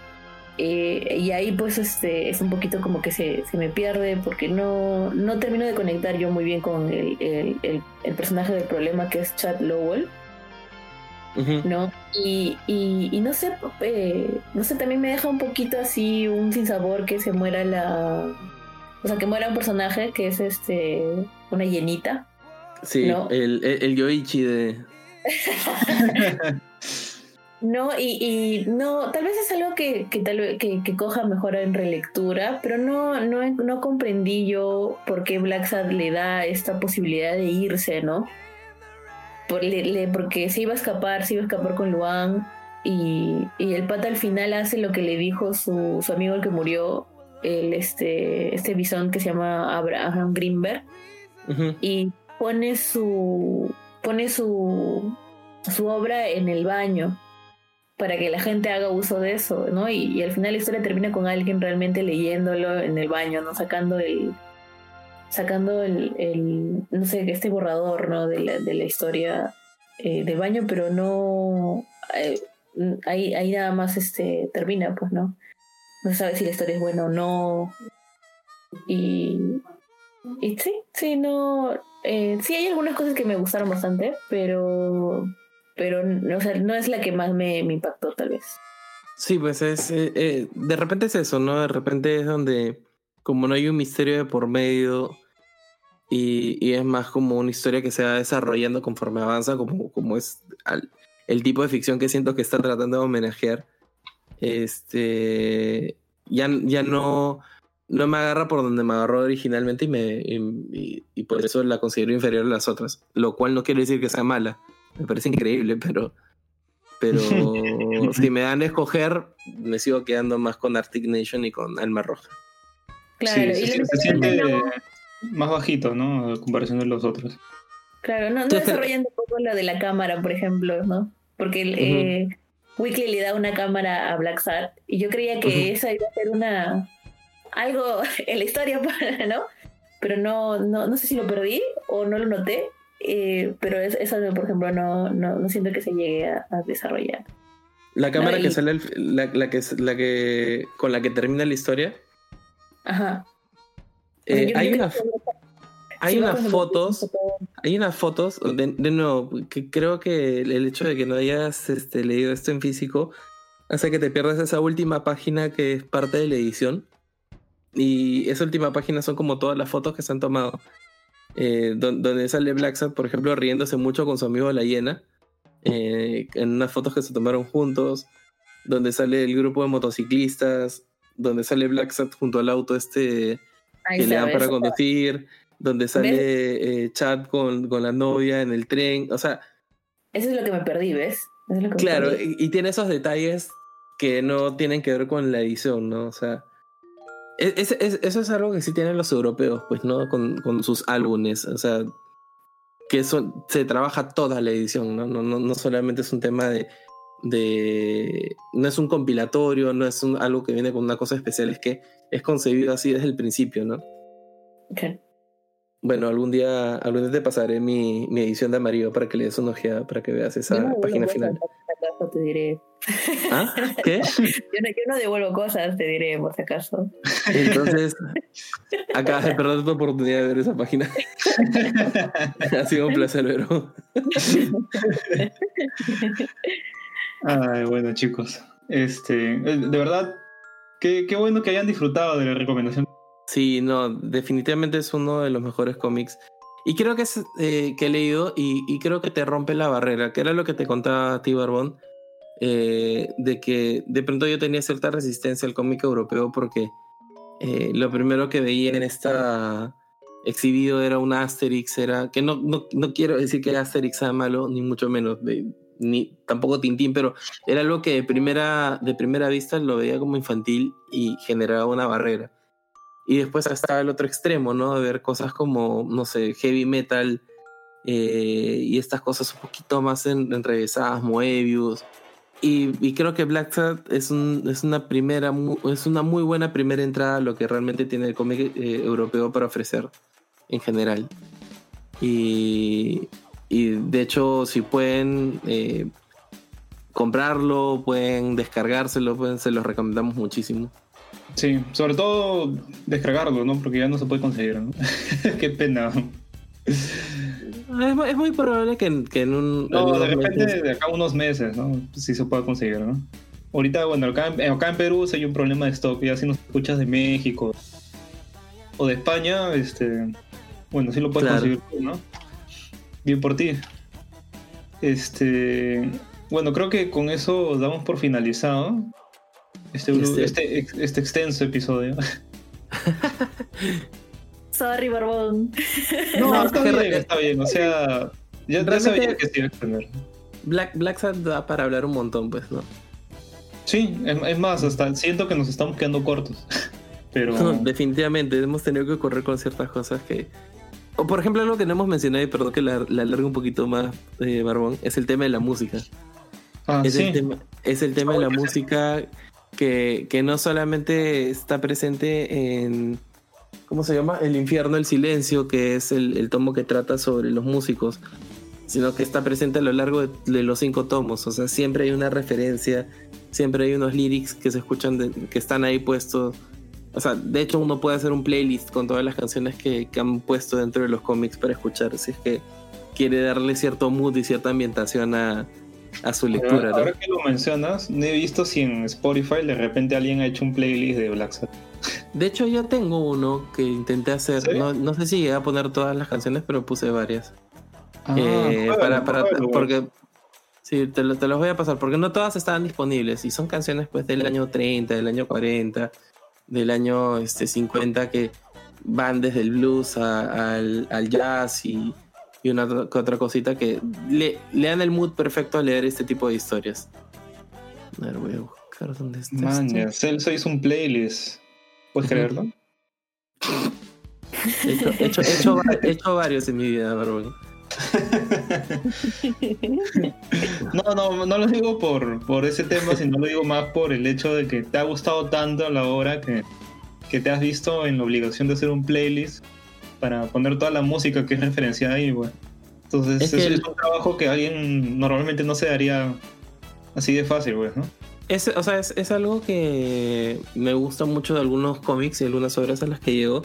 Speaker 3: eh, y ahí pues este es un poquito como que se, se, me pierde porque no, no termino de conectar yo muy bien con el, el, el, personaje del problema que es Chad Lowell. ¿No? Y, y, y, no sé, eh, no sé, también me deja un poquito así un sinsabor que se muera la. O sea, que muera un personaje que es este. una llenita.
Speaker 2: Sí, el, el, Yoichi de.
Speaker 3: no, y, y, no, tal vez es algo que, que tal que, que, coja mejor en relectura, pero no, no, no comprendí yo por qué Black Sad le da esta posibilidad de irse, ¿no? Por, le, porque se iba a escapar, se iba a escapar con Luan. Y, y, el pata al final hace lo que le dijo su, su amigo el que murió, el este, este bisón que se llama Abraham Greenberg. Y pone su pone su su obra en el baño para que la gente haga uso de eso, ¿no? Y, al final la historia termina con alguien realmente leyéndolo en el baño, ¿no? Sacando el sacando el, el no sé, este borrador, ¿no? De la, de la historia eh, del baño, pero no eh, ahí, ahí nada más este termina, pues, ¿no? No se sabe si la historia es buena o no. Y, y sí, sí, no, eh, sí, hay algunas cosas que me gustaron bastante, pero, pero o sea, no es la que más me, impactó, tal vez.
Speaker 2: Sí, pues es. Eh, de repente es eso, ¿no? De repente es donde, como no hay un misterio de por medio y, y es más como una historia que se va desarrollando conforme avanza, como, como es el tipo de ficción que siento que está tratando de homenajear. Este. Ya, ya no no me agarra por donde me agarró originalmente y, me, y, por eso la considero inferior a las otras. Lo cual no quiere decir que sea mala. Me parece increíble, pero. Pero si me dan a escoger, me sigo quedando más con Arctic Nation y con Alma Roja.
Speaker 1: Claro, y se, siente más bajito, ¿no? En comparación de los otros.
Speaker 3: Claro, no, no desarrollando un poco lo de la cámara, por ejemplo, ¿no? Porque eh, Weekly le da una cámara a Black Sad y yo creía que esa iba a ser una algo en la historia, ¿no? Pero no, no, no sé si lo perdí o no lo noté, eh, pero eso, por ejemplo, no, no, no, siento que se llegue a, desarrollar.
Speaker 2: La cámara que sale, la, la, que, la que con la que termina la historia.
Speaker 3: Ajá.
Speaker 2: Eh, hay una, hay unas fotos, hay unas fotos, de, de, nuevo, que creo que el hecho de que no hayas este, leído esto en físico hace que te pierdas esa última página que es parte de la edición. Y esa última página son como todas las fotos que se han tomado. Eh, donde sale Black por ejemplo, riéndose mucho con su amigo La Hiena. Eh, en unas fotos que se tomaron juntos. Donde sale el grupo de motociclistas. Donde sale Black junto al auto este que le dan para conducir. Donde sale eh, Chad con, con, la novia en el tren. O sea.
Speaker 3: Eso es lo que me perdí, ¿ves?
Speaker 2: claro, y, tiene esos detalles que no tienen que ver con la edición, ¿no? O sea eso es algo que sí tienen los europeos, pues, ¿no? Con, con sus álbumes. O sea, que eso se trabaja toda la edición, ¿no? No, no, no solamente es un tema de, de. No es un compilatorio, no es un, algo que viene con una cosa especial, es que es concebido así desde el principio, ¿no?
Speaker 3: Okay.
Speaker 2: Bueno, algún día, algún día te pasaré mi, mi edición de amarillo para que le des una ojeada, para que veas esa página final.
Speaker 3: Te diré.
Speaker 2: ¿Ah? ¿Qué?
Speaker 3: Yo no, yo no, devuelvo cosas, te diré, por si acaso.
Speaker 2: Entonces, acabas de perder tu oportunidad de ver esa página. ha sido un placer, pero.
Speaker 1: Ay, bueno, chicos. Este, eh, de verdad, qué, qué bueno que hayan disfrutado de la recomendación
Speaker 2: Sí, no, definitivamente es uno de los mejores cómics. Y creo que es eh, que he leído y, creo que te rompe la barrera, que era lo que te contaba a ti, Barbón, eh, de que de pronto yo tenía cierta resistencia al cómic europeo porque lo primero que veía en esta, exhibido era un Asterix, era que no, no, no quiero decir que Asterix sea malo, ni mucho menos, ni tampoco Tintín, pero era algo que de primera, de primera vista lo veía como infantil y generaba una barrera. Y después estaba el otro extremo, ¿no? De ver cosas como, no sé, heavy metal eh, y estas cosas un poquito más en, enrevesadas, Moebius. Y, y, creo que Black Sabbath es, un, es, una primera, es una muy buena primera entrada a lo que realmente tiene el cómic eh, europeo para ofrecer en general. Y, y de hecho, si pueden eh, comprarlo, pueden descargárselo, pueden, se los recomendamos muchísimo.
Speaker 1: Sí, sobre todo descargarlo, ¿no? Porque ya no se puede conseguir, ¿no? Qué pena.
Speaker 2: Es, muy probable que, en un...
Speaker 1: No, de repente de acá unos meses, ¿no? Sí se puede conseguir, ¿no? Ahorita, bueno, acá, acá en Perú hay un problema de stock, ya si nos escuchas de México o de España, este, bueno, sí lo puedes conseguir ¿no? Bien por ti. Este, bueno, creo que con eso damos por finalizado este, este, este, extenso episodio.
Speaker 3: Sorry, Barbón.
Speaker 1: No, está bien, está bien. O sea, ya, sabía que se iba a extender.
Speaker 2: Black, Black Sad da para hablar un montón, pues, ¿no?
Speaker 1: Sí, es más, hasta siento que nos estamos quedando cortos. Pero...
Speaker 2: definitivamente, hemos tenido que correr con ciertas cosas que... O por ejemplo, algo que no hemos mencionado y perdón que la, la alargue un poquito más, eh, Barbón, es el tema de la música.
Speaker 1: Ah,
Speaker 2: es,
Speaker 1: sí.
Speaker 2: el tema, es el tema de la música que, que no solamente está presente en, ¿cómo se llama? El infierno, el silencio, que es el, tomo que trata sobre los músicos, sino que está presente a lo largo de, los cinco tomos. O sea, siempre hay una referencia, siempre hay unos lyrics que se escuchan, que están ahí puestos. O sea, de hecho uno puede hacer un playlist con todas las canciones que, han puesto dentro de los cómics para escuchar, si es que quiere darle cierto mood y cierta ambientación a, su lectura.
Speaker 1: Ahora, que lo mencionas, no he visto si en Spotify de repente alguien ha hecho un playlist de Black Sabbath.
Speaker 2: De hecho, yo tengo uno que intenté hacer. No, sé si llegué a poner todas las canciones, pero puse varias. Ah, eh, para, para, porque sí, te, te, los voy a pasar, porque no todas estaban disponibles. Y son canciones pues del año 30, del año 40, del año este, 50 que van desde el blues al, al, jazz y, y, una otra cosita que le, le, dan el mood perfecto a leer este tipo de historias. A ver, voy a buscar dónde está.
Speaker 1: Man, Celso hizo un playlist. ¿Puedes creerlo?
Speaker 2: He hecho, he, hecho, varios en mi vida, Barbón.
Speaker 1: No, no, no lo digo por, por ese tema, sino lo digo más por el hecho de que te ha gustado tanto la obra que, que te has visto en la obligación de hacer un playlist para poner toda la música que es referenciada ahí, bueno. Entonces, es, es un trabajo que alguien normalmente no se daría así de fácil, pues, ¿no?
Speaker 2: Es, o sea, es, algo que me gusta mucho de algunos cómics y algunas obras a las que llego.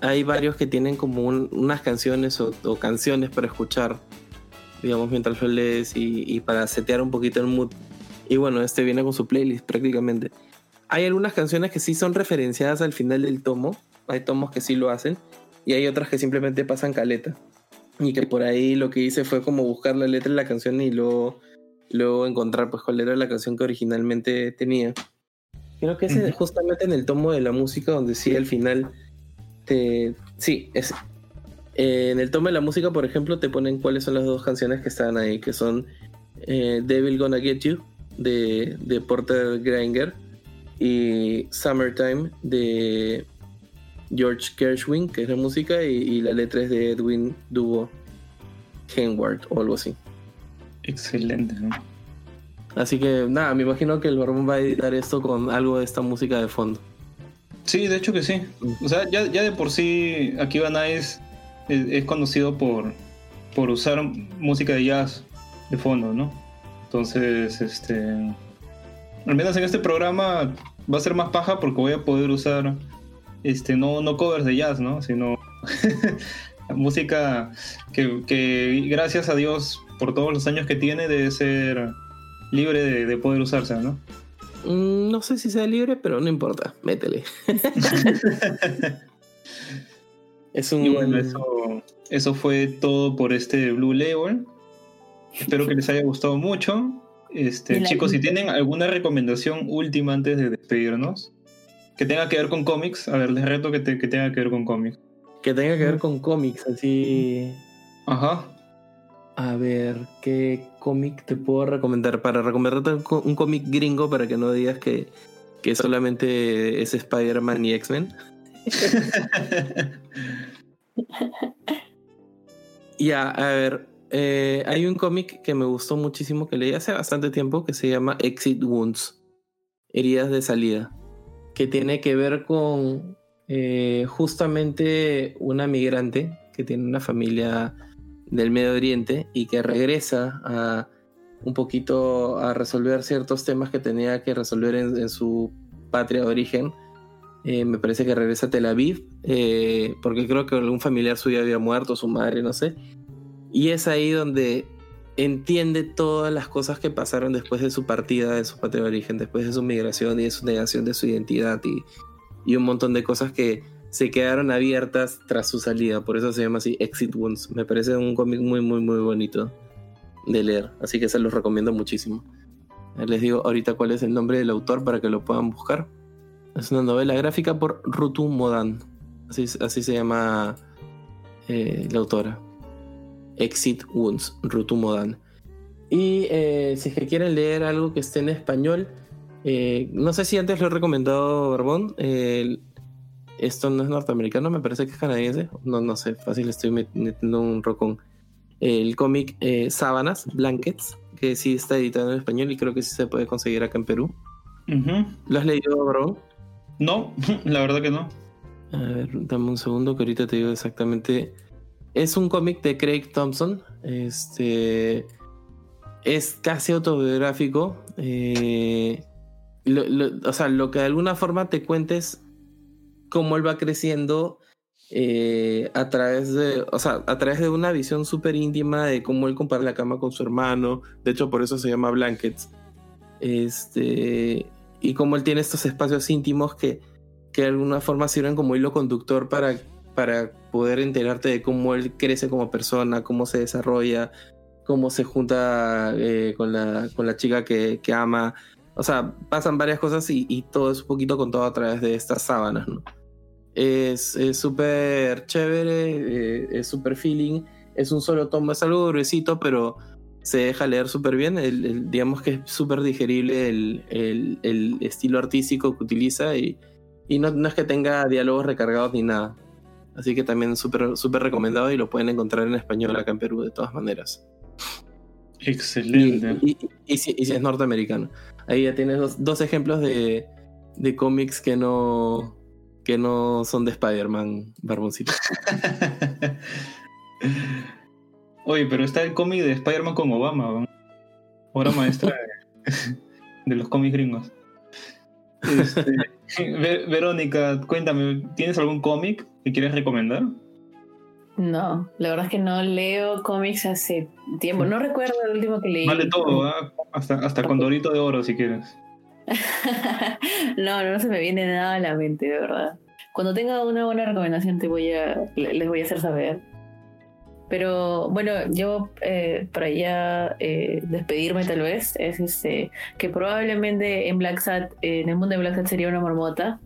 Speaker 2: Hay varios que tienen como unas canciones o, canciones para escuchar, digamos, mientras lo lees y, para setear un poquito el mood. Y bueno, este viene con su playlist prácticamente. Hay algunas canciones que sí son referenciadas al final del tomo. Hay tomos que sí lo hacen. Y hay otras que simplemente pasan caleta. Y que por ahí lo que hice fue como buscar la letra de la canción y luego luego encontrar pues cuál era la canción que originalmente tenía. Creo que es justamente en el tomo de la música donde sí al final te... Sí, es... Eh, en el tomo de la música, por ejemplo, te ponen cuáles son las dos canciones que están ahí, que son eh, Devil Gonna Get You de, de Porter Granger y Summertime de George Gershwin, que es la música, y, y la letra es de Edwin Dubo Henward o algo así.
Speaker 1: Excelente.
Speaker 2: Así que nada, me imagino que el Barbón va a editar esto con algo de esta música de fondo.
Speaker 1: Sí, de hecho que sí. O sea, ya, de por sí Akiba Nice es, es, conocido por, por usar música de jazz de fondo, ¿no? Entonces, este. Al menos en este programa va a ser más paja porque voy a poder usar este no, no covers de jazz, ¿no? Sino música que gracias a Dios por todos los años que tiene, debe ser libre de, poder usarse, ¿no?
Speaker 2: Mm, no sé si sea libre, pero no importa, métele.
Speaker 1: es un... bueno, eso, eso fue todo por este Blue Label. Espero que les haya gustado mucho. Este, chicos, si tienen alguna recomendación última antes de despedirnos, que tenga que ver con cómics, a ver, les reto que, que tenga que ver con cómics.
Speaker 2: que tenga que ver con cómics, así.
Speaker 1: Ajá.
Speaker 2: A ver, ¿qué cómic te puedo recomendar? Para recomendarte un cómic gringo para que no digas que, que solamente es Spider-Man y X-Men. ya, a ver, eh, hay un cómic que me gustó muchísimo que leí hace bastante tiempo que se llama Exit Wounds, heridas de salida, que tiene que ver con eh, justamente una migrante que tiene una familia del Medio Oriente y que regresa a un poquito a resolver ciertos temas que tenía que resolver en, su patria de origen. Eh, me parece que regresa a Tel Aviv, eh, porque creo que algún familiar suyo había muerto, su madre, no sé. Y es ahí donde entiende todas las cosas que pasaron después de su partida de su patria de origen, después de su migración y de su negación de su identidad y, y un montón de cosas que se quedaron abiertas tras su salida. Por eso se llama así Exit Wounds. Me parece un cómic muy, muy, muy bonito de leer. Así que se los recomiendo muchísimo. Les digo ahorita cuál es el nombre del autor para que lo puedan buscar. Es una novela gráfica por Rutu Modan. Así, así se llama eh, la autora. Exit Wounds, Rutu Modan. Y eh, si es que quieren leer algo que esté en español, eh, no sé si antes lo he recomendado, Barbón. Esto no es norteamericano, me parece que es canadiense. No, no sé, fácil estoy metiendo un rocón. El cómic eh, Sábanas, Blankets, que sí está editado en español y creo que sí se puede conseguir acá en Perú. ¿Lo has leído, bro?
Speaker 1: No, la verdad que no.
Speaker 2: A ver, dame un segundo que ahorita te digo exactamente. Es un cómic de Craig Thompson. Este. Es casi autobiográfico. Eh, o sea, lo que de alguna forma te cuentes cómo él va creciendo eh, a través de, o sea, a través de una visión súper íntima de cómo él compara la cama con su hermano. De hecho, por eso se llama Blankets. Este, y cómo él tiene estos espacios íntimos que, que de alguna forma sirven como hilo conductor para, para poder enterarte de cómo él crece como persona, cómo se desarrolla, cómo se junta eh, con, la, con la chica que, que, ama. O sea, pasan varias cosas y, y, todo es un poquito contado a través de estas sábanas, ¿no? Es súper chévere, eh, es súper feeling. Es un solo tomo, es algo gruesito, pero se deja leer súper bien. El, digamos que es súper digerible el, el, estilo artístico que utiliza y, y no, no, es que tenga diálogos recargados ni nada. Así que también súper super recomendado y lo pueden encontrar en español acá en Perú de todas maneras.
Speaker 1: Excelente.
Speaker 2: Y, y, si, y si, es norteamericano. Ahí ya tienes dos, dos ejemplos de, de cómics que no, que no son de Spider-Man, Barboncito.
Speaker 1: Oye, pero está el cómic de Spider-Man con Obama, obra maestra de, los cómics gringos. Este, Verónica, cuéntame, ¿tienes algún cómic que quieres recomendar?
Speaker 3: No, la verdad es que no leo cómics hace tiempo. No recuerdo el último que leí.
Speaker 1: Vale todo, hasta, hasta con Dorito de Oro si quieres.
Speaker 3: no, no se me viene nada a la mente, de verdad. Cuando tenga una buena recomendación te voy a, les voy a hacer saber. Pero bueno, yo eh, para ya eh, despedirme tal vez, es este que probablemente en Black Sat, en el mundo de Black Sat sería una marmota.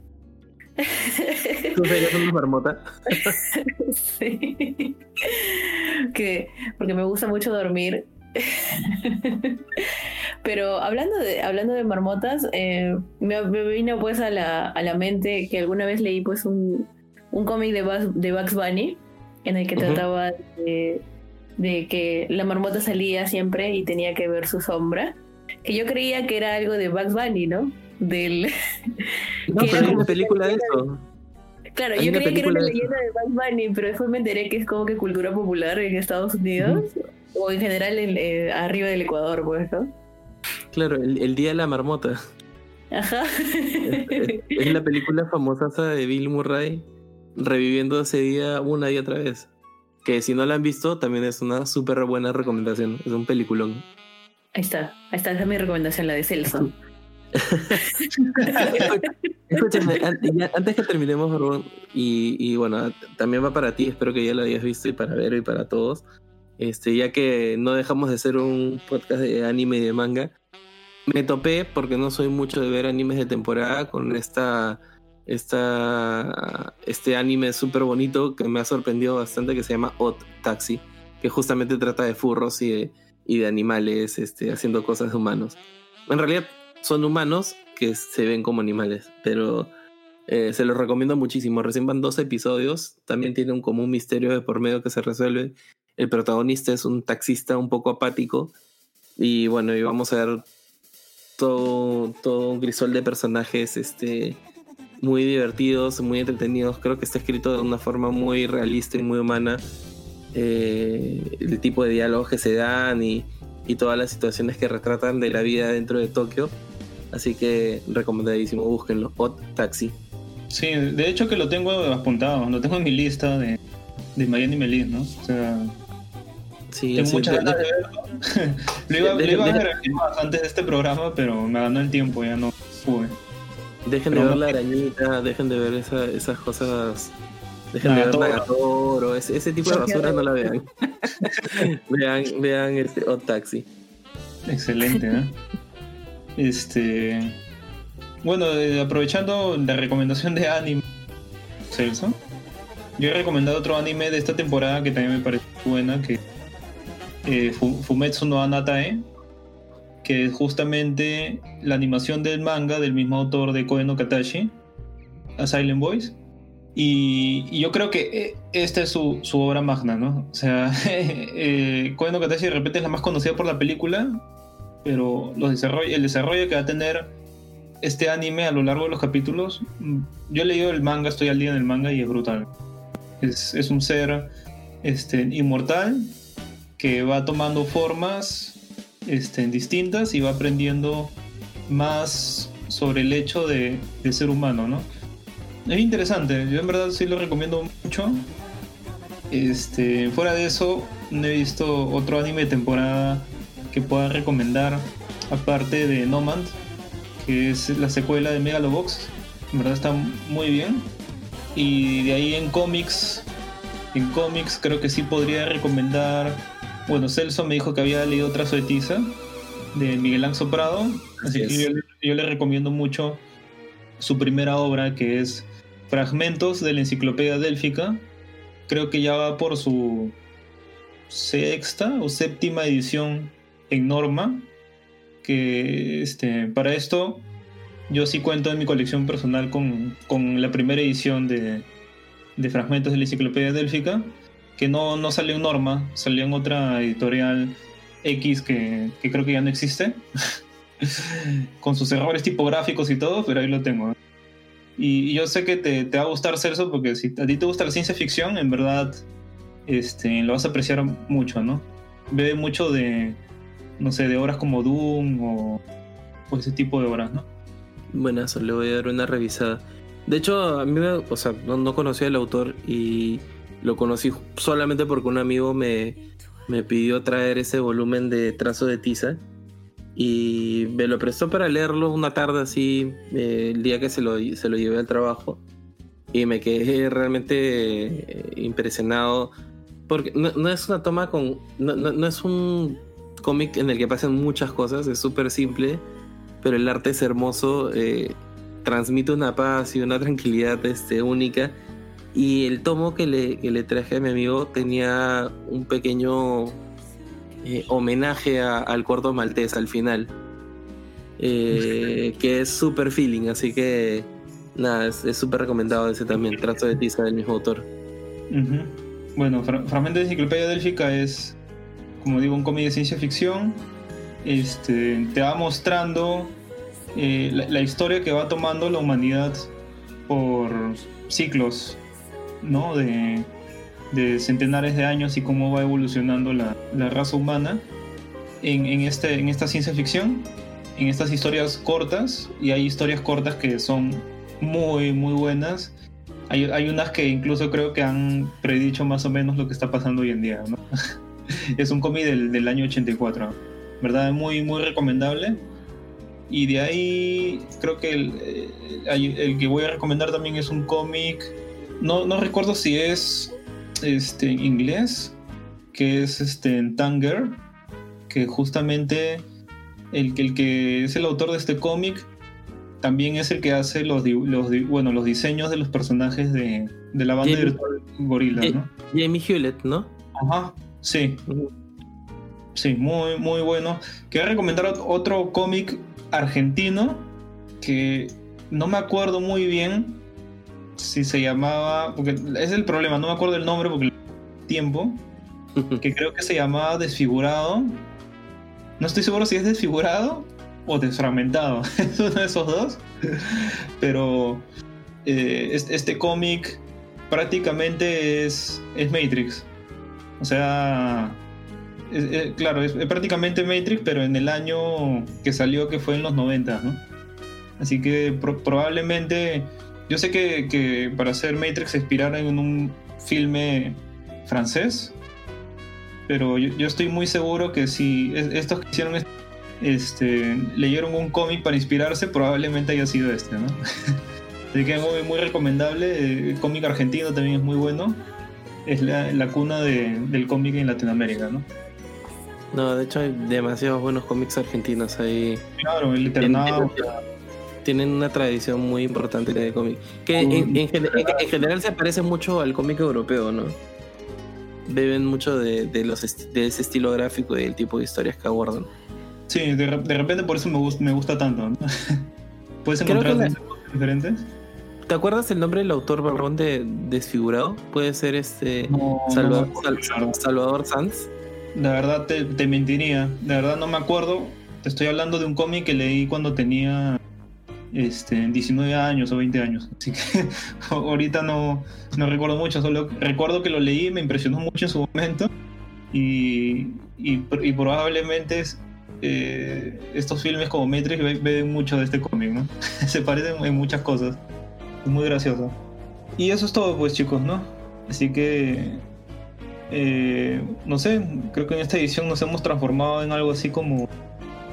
Speaker 2: ¿Tú serías una marmota?
Speaker 3: sí. Que, porque me gusta mucho dormir Pero hablando de, hablando de marmotas, eh, me, vino pues a la, a la mente que alguna vez leí pues un, un cómic de, de Bugs Bunny en el que trataba de, que la marmota salía siempre y tenía que ver su sombra. Que yo creía que era algo de Bugs Bunny, ¿no? Del.
Speaker 2: No, pero hay una película de eso.
Speaker 3: Claro, yo creía que era una leyenda de Bugs Bunny, pero después me enteré que es como que cultura popular en Estados Unidos. O en general eh, arriba del Ecuador, pues, ¿no?
Speaker 2: Claro, el, Día de la Marmota.
Speaker 3: Ajá.
Speaker 2: Es, la película famosa de Bill Murray reviviendo ese día una y otra vez. Que si no la han visto, también es una súper buena recomendación. Es un peliculón.
Speaker 3: Ahí está, ahí está, esa es mi recomendación, la de Celso.
Speaker 2: Escúchame, antes que terminemos, y, y, bueno, también va para ti, espero que ya lo hayas visto, y para Vero y para todos. Este, ya que no dejamos de ser un podcast de anime y de manga, me topé, porque no soy mucho de ver animes de temporada, con esta esta, este anime súper bonito que me ha sorprendido bastante que se llama Odd Taxi, que justamente trata de furros y de, y de animales este, haciendo cosas de humanos. En realidad son humanos que se ven como animales, pero eh, se los recomiendo muchísimo. Recién van dos episodios, también tiene un común misterio de por medio que se resuelve. El protagonista es un taxista un poco apático y bueno, y vamos a ver todo, todo un grisol de personajes este, muy divertidos, muy entretenidos. Creo que está escrito de una forma muy realista y muy humana. Eh, el tipo de diálogos que se dan y, y, todas las situaciones que retratan de la vida dentro de Tokio. Así que recomendadísimo, búsquenlo. Hot Taxi.
Speaker 1: Sí, de hecho que lo tengo apuntado, lo tengo en mi lista de, de Miami Melis, ¿no? O sea,
Speaker 2: Sí,
Speaker 1: Tengo
Speaker 2: sí,
Speaker 1: muchas
Speaker 2: de-
Speaker 1: ganas
Speaker 2: de-
Speaker 1: de verlo. lo iba,
Speaker 2: de-
Speaker 1: lo iba a ver antes de este programa, pero me ganó el tiempo, ya no pude.
Speaker 2: Dejen de ver
Speaker 1: no-
Speaker 2: la arañita, dejen de ver esa- esas cosas. Dejen de ver
Speaker 1: Nagatoro.
Speaker 2: Ese, ese tipo de basura no la vean. vean, vean este Odd Taxi.
Speaker 1: Excelente, ¿no? Este. Bueno, eh, aprovechando la recomendación de anime, Celso, yo he recomendado otro anime de esta temporada que también me parece buena, que eh, Fu- Fumetsu no Anatae, que es justamente la animación del manga del mismo autor de Koe no Katashi, A Silent Voice. Y, yo creo que eh, esta es su, su obra magna, ¿no? O sea, eh, no Katashi de repente es la más conocida por la película, pero el desarrollo que va a tener este anime a lo largo de los capítulos, mm, yo he leído el manga, estoy al día en el manga y es brutal. Es, es un ser este, inmortal que va tomando formas este, distintas y va aprendiendo más sobre el hecho de, de ser humano, ¿no? Es interesante, yo en verdad sí lo recomiendo mucho. Este, fuera de eso, no he visto otro anime de temporada que pueda recomendar, aparte de Nomad, que es la secuela de Megalobox. En verdad está muy bien. Y de ahí en cómics, en cómics creo que sí podría recomendar. Bueno, Celso me dijo que había leído Trazo de Tiza de Miguel Ángel Prado, así
Speaker 2: Así
Speaker 1: que yo, yo le recomiendo mucho su primera obra que es Fragmentos de la Enciclopedia Délfica. Creo que ya va por su sexta o séptima edición en norma. Que este, para esto yo sí cuento en mi colección personal con, con la primera edición de, de Fragmentos de la Enciclopedia Délfica, que no, no salió en norma, salió en otra editorial X que, que creo que ya no existe, con sus errores tipográficos y todo, pero ahí lo tengo. Y, yo sé que te, te va a gustar Celso, porque si a ti te gusta la ciencia ficción, en verdad este, lo vas a apreciar mucho, ¿no? Bebe mucho de, no sé, de obras como Doom o, ese tipo de obras, ¿no?
Speaker 2: Buenazo, le voy a dar una revisada. De hecho, a mí me, o sea, no, no conocía al autor y lo conocí solamente porque un amigo me, me pidió traer ese volumen de trazo de tiza y me lo prestó para leerlo una tarde así, eh, el día que se lo, se lo llevé al trabajo. Y me quedé realmente eh, impresionado porque no, no es una toma con... No, no- no es un cómic en el que pasan muchas cosas, es súper simple pero el arte es hermoso, eh, transmite una paz y una tranquilidad este, única. Y el tomo que le, que le traje a mi amigo tenía un pequeño eh, homenaje al corto maltés al final, eh, que es super feeling, así que nada, es súper recomendado ese también, Trazo de Tiza del mismo autor.
Speaker 1: Bueno, Fra- Fragmento de Enciclopedia Délfica es, como digo, un cómic de ciencia ficción. Este, te va mostrando eh, la, la historia que va tomando la humanidad por ciclos, ¿no? De, de centenares de años y cómo va evolucionando la, la raza humana en, en, este, en esta ciencia ficción, en estas historias cortas. Y hay historias cortas que son muy, muy buenas. Hay, hay unas que incluso creo que han predicho más o menos lo que está pasando hoy en día. ¿no? es un cómic del, del año 84. ¿Verdad? Muy, muy recomendable. Y de ahí creo que el, eh, el que voy a recomendar también es un cómic. No, no recuerdo si es este, en inglés, que es este, en Tanger, que justamente el, que- el que es el autor de este cómic también es el que hace los, los, bueno, los diseños de los personajes de, la banda virtual Gorilla, ¿no?
Speaker 2: Jamie Hewlett, ¿no?
Speaker 1: Ajá, sí. Sí, muy, muy bueno. Quiero recomendar otro cómic argentino que no me acuerdo muy bien si se llamaba, porque es el problema, no me acuerdo el nombre porque tiempo, que creo que se llamaba Desfigurado. No estoy seguro si es desfigurado o desfragmentado, es uno de esos dos. Pero eh, este, cómic prácticamente es, es Matrix. O sea, claro, es, prácticamente Matrix, pero en el año que salió, que fue en los 90, ¿no? Así que probablemente, yo sé que, para hacer Matrix se inspiraron en un filme francés, pero yo, estoy muy seguro que si estos que hicieron este, leyeron un cómic para inspirarse, probablemente haya sido este, ¿no? Así que es muy, muy recomendable. El cómic argentino también es muy bueno. Es la, cuna del cómic en Latinoamérica, ¿no?
Speaker 2: No, de hecho hay demasiados buenos cómics argentinos ahí.
Speaker 1: Claro, el Eternado.
Speaker 2: Tienen una tradición muy importante de cómic. Que en, general se parece mucho al cómic europeo, ¿no? Beben mucho de, los de ese estilo gráfico y el tipo de historias que abordan.
Speaker 1: Sí, de, repente por eso me, gusta, me gusta tanto. ¿Puedes encontrar diferentes?
Speaker 2: ¿Te acuerdas el nombre del autor barrón de Desfigurado? Puede ser este Salvador, Salvador Sanz.
Speaker 1: La verdad te, te, mentiría. De verdad no me acuerdo. Te estoy hablando de un cómic que leí cuando tenía este, 19 años o 20 años. Así que ahorita no, no recuerdo mucho. Solo recuerdo que lo leí, me impresionó mucho en su momento. Y, y, probablemente eh, estos filmes como Matrix ven mucho de este cómic, ¿no? Se parecen en muchas cosas. Es muy gracioso. Y eso es todo, pues, chicos, ¿no? Así que eh, no sé, creo que en esta edición nos hemos transformado en algo así como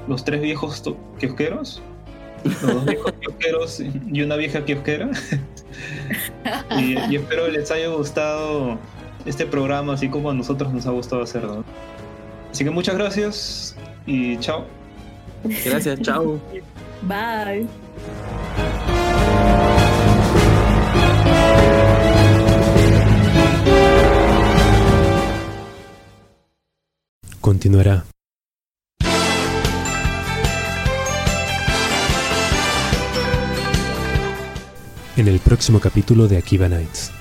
Speaker 1: los tres viejos kiosqueros. Los dos viejos kiosqueros y una vieja kiosquera. y, espero les haya gustado este programa así como a nosotros nos ha gustado hacerlo. Así que muchas gracias y chao.
Speaker 2: Gracias, chao.
Speaker 3: Bye.
Speaker 4: Continuará. En el próximo capítulo de Akiva Nights.